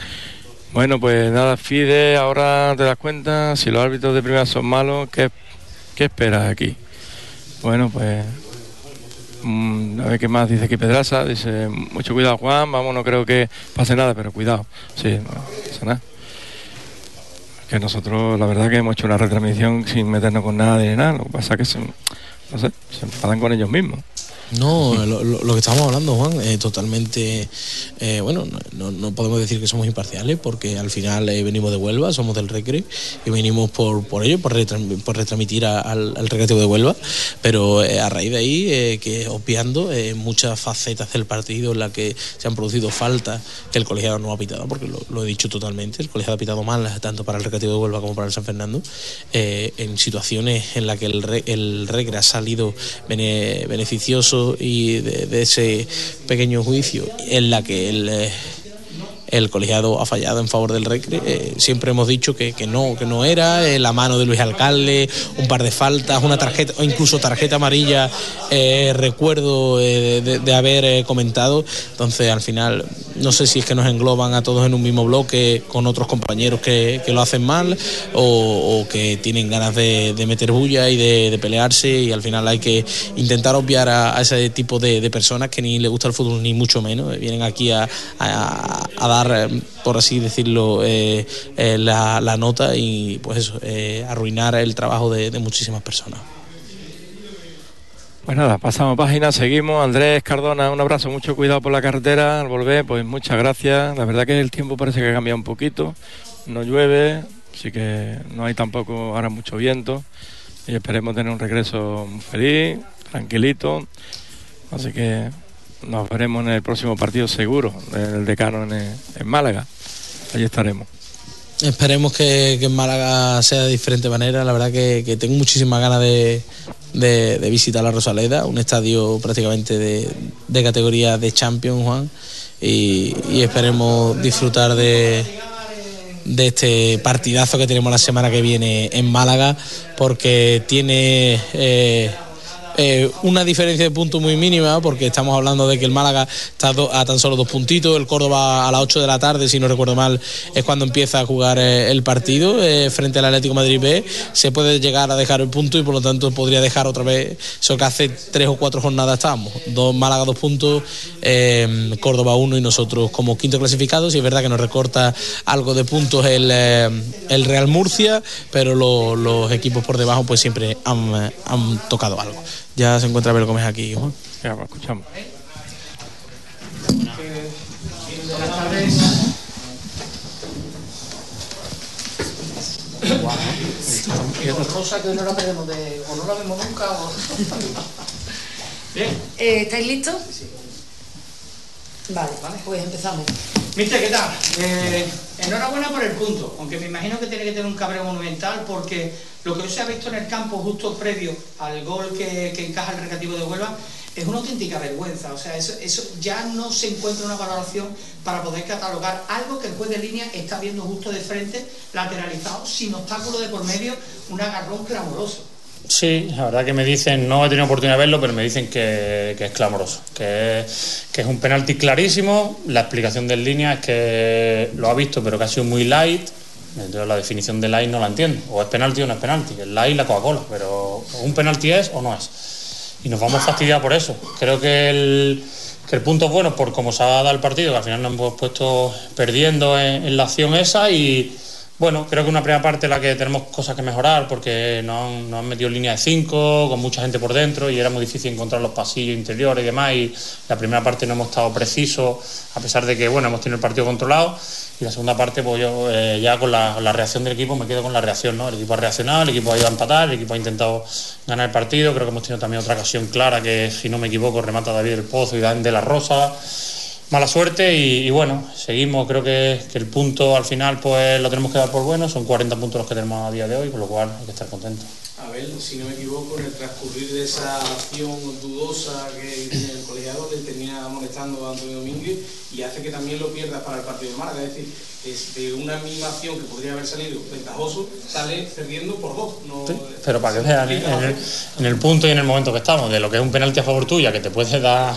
Bueno, pues nada, Fide, ahora te das cuenta, si los árbitros de primera son malos, ¿qué, qué esperas aquí? Bueno, pues mm, a ver qué más dice aquí Pedraza, dice, mucho cuidado Juan, vamos, no creo que pase nada, pero cuidado, sí, no pasa nada. Que nosotros la verdad que hemos hecho una retransmisión sin meternos con nada ni nada, lo que pasa es que se, no sé, se enfadan con ellos mismos. No, lo, que estamos hablando, Juan, es totalmente. eh, bueno, no, podemos decir que somos imparciales porque al final eh, venimos de Huelva, somos del Recre y venimos por, por ello, por, retran- por retransmitir al, Recreativo de Huelva. Pero eh, a raíz de ahí, eh, que obviando eh, muchas facetas del partido en las que se han producido faltas que el colegiado no ha pitado, porque lo, he dicho totalmente, el colegiado ha pitado mal tanto para el Recreativo de Huelva como para el San Fernando, eh, en situaciones en las que el, el Recre ha salido bene- beneficioso y de, de ese pequeño juicio en la que el, el colegiado ha fallado en favor del Recre. Eh, siempre hemos dicho que, que no, que no era, eh, la mano de Luis Alcalde, un par de faltas, una tarjeta, o incluso tarjeta amarilla, eh, recuerdo de, haber comentado. Entonces, al final, no sé si es que nos engloban a todos en un mismo bloque con otros compañeros que, que lo hacen mal o, que tienen ganas de, meter bulla y de, pelearse y al final hay que intentar obviar a, ese tipo de, personas que ni les gusta el fútbol ni mucho menos. Vienen aquí a, a- a dar, eh, por así decirlo, eh, eh, la, nota y pues eso, arruinar el trabajo de, de muchísimas personas. Pues nada, pasamos página, seguimos. Andrés Cardona, un abrazo, mucho cuidado por la carretera al volver, pues muchas gracias. La verdad que el tiempo parece que ha cambiado un poquito, no llueve, así que no hay tampoco ahora mucho viento y esperemos tener un regreso feliz, tranquilito. Así que nos veremos en el próximo partido seguro, el decano en, en Málaga. Allí estaremos. Esperemos que, en Málaga sea de diferente manera. La verdad que, tengo muchísimas ganas de, de- de visitar la Rosaleda, un estadio prácticamente de, de categoría de Champions, Juan. Y, y esperemos disfrutar de, de este partidazo que tenemos la semana que viene en Málaga, porque tiene eh, eh, una diferencia de puntos muy mínima, porque estamos hablando de que el Málaga está a tan solo dos puntitos, el Córdoba a las 8 de la tarde, si no recuerdo mal, es cuando empieza a jugar eh, el partido eh, frente al Atlético Madrid B, se puede llegar a dejar el punto y por lo tanto podría dejar otra vez eso que hace tres o cuatro jornadas estábamos, dos Málaga dos puntos, Córdoba uno y nosotros como quinto clasificados, y es verdad que nos recorta algo de puntos el, el Real Murcia, pero lo- los equipos por debajo pues siempre han, han tocado algo. Ya se encuentra Abel Gómez aquí, Juan. Ya, pues, escuchamos. Buenas tardes. Cosa que no la perdemos de, o no la vemos nunca o... Bien. Eh, ¿Estáis listos? Vale, pues empezamos. Mister, ¿qué tal? Eh, enhorabuena por el punto, aunque me imagino que tiene que tener un cabreo monumental porque lo que hoy se ha visto en el campo justo previo al gol que, que encaja el recreativo de Huelva es una auténtica vergüenza. O sea, eso, eso ya no se encuentra una valoración para poder catalogar algo que el juez de línea está viendo justo de frente, lateralizado, sin obstáculo de por medio, un agarrón clamoroso. Sí, la verdad que me dicen, no he tenido oportunidad de verlo, pero me dicen que, que es clamoroso, que que es un penalti clarísimo. La explicación del línea es que lo ha visto, pero que ha sido muy light. Entonces la definición de light no la entiendo. O es penalti o no es penalti. El light la Coca-Cola, pero un penalti es o no es. Y nos vamos fastidiados por eso. Creo que el, que el punto es bueno por cómo se ha dado el partido, que al final nos hemos puesto perdiendo en, en la acción esa y bueno, creo que una primera parte en la que tenemos cosas que mejorar porque nos han, han metido línea de 5, con mucha gente por dentro y era muy difícil encontrar los pasillos interiores y demás. Y la primera parte no hemos estado precisos, a pesar de que bueno, hemos tenido el partido controlado. Y la segunda parte, pues yo eh, ya con la, la reacción del equipo me quedo con la reacción. ¿no? El equipo ha reaccionado, el equipo ha ido a empatar, el equipo ha intentado ganar el partido. Creo que hemos tenido también otra ocasión clara que, si no me equivoco, remata David del Pozo y Dan de la Rosa mala suerte y, bueno, seguimos, creo que, que el punto al final pues lo tenemos que dar por bueno, son 40 puntos los que tenemos a día de hoy, con lo cual hay que estar contentos. Abel, si no me equivoco, en el transcurrir de esa acción dudosa que tiene el colegiado, le tenía molestando a Antonio Domínguez y hace que también lo pierdas para el partido de Málaga. Es decir, es de una misma acción que podría haber salido ventajoso, sale perdiendo por dos. No, Pero para que vean, en el, en el punto y en el momento que estamos, de lo que es un penalti a favor tuya, que te puede dar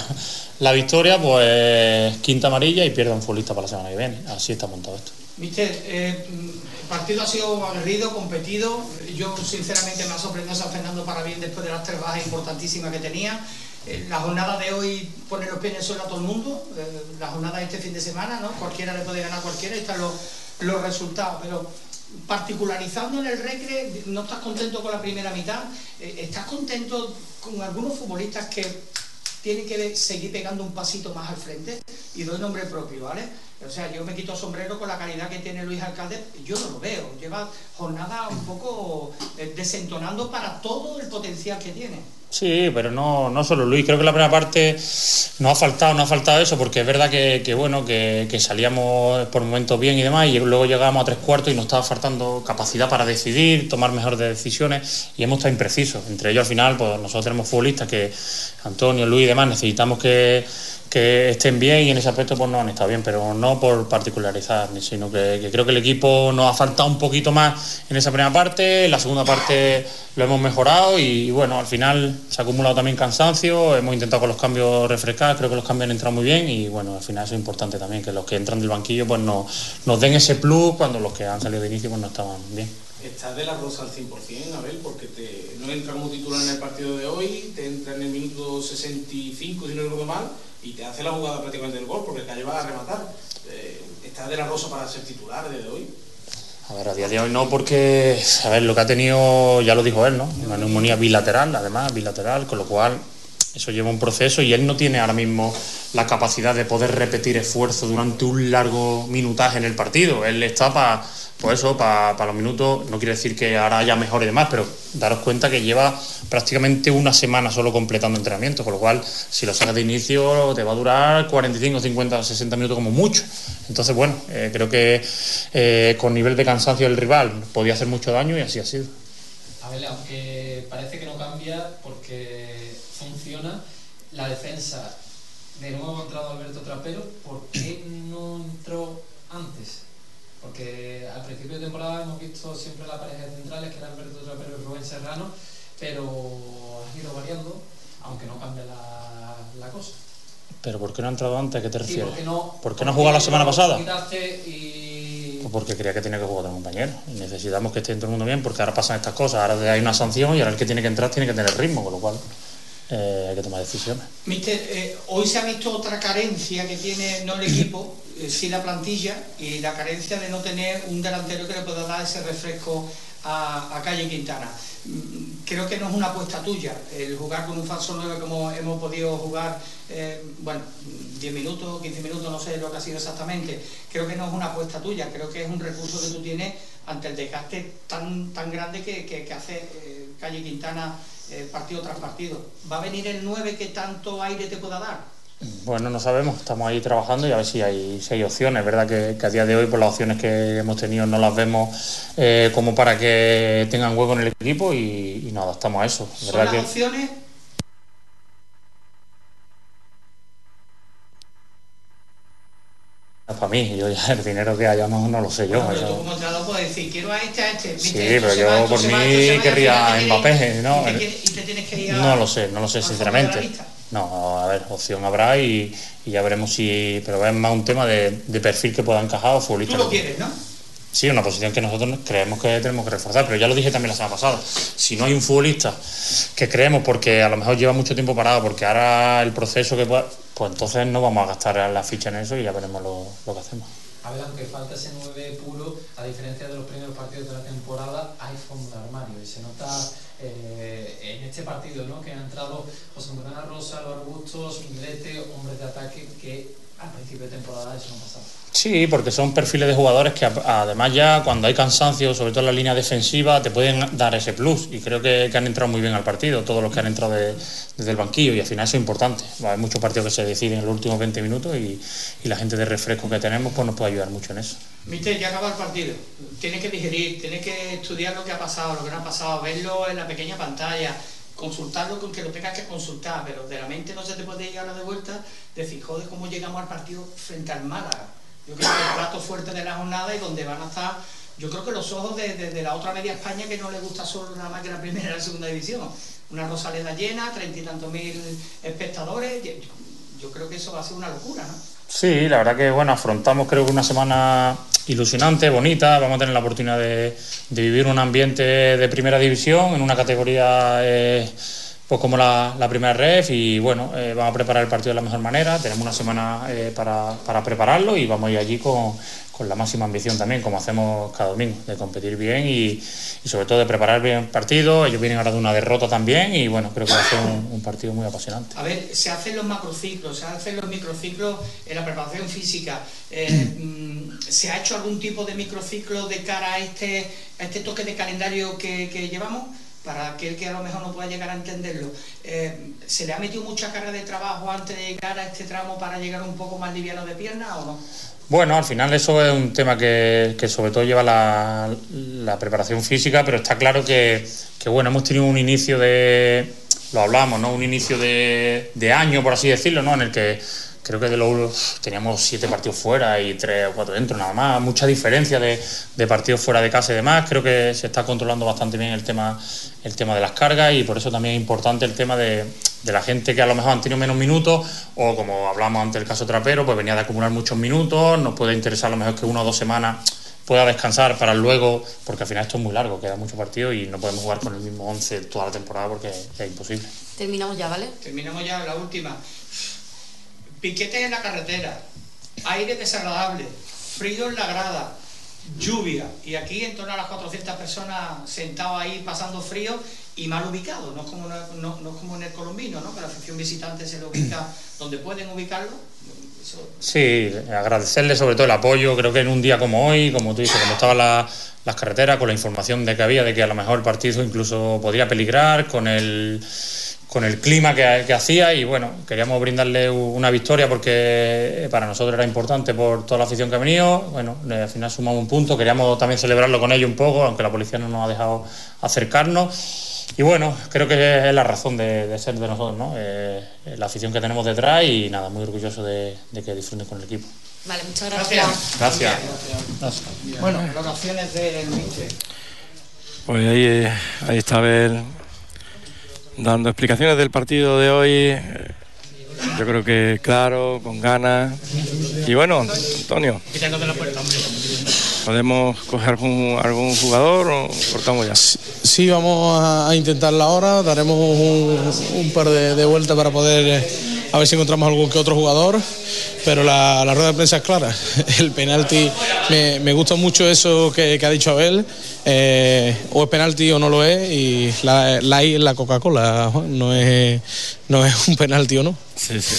la victoria, pues quinta amarilla y pierde un futbolista para la semana que viene. Así está montado esto. Mister, eh, el partido ha sido aguerrido, competido. Yo, sinceramente, me ha sorprendido San Fernando para bien después de las tres bajas importantísimas que tenía. Eh, la jornada de hoy pone los pies en el suelo a todo el mundo. Eh, la jornada de este fin de semana, ¿no? Cualquiera le puede ganar a cualquiera están los, los resultados. Pero particularizando en el recre, no estás contento con la primera mitad. ¿Estás contento con algunos futbolistas que tienen que seguir pegando un pasito más al frente? Y doy nombre propio, ¿vale? O sea, yo me quito sombrero con la calidad que tiene Luis Alcalde, yo no lo veo. Lleva jornada un poco eh, desentonando para todo el potencial que tiene. Sí, pero no, no solo Luis. Creo que la primera parte no ha faltado, no ha faltado eso, porque es verdad que, bueno, que, que salíamos por momentos bien y demás, y luego llegábamos a tres cuartos y nos estaba faltando capacidad para decidir, tomar mejores decisiones, y hemos estado imprecisos. Entre ellos al final, pues nosotros tenemos futbolistas que Antonio, Luis y demás necesitamos que que estén bien y en ese aspecto pues no han estado bien, pero no por particularizar, sino que, creo que el equipo nos ha faltado un poquito más en esa primera parte, en la segunda parte lo hemos mejorado y, bueno, al final se ha acumulado también cansancio, hemos intentado con los cambios refrescar, creo que los cambios han entrado muy bien y bueno, al final eso es importante también, que los que entran del banquillo pues no, nos den ese plus cuando los que han salido de inicio pues no estaban bien. Estás de la rosa al 100%, Abel, porque te, no entra como titular en el partido de hoy, te entra en el minuto 65, si no recuerdo mal, y te hace la jugada prácticamente del gol, porque el Calle va a rematar. Eh, ¿Estás de la rosa para ser titular de hoy? A ver, a día de hoy no, porque, a ver, lo que ha tenido, ya lo dijo él, ¿no? Una neumonía bilateral, además, bilateral, con lo cual eso lleva un proceso y él no tiene ahora mismo la capacidad de poder repetir esfuerzo durante un largo minutaje en el partido. Él está para pues eso, para pa los minutos, no quiere decir que ahora haya mejor y demás, pero daros cuenta que lleva prácticamente una semana solo completando entrenamiento, con lo cual si lo sacas de inicio te va a durar 45, 50, 60 minutos como mucho. Entonces, bueno, eh, creo que eh, con nivel de cansancio del rival podía hacer mucho daño y así ha sido. A ver, aunque parece que no cambia la defensa. De nuevo ha entrado Alberto Trapero, ¿por qué no entró antes? porque al principio de temporada hemos visto siempre la pareja de centrales, que era Alberto Trapero y Rubén Serrano, pero ha ido variando, aunque no cambia la, la cosa. ¿Pero por qué no ha entrado antes? ¿A qué te Sí, refieres? porque no, ¿Por qué no ha jugado la semana pasada? y Pues porque creía que tenía que jugar otro compañero. Y necesitamos que esté todo el mundo bien, porque ahora pasan estas cosas. Ahora hay una sanción y ahora el que tiene que entrar tiene que tener ritmo, con lo cual eh, hay que tomar decisiones. Mister, eh, hoy se ha visto otra carencia que tiene no el equipo, eh, sí la plantilla, y la carencia de no tener un delantero que le pueda dar ese refresco a, a Calle Quintana. Mm, Creo que no es una apuesta tuya el jugar con un falso 9 como hemos podido jugar, eh, bueno, 10 minutos, 15 minutos, no sé lo que ha sido exactamente. Creo que no es una apuesta tuya, creo que es un recurso que tú tienes ante el desgaste tan, tan grande que, que- que hace eh, Calle Quintana eh, partido tras partido. ¿Va a venir el 9 que tanto aire te pueda dar? Bueno, no sabemos, estamos ahí trabajando y a ver si hay, si hay opciones. Es verdad que, que a día de hoy, por las opciones que hemos tenido, no las vemos eh, como para que tengan hueco en el equipo y, y nos adaptamos a eso. Es Son las que opciones para mí, yo ya el dinero que haya no, no lo sé yo. Bueno, pero tú como entrenador puedes decir, quiero a este, a este. Sí, pero va, yo por mí va, querría Mbappé, ¿no? Y te, quieres- y te tienes que ir a- No lo sé, no lo sé sinceramente. No, a ver, opción habrá y, y ya veremos si. Pero es más un tema de, de perfil que pueda encajar o Tú futbolista. lo que- quieres, ¿no? Sí, una posición que nosotros creemos que tenemos que reforzar, pero ya lo dije también la semana pasada. Si no hay un futbolista que creemos porque a lo mejor lleva mucho tiempo parado, porque ahora el proceso que pueda, pues entonces no vamos a gastar la ficha en eso y ya veremos lo, que hacemos. A ver, aunque falta ese 9 puro, a diferencia de los primeros partidos de la temporada, hay fondo de armario y se nota eh, en este partido ¿no? que han entrado José Antonio Rosa, Álvaro Bustos, Miguelete, hombres de ataque que al principio de temporada eso no pasaba. Sí, porque son perfiles de jugadores que además ya cuando hay cansancio, sobre todo en la línea defensiva, te pueden dar ese plus. Y creo que, han entrado muy bien al partido, todos los que han entrado de- desde el banquillo. Y al final eso es importante. Hay muchos partidos que se deciden en los últimos 20 minutos y, la gente de refresco que tenemos pues nos puede ayudar mucho en eso. Mister, ya acaba el partido. Tienes que digerir, tienes que estudiar lo que ha pasado, lo que no ha pasado, verlo en la pequeña pantalla, consultarlo con que lo tengas que consultar, pero de la mente no se te puede llegar de vuelta decir, joder, cómo llegamos al partido frente al Málaga. Yo creo que el plato fuerte de la jornada y donde van a estar, yo creo que los ojos de, de- la otra media España que no le gusta solo nada más que la primera y la segunda división. Una Rosaleda llena, treinta y tantos mil espectadores, yo, yo creo que eso va a ser una locura, ¿no? Sí, la verdad que bueno, afrontamos creo que una semana ilusionante, bonita, vamos a tener la oportunidad de, de vivir un ambiente de primera división en una categoría eh, pues como la, la primera ref y bueno, eh, vamos a preparar el partido de la mejor manera, tenemos una semana eh, para, para prepararlo y vamos a ir allí con, con la máxima ambición también, como hacemos cada domingo, de competir bien y, y sobre todo de preparar bien el partido, ellos vienen ahora de una derrota también y bueno, creo que va a ser un- un partido muy apasionante. A ver, se hacen los macrociclos, se hacen los microciclos en la preparación física. Eh, mm, ¿Se ha hecho algún tipo de microciclo de cara a este, a este toque de calendario que, que llevamos? Para aquel que a lo mejor no pueda llegar a entenderlo. Eh, ¿Se le ha metido mucha carga de trabajo antes de llegar a este tramo para llegar un poco más liviano de pierna o no? Bueno, al final eso es un tema que, que sobre todo lleva la, la preparación física, pero está claro que, que, bueno, hemos tenido un inicio de, lo hablamos, ¿no? Un inicio de, de año, por así decirlo, ¿no? En el que creo que de los teníamos siete partidos fuera y tres o cuatro dentro, nada más, mucha diferencia de, de partidos fuera de casa y demás. Creo que se está controlando bastante bien el tema, el tema de las cargas y por eso también es importante el tema de, de la gente que a lo mejor han tenido menos minutos o como hablamos antes del caso Trapero, pues venía de acumular muchos minutos, nos puede interesar a lo mejor que una o dos semanas pueda descansar para luego, porque al final esto es muy largo, queda mucho partido y no podemos jugar con el mismo 11 toda la temporada porque es imposible. Terminamos ya, ¿vale? Terminamos ya la última. Piquetes en la carretera, aire desagradable, frío en la grada, lluvia. Y aquí en torno a las 400 personas sentados ahí pasando frío y mal ubicados. No es como, no, no- no es como en el colombino, ¿no? que la afición visitante se lo ubica donde pueden ubicarlo. Eso- Sí, agradecerle sobre todo el apoyo. Creo que en un día como hoy, como tú dices, como estaban la- las carreteras, con la información de que había, de que a lo mejor el partido incluso podría peligrar, con el, con el clima que, que hacía. Y bueno, queríamos brindarle una victoria porque para nosotros era importante por toda la afición que ha venido. Bueno, eh, al final sumamos un punto. Queríamos también celebrarlo con ellos un poco, aunque la policía no nos ha dejado acercarnos. Y bueno, creo que es la razón de, de ser de nosotros, ¿no? Eh, la afición que tenemos detrás y nada, muy orgulloso de, de que disfruten con el equipo. Vale, muchas gracias. Gracias. Gracias. Bueno, valoraciones del Mister. Pues ahí, eh, ahí está Abel dando explicaciones del partido de hoy. Yo creo que claro, con ganas. Y bueno, Antonio. ¿podemos coger algún, algún jugador o cortamos ya? Sí, vamos a, intentarla ahora. Daremos un, par de, de vueltas para poder eh, a ver si encontramos algún que otro jugador. Pero la, la rueda de prensa es clara. El penalti, me, me gusta mucho eso que, que ha dicho Abel. eh, o es penalti o no lo es. Y la, la I es la Coca-Cola, no es, no es un penalti o no. Sí, sí.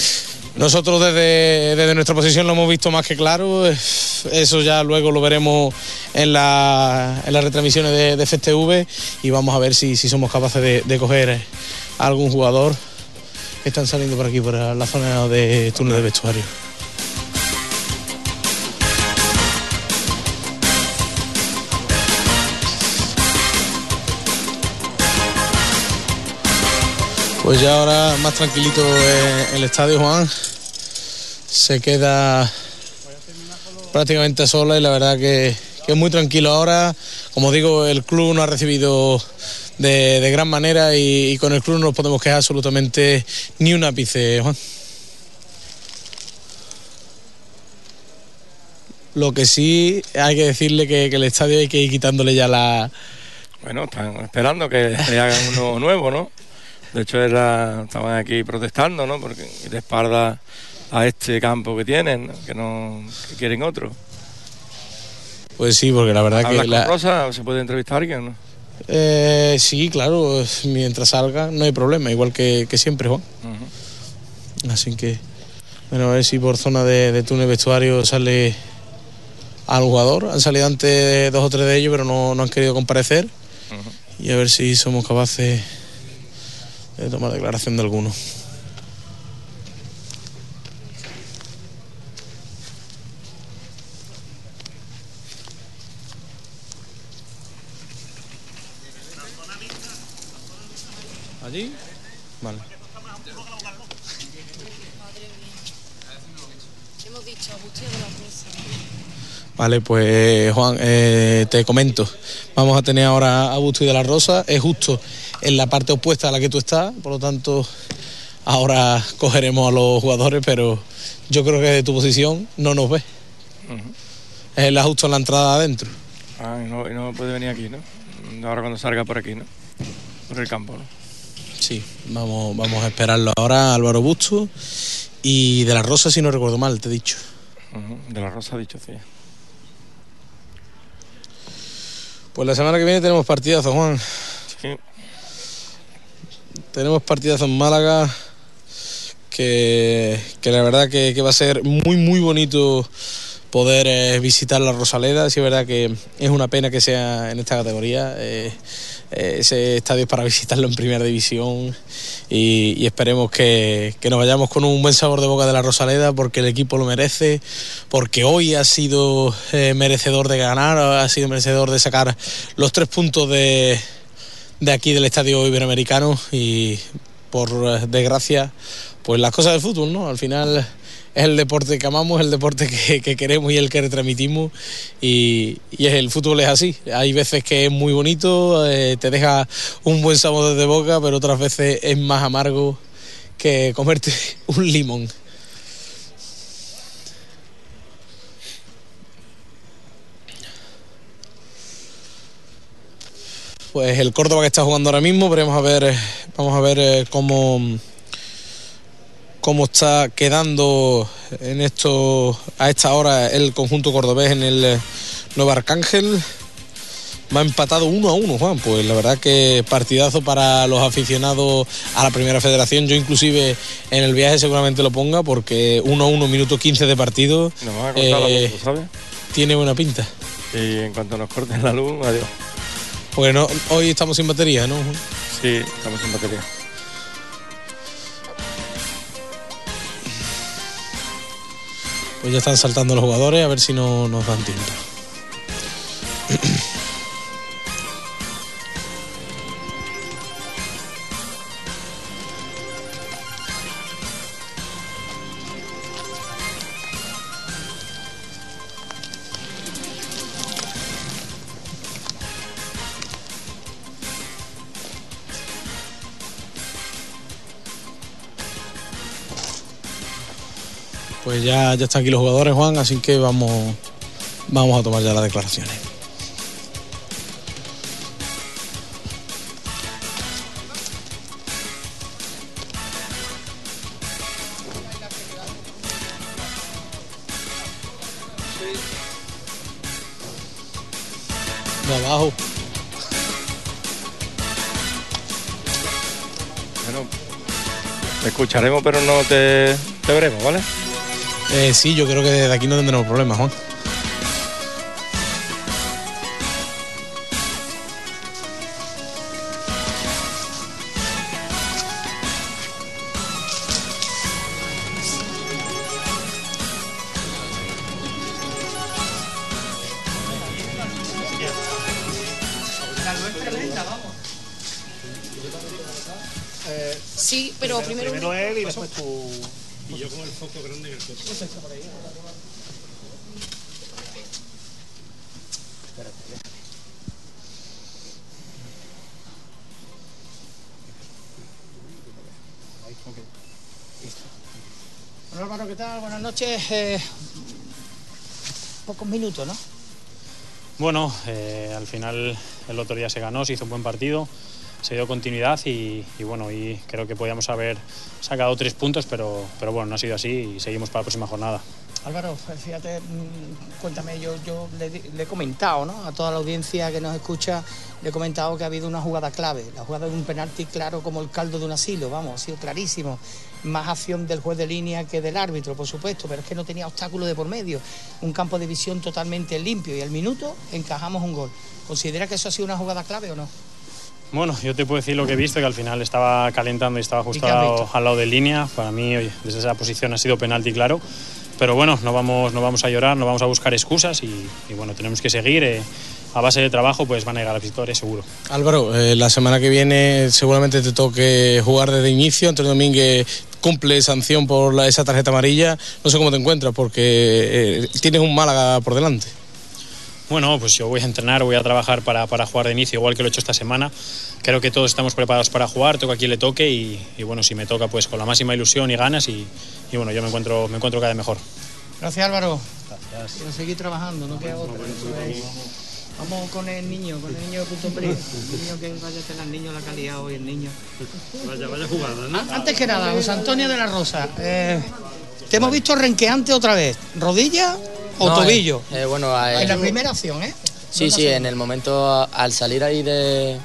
Nosotros desde, desde nuestra posición lo hemos visto más que claro. Eso ya luego lo veremos en, la- en las retransmisiones de, de FTV y vamos a ver si, si somos capaces de, de coger a algún jugador están saliendo por aquí, por la zona de túnel de vestuario. Pues ya ahora más tranquilito eh, el estadio Juan. Se queda prácticamente sola y la verdad que, es muy tranquilo ahora. Como digo, el club nos ha recibido de, de gran manera y, y con el club no nos podemos quejar absolutamente ni un ápice, Juan. Lo que sí hay que decirle que, que el estadio hay que ir quitándole ya la... Bueno, están esperando que le hagan uno nuevo, ¿no? De hecho, era, estaban aquí protestando, ¿no? Porque de espalda a este campo que tienen, ¿no? que no que quieren otro. Pues sí, porque la verdad ¿Hablas que... la- Rosa? ¿Se puede entrevistar a alguien? No? Eh, sí, claro, mientras salga no hay problema, igual que, que siempre, Juan. Así que, bueno, a ver si por zona de, de túnel vestuario sale al jugador. Han salido antes dos o tres de ellos, pero no, no han querido comparecer. Y a ver si somos capaces de tomar declaración de alguno. ¿Allí? Vale. Hemos dicho Agustín de la Rosa. Vale, pues Juan, eh, te comento. Vamos a tener ahora a Busto y de la Rosa. Es justo en la parte opuesta a la que tú estás, por lo tanto, ahora cogeremos a los jugadores, pero yo creo que de tu posición no nos ves. Es el justo en la entrada adentro. Ah, y no, y no puede venir aquí, ¿no? Ahora cuando salga por aquí, ¿no? Por el campo, ¿no? Sí, vamos, vamos a esperarlo ahora, Álvaro Busto. Y de la Rosa, si no recuerdo mal, te he dicho. De la Rosa ha dicho, sí. Pues la semana que viene tenemos partidazo, Juan. Sí. Tenemos partidazo en Málaga que, que la verdad que, que va a ser muy, muy bonito poder eh, visitar la Rosaleda. Sí, es verdad que es una pena que sea en esta categoría. eh, ese estadio es para visitarlo en primera división y, y esperemos que, que nos vayamos con un buen sabor de boca de la Rosaleda porque el equipo lo merece, porque hoy ha sido eh, merecedor de ganar, ha sido merecedor de sacar los tres puntos de, de aquí del estadio iberoamericano y por eh, desgracia pues las cosas del fútbol, ¿no? Al final es el deporte que amamos, el deporte que, que queremos y el que retransmitimos y, y el fútbol es así. Hay veces que es muy bonito, eh, te deja un buen sabor de boca, pero otras veces es más amargo que comerte un limón. Pues el Córdoba que está jugando ahora mismo, veremos a ver, eh, vamos a ver eh, cómo cómo está quedando en esto a esta hora el conjunto cordobés en el eh, Nuevo Arcángel. Va empatado uno a uno, Juan. Pues la verdad que partidazo para los aficionados a la primera federación. Yo inclusive en el viaje seguramente lo ponga porque uno a uno, minuto 15 de partido. Nos van a cortar la eh, luz, ¿sabes? tiene buena pinta. Y en cuanto nos corten la luz, adiós. Bueno, hoy estamos sin batería, ¿no? Juan? Sí, estamos sin batería. Pues ya están saltando los jugadores, a ver si no nos dan tiempo. ya, ya están aquí los jugadores, Juan, así que vamos, vamos a tomar ya las declaraciones. De abajo. Bueno, te escucharemos, pero no te, te veremos, ¿vale? Eh, sí, yo creo que desde aquí no tendremos problemas, Juan. Coche. Bueno, Álvaro, ¿qué tal? Buenas noches. Eh, pocos minutos, ¿no? Bueno, eh, al final el otro día se ganó, se hizo un buen partido, se dio continuidad y, bueno, y creo que podíamos haber sacado tres puntos, pero, pero bueno, no ha sido así y seguimos para la próxima jornada. Álvaro, fíjate, mm, cuéntame, yo, yo le, le he comentado ¿no? a toda la audiencia que nos escucha, le he comentado que ha habido una jugada clave, la jugada de un penalti claro como el caldo de un asilo, vamos, ha sido clarísimo. Más acción del juez de línea que del árbitro, por supuesto, pero es que no tenía obstáculo de por medio. Un campo de visión totalmente limpio y al minuto encajamos un gol. ¿Considera que eso ha sido una jugada clave o no? Bueno, yo te puedo decir lo que he visto, que al final estaba calentando y estaba justo ¿Y al lado, visto? al lado de línea. Para mí, oye, desde esa posición ha sido penalti, claro. Pero bueno, no vamos, no vamos a llorar, no vamos a buscar excusas y, y bueno, tenemos que seguir. eh, a base de trabajo, pues van a llegar a las victorias, seguro. Álvaro, eh, la semana que viene seguramente te toque jugar desde inicio. Antonio Domínguez cumple sanción por la- esa tarjeta amarilla. No sé cómo te encuentras porque eh, tienes un Málaga por delante. Bueno, pues yo voy a entrenar, voy a trabajar para, para jugar de inicio, igual que lo he hecho esta semana. Creo que todos estamos preparados para jugar, toca a quien le toque y, y bueno, si me toca, pues con la máxima ilusión y ganas y, y bueno, yo me encuentro, me encuentro cada vez mejor. Gracias Álvaro. Quiero seguir trabajando, no queda otra. Eso es. Vamos con el niño, con el niño de Punto Pris. El niño que vaya a tener el niño la calidad hoy, el niño. Vaya, vaya jugada, ¿no? An- Antes que nada, José Antonio de la Rosa, eh, te hemos visto renqueante otra vez. ¿Rodilla o No, tobillo? eh, eh, bueno, eh, en la primera acción, ¿eh? Sí, ¿Dónde sí, en el momento al salir ahí de,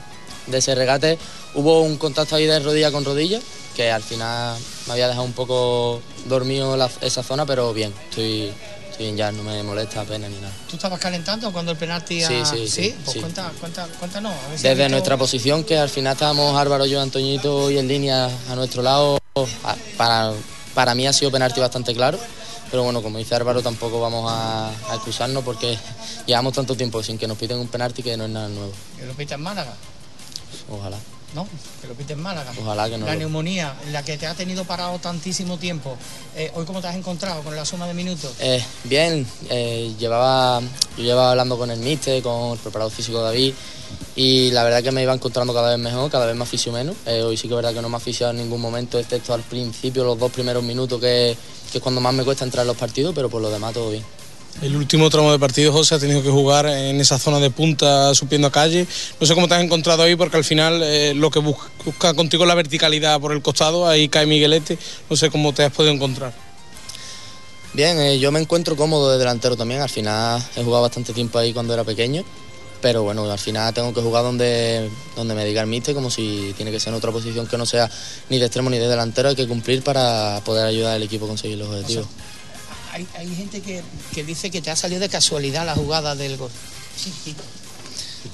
de ese regate hubo un contacto ahí de rodilla con rodilla que al final me había dejado un poco dormido la- esa zona, pero bien, estoy, estoy bien ya, no me molesta apenas ni nada. ¿Tú estabas calentando cuando el penalti a... Sí, sí, sí, Pues sí. Cuenta, cuenta, cuéntanos. a ver si has Desde visto- nuestra posición, que al final estábamos Álvaro, yo, Antoñito y en línea a nuestro lado, para, para mí ha sido penalti bastante claro. Pero bueno, como dice Álvaro, tampoco vamos a, a excusarnos porque llevamos tanto tiempo sin que nos piten un penalti que no es nada nuevo. Que lo pita en Málaga, Ojalá. ¿no? Que lo pita en Málaga. Ojalá que no La neumonía, la que te ha tenido parado tantísimo tiempo. Eh, ¿Hoy cómo te has encontrado con la suma de minutos? Eh, bien, eh, llevaba, yo llevaba hablando con el míster, con el preparador físico David, y la verdad que me iba encontrando cada vez mejor, cada vez más fisio menos. Eh, hoy sí que es verdad que no me ha asfixiado en ningún momento, excepto al principio, los dos primeros minutos, que, que es cuando más me cuesta entrar en los partidos, pero por lo demás todo bien. El último tramo de partido, José, ha tenido que jugar en esa zona de punta, subiendo a calle. No sé cómo te has encontrado ahí, porque al final eh, lo que bus- busca contigo es la verticalidad por el costado. Ahí cae Miguelete. No sé cómo te has podido encontrar. Bien, eh, yo me encuentro cómodo de delantero también, al final he jugado bastante tiempo ahí cuando era pequeño, pero bueno, al final tengo que jugar donde, donde me diga el míster, como si tiene que ser en otra posición que no sea ni de extremo ni de delantero, hay que cumplir para poder ayudar al equipo a conseguir los objetivos. Hay, hay gente que, que dice que te ha salido de casualidad la jugada del gol.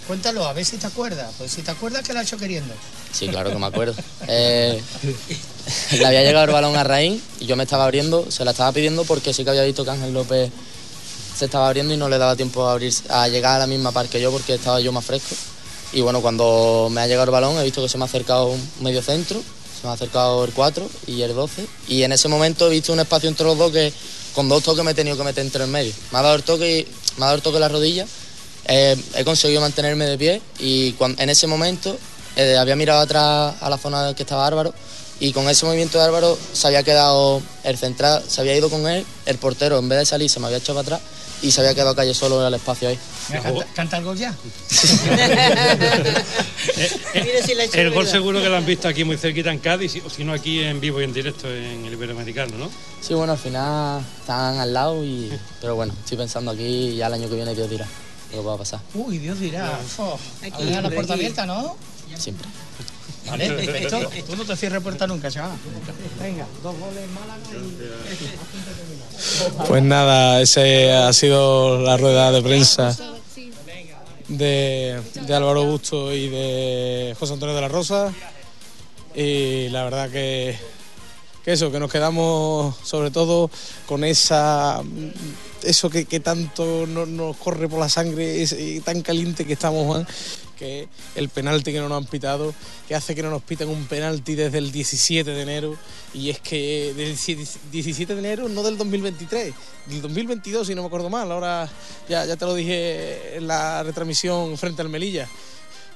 Cuéntalo, a ver si te acuerdas. Pues si te acuerdas que la ha hecho queriendo. Sí, claro que me acuerdo. Eh, le había llegado el balón a Raín y yo me estaba abriendo, se la estaba pidiendo porque sí que había visto que Ángel López se estaba abriendo y no le daba tiempo a, abrir, a llegar a la misma par que yo porque estaba yo más fresco. Y bueno, cuando me ha llegado el balón he visto que se me ha acercado un medio centro, se me ha acercado el 4 y el 12. Y en ese momento he visto un espacio entre los dos que con dos toques me he tenido que meter entre el medio. Me ha dado el toque, me ha dado el toque en la rodilla, eh, he conseguido mantenerme de pie y en ese momento eh, había mirado atrás a la zona que estaba Álvaro y con ese movimiento de Álvaro se había quedado el central, se había ido con él, el portero en vez de salir se me había echado para atrás y se había quedado calle solo en el espacio ahí. Canta, canta el gol ya. El gol seguro que lo han visto aquí muy cerquita en Cádiz, o si no aquí en vivo y en directo en el Iberoamericano, ¿no? Sí, bueno, al final están al lado, y, pero bueno, estoy pensando aquí y ya el año que viene Dios dirá lo que va a pasar. Uy, Dios dirá. Aquí, a dejar la puerta abierta, ¿no? Siempre. Vale, perfecto. Tú no te cierres puerta nunca, chaval. Venga, dos goles Málaga y... Pues nada, ese ha sido la rueda de prensa de, de Álvaro Busto y de José Antonio de la Rosa. Y la verdad que, que eso, que nos quedamos sobre todo con esa eso que, que tanto no- nos corre por la sangre es- y tan caliente que estamos, Juan, que el penalti que no nos han pitado, que hace que no nos piten un penalti desde el 17 de enero, y es que del 17 de enero, no del 2023, del 2022, si no me acuerdo mal, ahora ya, ya te lo dije en la retransmisión frente al Melilla.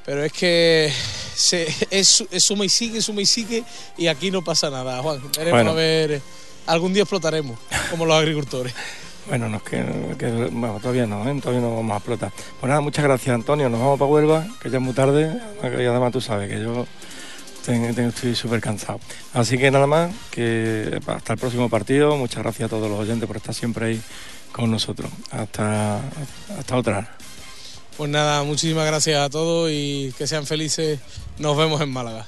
Pero es que se, es, es suma y sigue, suma y sigue, y aquí no pasa nada, Juan. Veremos Bueno. a ver, algún día explotaremos, como los agricultores. Bueno, no es que, que- bueno, todavía no, ¿eh? todavía no vamos a explotar. Pues nada, muchas gracias Antonio, nos vamos para Huelva, que ya es muy tarde, y además tú sabes que yo estoy súper cansado. Así que nada más, que hasta el próximo partido. Muchas gracias a todos los oyentes por estar siempre ahí con nosotros. Hasta, hasta otra. Pues nada, muchísimas gracias a todos y que sean felices. Nos vemos en Málaga.